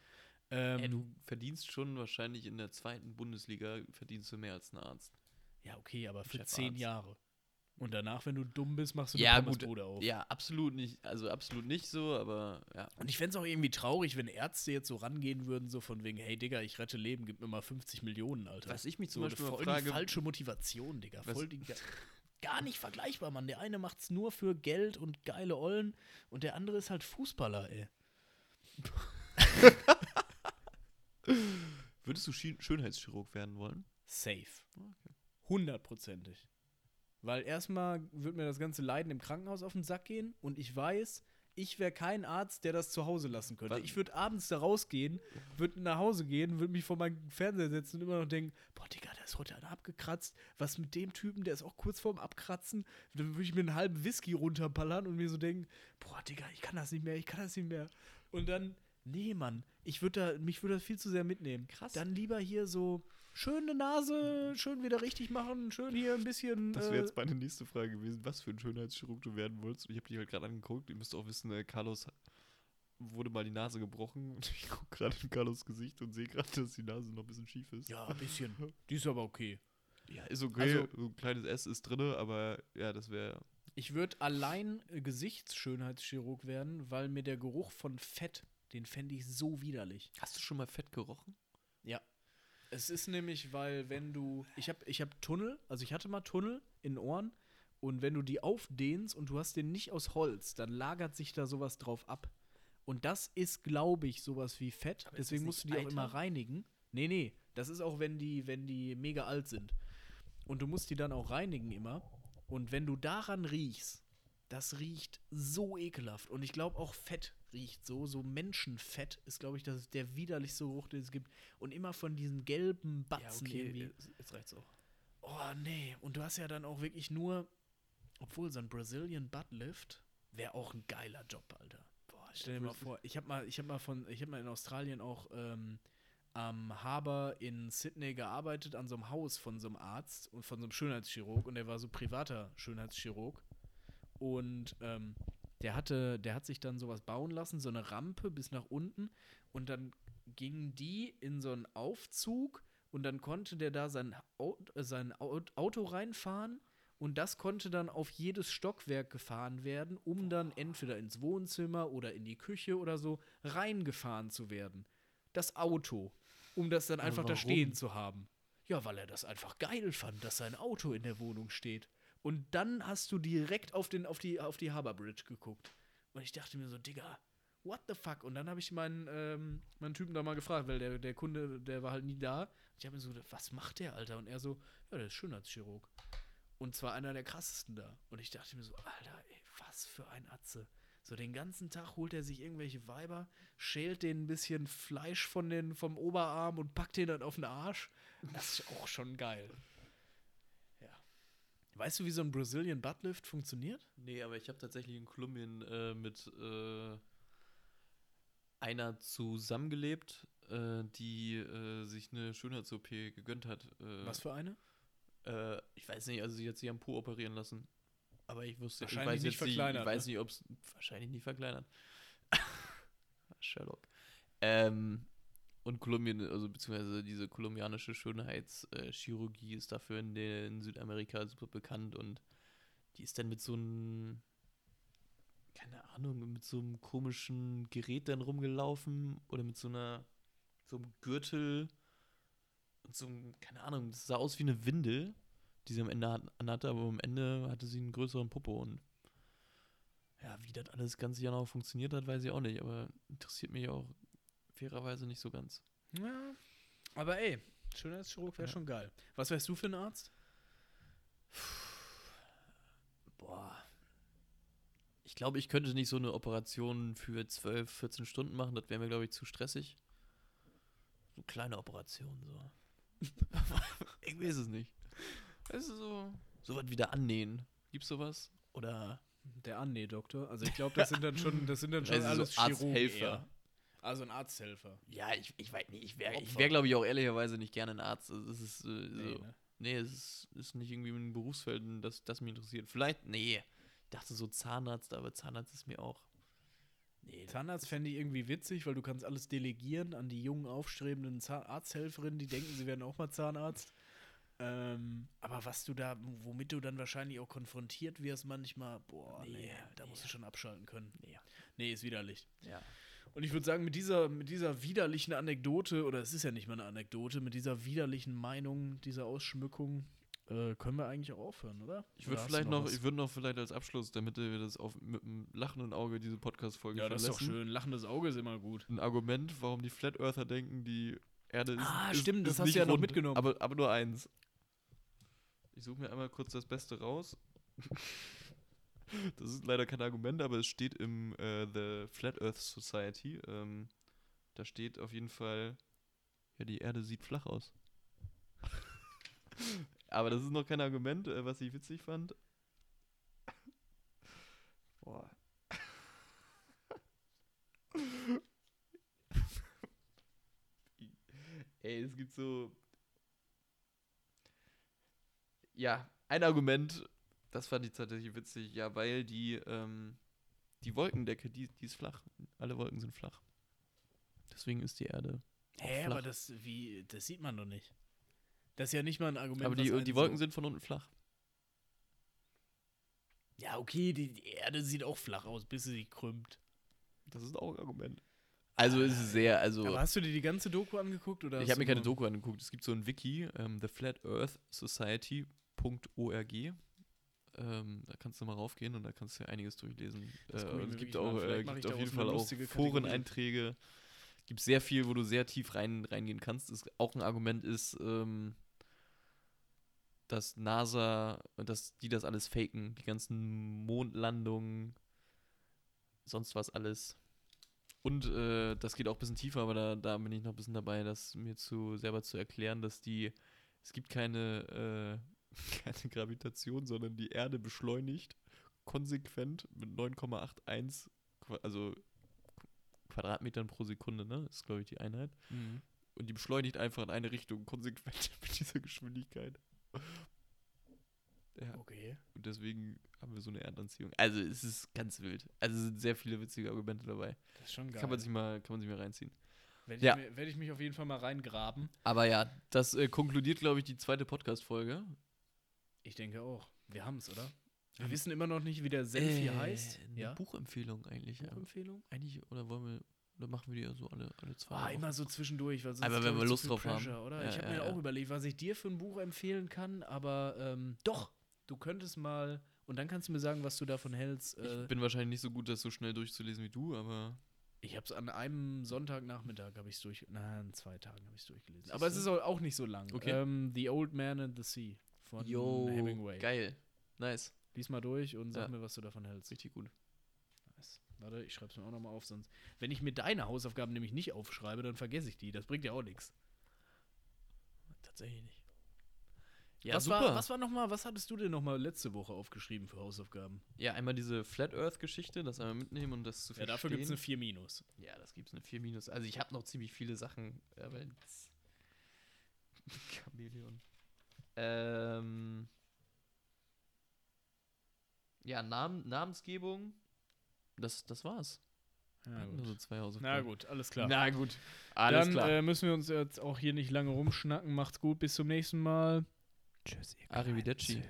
Ähm, Ey, du verdienst schon wahrscheinlich in der zweiten Bundesliga verdienst du mehr als ein Arzt. Ja, okay, aber für Chefarzt. zehn Jahre. Und danach, wenn du dumm bist, machst du Ja, eine gut. Pommesbude auf. Ja, absolut nicht, also absolut nicht so, aber ja. Und ich fände es auch irgendwie traurig, wenn Ärzte jetzt so rangehen würden, so von wegen, hey Digga, ich rette Leben, gib mir mal 50 Millionen, Alter. Was ich mich zum so, Beispiel voll frage- die falsche Motivation, Digga. Voll die, gar nicht vergleichbar, Mann. Der eine macht's nur für Geld und geile Ollen und der andere ist halt Fußballer, ey. Würdest du Schönheitschirurg werden wollen? Safe. Hundertprozentig. Weil erstmal wird mir das ganze Leiden im Krankenhaus auf den Sack gehen und ich weiß, ich wäre kein Arzt, der das zu Hause lassen könnte. Was? Ich würde abends da rausgehen, würde nach Hause gehen, würde mich vor meinen Fernseher setzen und immer noch denken, boah, Digga, der ist heute einer abgekratzt. Was mit dem Typen, der ist auch kurz vorm Abkratzen. Dann würde ich mir einen halben Whisky runterballern und mir so denken, boah, Digga, ich kann das nicht mehr, ich kann das nicht mehr. Und dann, nee, Mann, ich würde da, mich würde das viel zu sehr mitnehmen. Krass. Dann lieber hier so schöne Nase, schön wieder richtig machen, schön hier ein bisschen. Das wäre äh, jetzt meine nächste Frage gewesen, was für ein Schönheitschirurg du werden wolltest. Ich habe dich halt gerade angeguckt. Ihr müsst auch wissen, äh, Carlos wurde mal die Nase gebrochen. Und ich gucke gerade in Carlos Gesicht und sehe gerade, dass die Nase noch ein bisschen schief ist. ja, ein bisschen. Die ist aber okay. Ja, ist okay. Also- so ein kleines S ist drin, aber ja, das wäre. Ich würde allein äh, Gesichtsschönheitschirurg werden, weil mir der Geruch von Fett, den fände ich so widerlich. Hast du schon mal Fett gerochen? Ja. Es ist nämlich, weil wenn du, ich habe ich hab Tunnel, also ich hatte mal Tunnel in den Ohren und wenn du die aufdehnst und du hast den nicht aus Holz, dann lagert sich da sowas drauf ab. Und das ist, glaube ich, sowas wie Fett. Aber Deswegen musst du die auch immer Eiter? reinigen. Nee, nee, das ist auch, wenn die, wenn die mega alt sind. Und du musst die dann auch reinigen immer. Und wenn du daran riechst, das riecht so ekelhaft. Und ich glaube auch Fett riecht so. So Menschenfett ist, glaube ich, das ist der widerlichste Geruch, den es gibt. Und immer von diesen gelben Batzen irgendwie. Jetzt reicht's auch. Oh, nee. Und du hast ja dann auch wirklich nur, obwohl so ein Brazilian Buttlift wäre auch ein geiler Job, Alter. Boah, stell dir mal vor, ich habe mal, ich habe mal von, ich habe mal in Australien auch ähm, am Harbour in Sydney gearbeitet, an so einem Haus von so einem Arzt und von so einem Schönheitschirurg und der war so privater Schönheitschirurg. Und ähm, der hatte, der hat sich dann sowas bauen lassen, so eine Rampe bis nach unten und dann gingen die in so einen Aufzug und dann konnte der da sein, äh, sein Au Auto reinfahren und das konnte dann auf jedes Stockwerk gefahren werden, um dann entweder ins Wohnzimmer oder in die Küche oder so reingefahren zu werden. Das Auto, um das dann einfach da stehen zu haben. Ja, weil er das einfach geil fand, dass sein Auto in der Wohnung steht. Und dann hast du direkt auf, den, auf, die, auf die Harbour Bridge geguckt. Und ich dachte mir so, Digga, what the fuck? Und dann habe ich meinen, ähm, meinen Typen da mal gefragt, weil der, der Kunde, der war halt nie da. Ich habe mir so gedacht, was macht der, Alter? Und er so, ja, der ist Schönheitschirurg. Und zwar einer der krassesten da. Und ich dachte mir so, Alter, ey, was für ein Atze. So den ganzen Tag holt er sich irgendwelche Weiber, schält denen ein bisschen Fleisch von den, vom Oberarm und packt den dann auf den Arsch. Das ist auch schon geil. Weißt du, wie so ein Brazilian Buttlift funktioniert? Nee, aber ich habe tatsächlich in Kolumbien äh, mit äh, einer zusammengelebt, äh, die äh, sich eine Schönheits-OP gegönnt hat. Äh, Was für eine? Äh, ich weiß nicht, also sie hat sich am Po operieren lassen. Aber ich wusste, ich Wahrscheinlich weiß nicht nicht, ich verkleinert, weiß ne? nicht, ob es wahrscheinlich nicht verkleinert. Sherlock. Ähm, und Kolumbien, also beziehungsweise diese kolumbianische Schönheitschirurgie ist dafür in, den, in Südamerika super bekannt und die ist dann mit so einem keine Ahnung, mit so einem komischen Gerät dann rumgelaufen oder mit so einer, so einem Gürtel und so einem, keine Ahnung, das sah aus wie eine Windel, die sie am Ende hat- anhatte, aber am Ende hatte sie einen größeren Popo und ja, wie das alles ganz genau funktioniert hat, weiß ich auch nicht, aber interessiert mich auch fairerweise nicht so ganz. Ja. Aber ey, Schönheitschirurg wäre Ja. schon geil. Was wärst du für ein Arzt? Boah. Ich glaube, ich könnte nicht so eine Operation für 12, 14 Stunden machen. Das wäre mir, glaube ich, zu stressig. So eine kleine Operation, so. Irgendwie ist es nicht. Weißt du, so, so was wieder annähen. Gibt's sowas? Oder Der Annäh-Doktor. Also ich glaube, das sind dann schon, das sind dann schon Also so alles Chirurgen Arzthelfer. Also ein Arzthelfer. Ja, ich, ich weiß nicht. Ich wäre, ich wär, glaube ich, auch ehrlicherweise nicht gerne ein Arzt. Also, es ist, äh, Nee, so, ne? nee, es ist, ist nicht irgendwie ein Berufsfeld, das, das mich interessiert. Vielleicht, nee. Ich dachte so Zahnarzt, aber Zahnarzt ist mir auch. Nee, Zahnarzt fände ich irgendwie witzig, weil du kannst alles delegieren an die jungen, aufstrebenden Arzthelferinnen, die denken, sie werden auch mal Zahnarzt. Ähm, aber was du da, womit du dann wahrscheinlich auch konfrontiert wirst manchmal, boah, nee, Nee, da nee. musst du schon abschalten können. Nee. Nee, ist widerlich. Ja. Und ich würde sagen, mit dieser, mit dieser widerlichen Anekdote, oder es ist ja nicht mal eine Anekdote, mit dieser widerlichen Meinung, dieser Ausschmückung, äh, können wir eigentlich auch aufhören, oder? Ich würde vielleicht noch, was? ich würde noch vielleicht als Abschluss, damit wir das auf, mit einem lachenden Auge diese Podcast-Folge Ja, das ist doch schön. Lachendes Auge ist immer gut. ein Argument, warum die Flat Earther denken, die Erde ist. Ah, ist, stimmt, das ist hast du ja noch rund, mitgenommen. Aber, aber nur eins. Ich suche mir einmal kurz das Beste raus. das ist leider kein Argument, aber es steht im äh, The Flat Earth Society. Ähm, da steht auf jeden Fall, ja, die Erde sieht flach aus. aber das ist noch kein Argument, äh, was ich witzig fand. Boah. Ey, es gibt so. Ja, ein Argument, das fand ich tatsächlich witzig, ja, weil die, ähm, die Wolkendecke, die, die ist flach. Alle Wolken sind flach. Deswegen ist die Erde. Hä, flach. aber das, wie, das sieht man doch nicht. Das ist ja nicht mal ein Argument. aber die, die Wolken so- sind von unten flach. Ja, okay, die, die Erde sieht auch flach aus, bis sie sich krümmt. Das ist auch ein Argument. Also es ist sehr, also. Aber hast du dir die ganze Doku angeguckt? Oder Ich habe mir keine Doku angeguckt. Es gibt so ein Wiki, ähm, The Flat Earth Society.org. Ähm, da kannst du mal raufgehen und da kannst du ja einiges durchlesen. Äh, es gibt auch, äh, gibt auf jeden Fall auch. Foreneinträge. Gibt sehr viel, wo du sehr tief rein, reingehen kannst. Das auch ein Argument ist, ähm, dass NASA, dass die das alles faken, die ganzen Mondlandungen, sonst was alles. Und äh, das geht auch ein bisschen tiefer, aber da, da bin ich noch ein bisschen dabei, das mir zu selber zu erklären, dass die, es gibt keine, äh, keine Gravitation, sondern die Erde beschleunigt konsequent mit 9,81, Qua- also Qu- Quadratmetern pro Sekunde, ne? Ist, glaube ich, die Einheit. Mhm. Und die beschleunigt einfach in eine Richtung konsequent mit dieser Geschwindigkeit. Ja, Okay. und deswegen haben wir so eine Erdanziehung. Also es ist ganz wild. Also es sind sehr viele witzige Argumente dabei. Das ist schon geil. Kann man sich mal, kann man sich mal reinziehen. Werde ich, Ja. mir- werd ich mich auf jeden Fall mal reingraben. Aber ja, das äh, konkludiert, glaube ich, die zweite Podcast-Folge. Ich denke auch. Wir haben es, oder? Wir Haben- wissen immer noch nicht, wie der Senf hier Äh, heißt. Eine Ja. Buchempfehlung eigentlich. Ja. Buchempfehlung? Eigentlich, oder wollen wir, oder machen wir die ja so alle, alle zwei Ah, Wochen? immer so zwischendurch. Weil sonst Aber wenn wir Lust drauf haben. Pressure, Oder? Ja, ich habe ja, mir ja. auch überlegt, was ich dir für ein Buch empfehlen kann, aber ähm, doch, du könntest mal, und dann kannst du mir sagen, was du davon hältst. Äh, Ich bin wahrscheinlich nicht so gut, das so schnell durchzulesen wie du, aber ich habe es an einem Sonntagnachmittag habe ich es durch, nein, an zwei Tagen habe ich es durchgelesen. Aber es ist auch auch nicht so lang. Okay. Ähm, the Old Man and the Sea von Hemingway. geil. Nice. Lies mal durch und sag Ja. mir, was du davon hältst. Richtig gut. Nice. Warte, ich schreibe es mir auch nochmal auf, sonst. Wenn ich mir deine Hausaufgaben nämlich nicht aufschreibe, dann vergesse ich die. Das bringt ja auch nichts. Tatsächlich nicht. Ja, was, super. war, was war nochmal, was hattest du denn nochmal letzte Woche aufgeschrieben für Hausaufgaben? ja, einmal diese Flat Earth-Geschichte, das einmal mitnehmen und das zu Ja, verstehen. dafür gibt es eine 4 Minus. Ja, das gibt es eine 4 minus. Also ich habe noch ziemlich viele Sachen, aber das Chamäleon. Ähm. Ja, Namen, Namensgebung. Das, das war's. Ja, so gut. zwei Hausaufgaben. Na gut, alles klar. Na gut. Alles Dann klar. Äh, müssen wir uns jetzt auch hier nicht lange rumschnacken. Macht's gut, bis zum nächsten Mal. Tschüss, ihr Arrivederci.